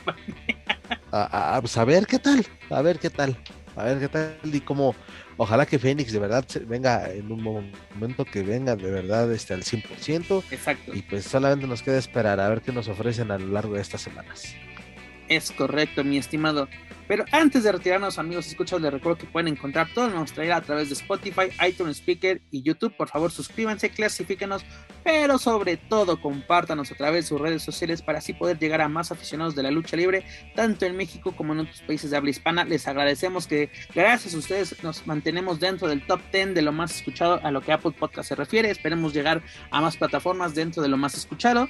a, a, pues a ver qué tal, a ver qué tal, a ver qué tal y cómo. Ojalá que Fénix de verdad venga en un momento que venga de verdad este, al 100%. Exacto. Y pues solamente nos queda esperar a ver qué nos ofrecen a lo largo de estas semanas. Es correcto, mi estimado. Pero antes de retirarnos, amigos, escuchas, les recuerdo que pueden encontrar todo nuestra idea a través de Spotify, iTunes Speaker y YouTube. Por favor, suscríbanse, clasifíquenos, pero sobre todo compártanos a través de sus redes sociales para así poder llegar a más aficionados de la lucha libre, tanto en México como en otros países de habla hispana. Les agradecemos que gracias a ustedes nos mantenemos dentro del top 10 de lo más escuchado a lo que Apple Podcast se refiere. Esperemos llegar a más plataformas dentro de lo más escuchado.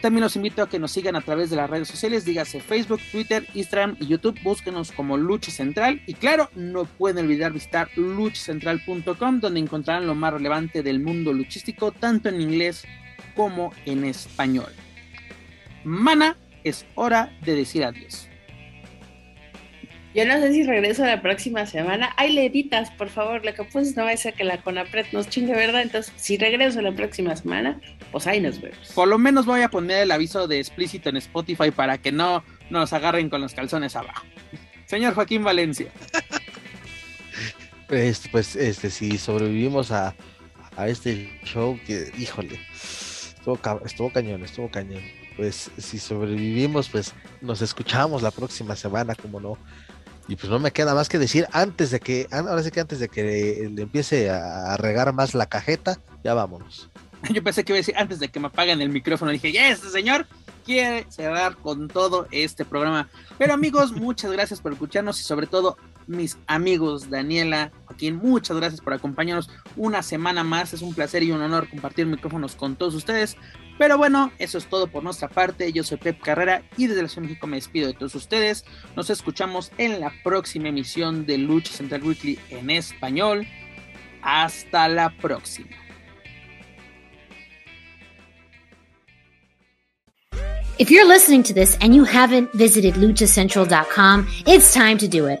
También los invito a que nos sigan a través de las redes sociales, dígase Facebook, Twitter, Instagram y YouTube. Búsquenos como Lucha Central. Y claro, no pueden olvidar visitar luchacentral.com, donde encontrarán lo más relevante del mundo luchístico, tanto en inglés como en español. Mana, es hora de decir adiós. Yo no sé si regreso la próxima semana. Ay, le editas, por favor. La que pues no va a ser que la Conapred nos chingue, ¿verdad? Entonces, si regreso la próxima semana, pues ahí nos vemos. Por lo menos voy a poner el aviso de explícito en Spotify para que no nos agarren con los calzones abajo. Señor Joaquín Valencia. Pues, pues, este, si sobrevivimos a, a este show, que, híjole, estuvo, estuvo cañón, estuvo cañón. Pues, si sobrevivimos, pues nos escuchamos la próxima semana, como no. Y pues no me queda más que decir antes de que, ahora sí que antes de que le empiece a regar más la cajeta, ya vámonos. (laughs) Yo pensé que iba a decir antes de que me apaguen el micrófono, dije, ya este señor quiere cerrar con todo este programa. Pero amigos, (laughs) muchas gracias por escucharnos y sobre todo mis amigos Daniela, Joaquín, muchas gracias por acompañarnos una semana más. Es un placer y un honor compartir micrófonos con todos ustedes. Pero bueno, eso es todo por nuestra parte. Yo soy Pep Carrera y desde la Ciudad de México me despido de todos ustedes. Nos escuchamos en la próxima emisión de Lucha Central Weekly en español. Hasta la próxima. If you're listening to this and you haven't visited luchacentral.com, it's time to do it.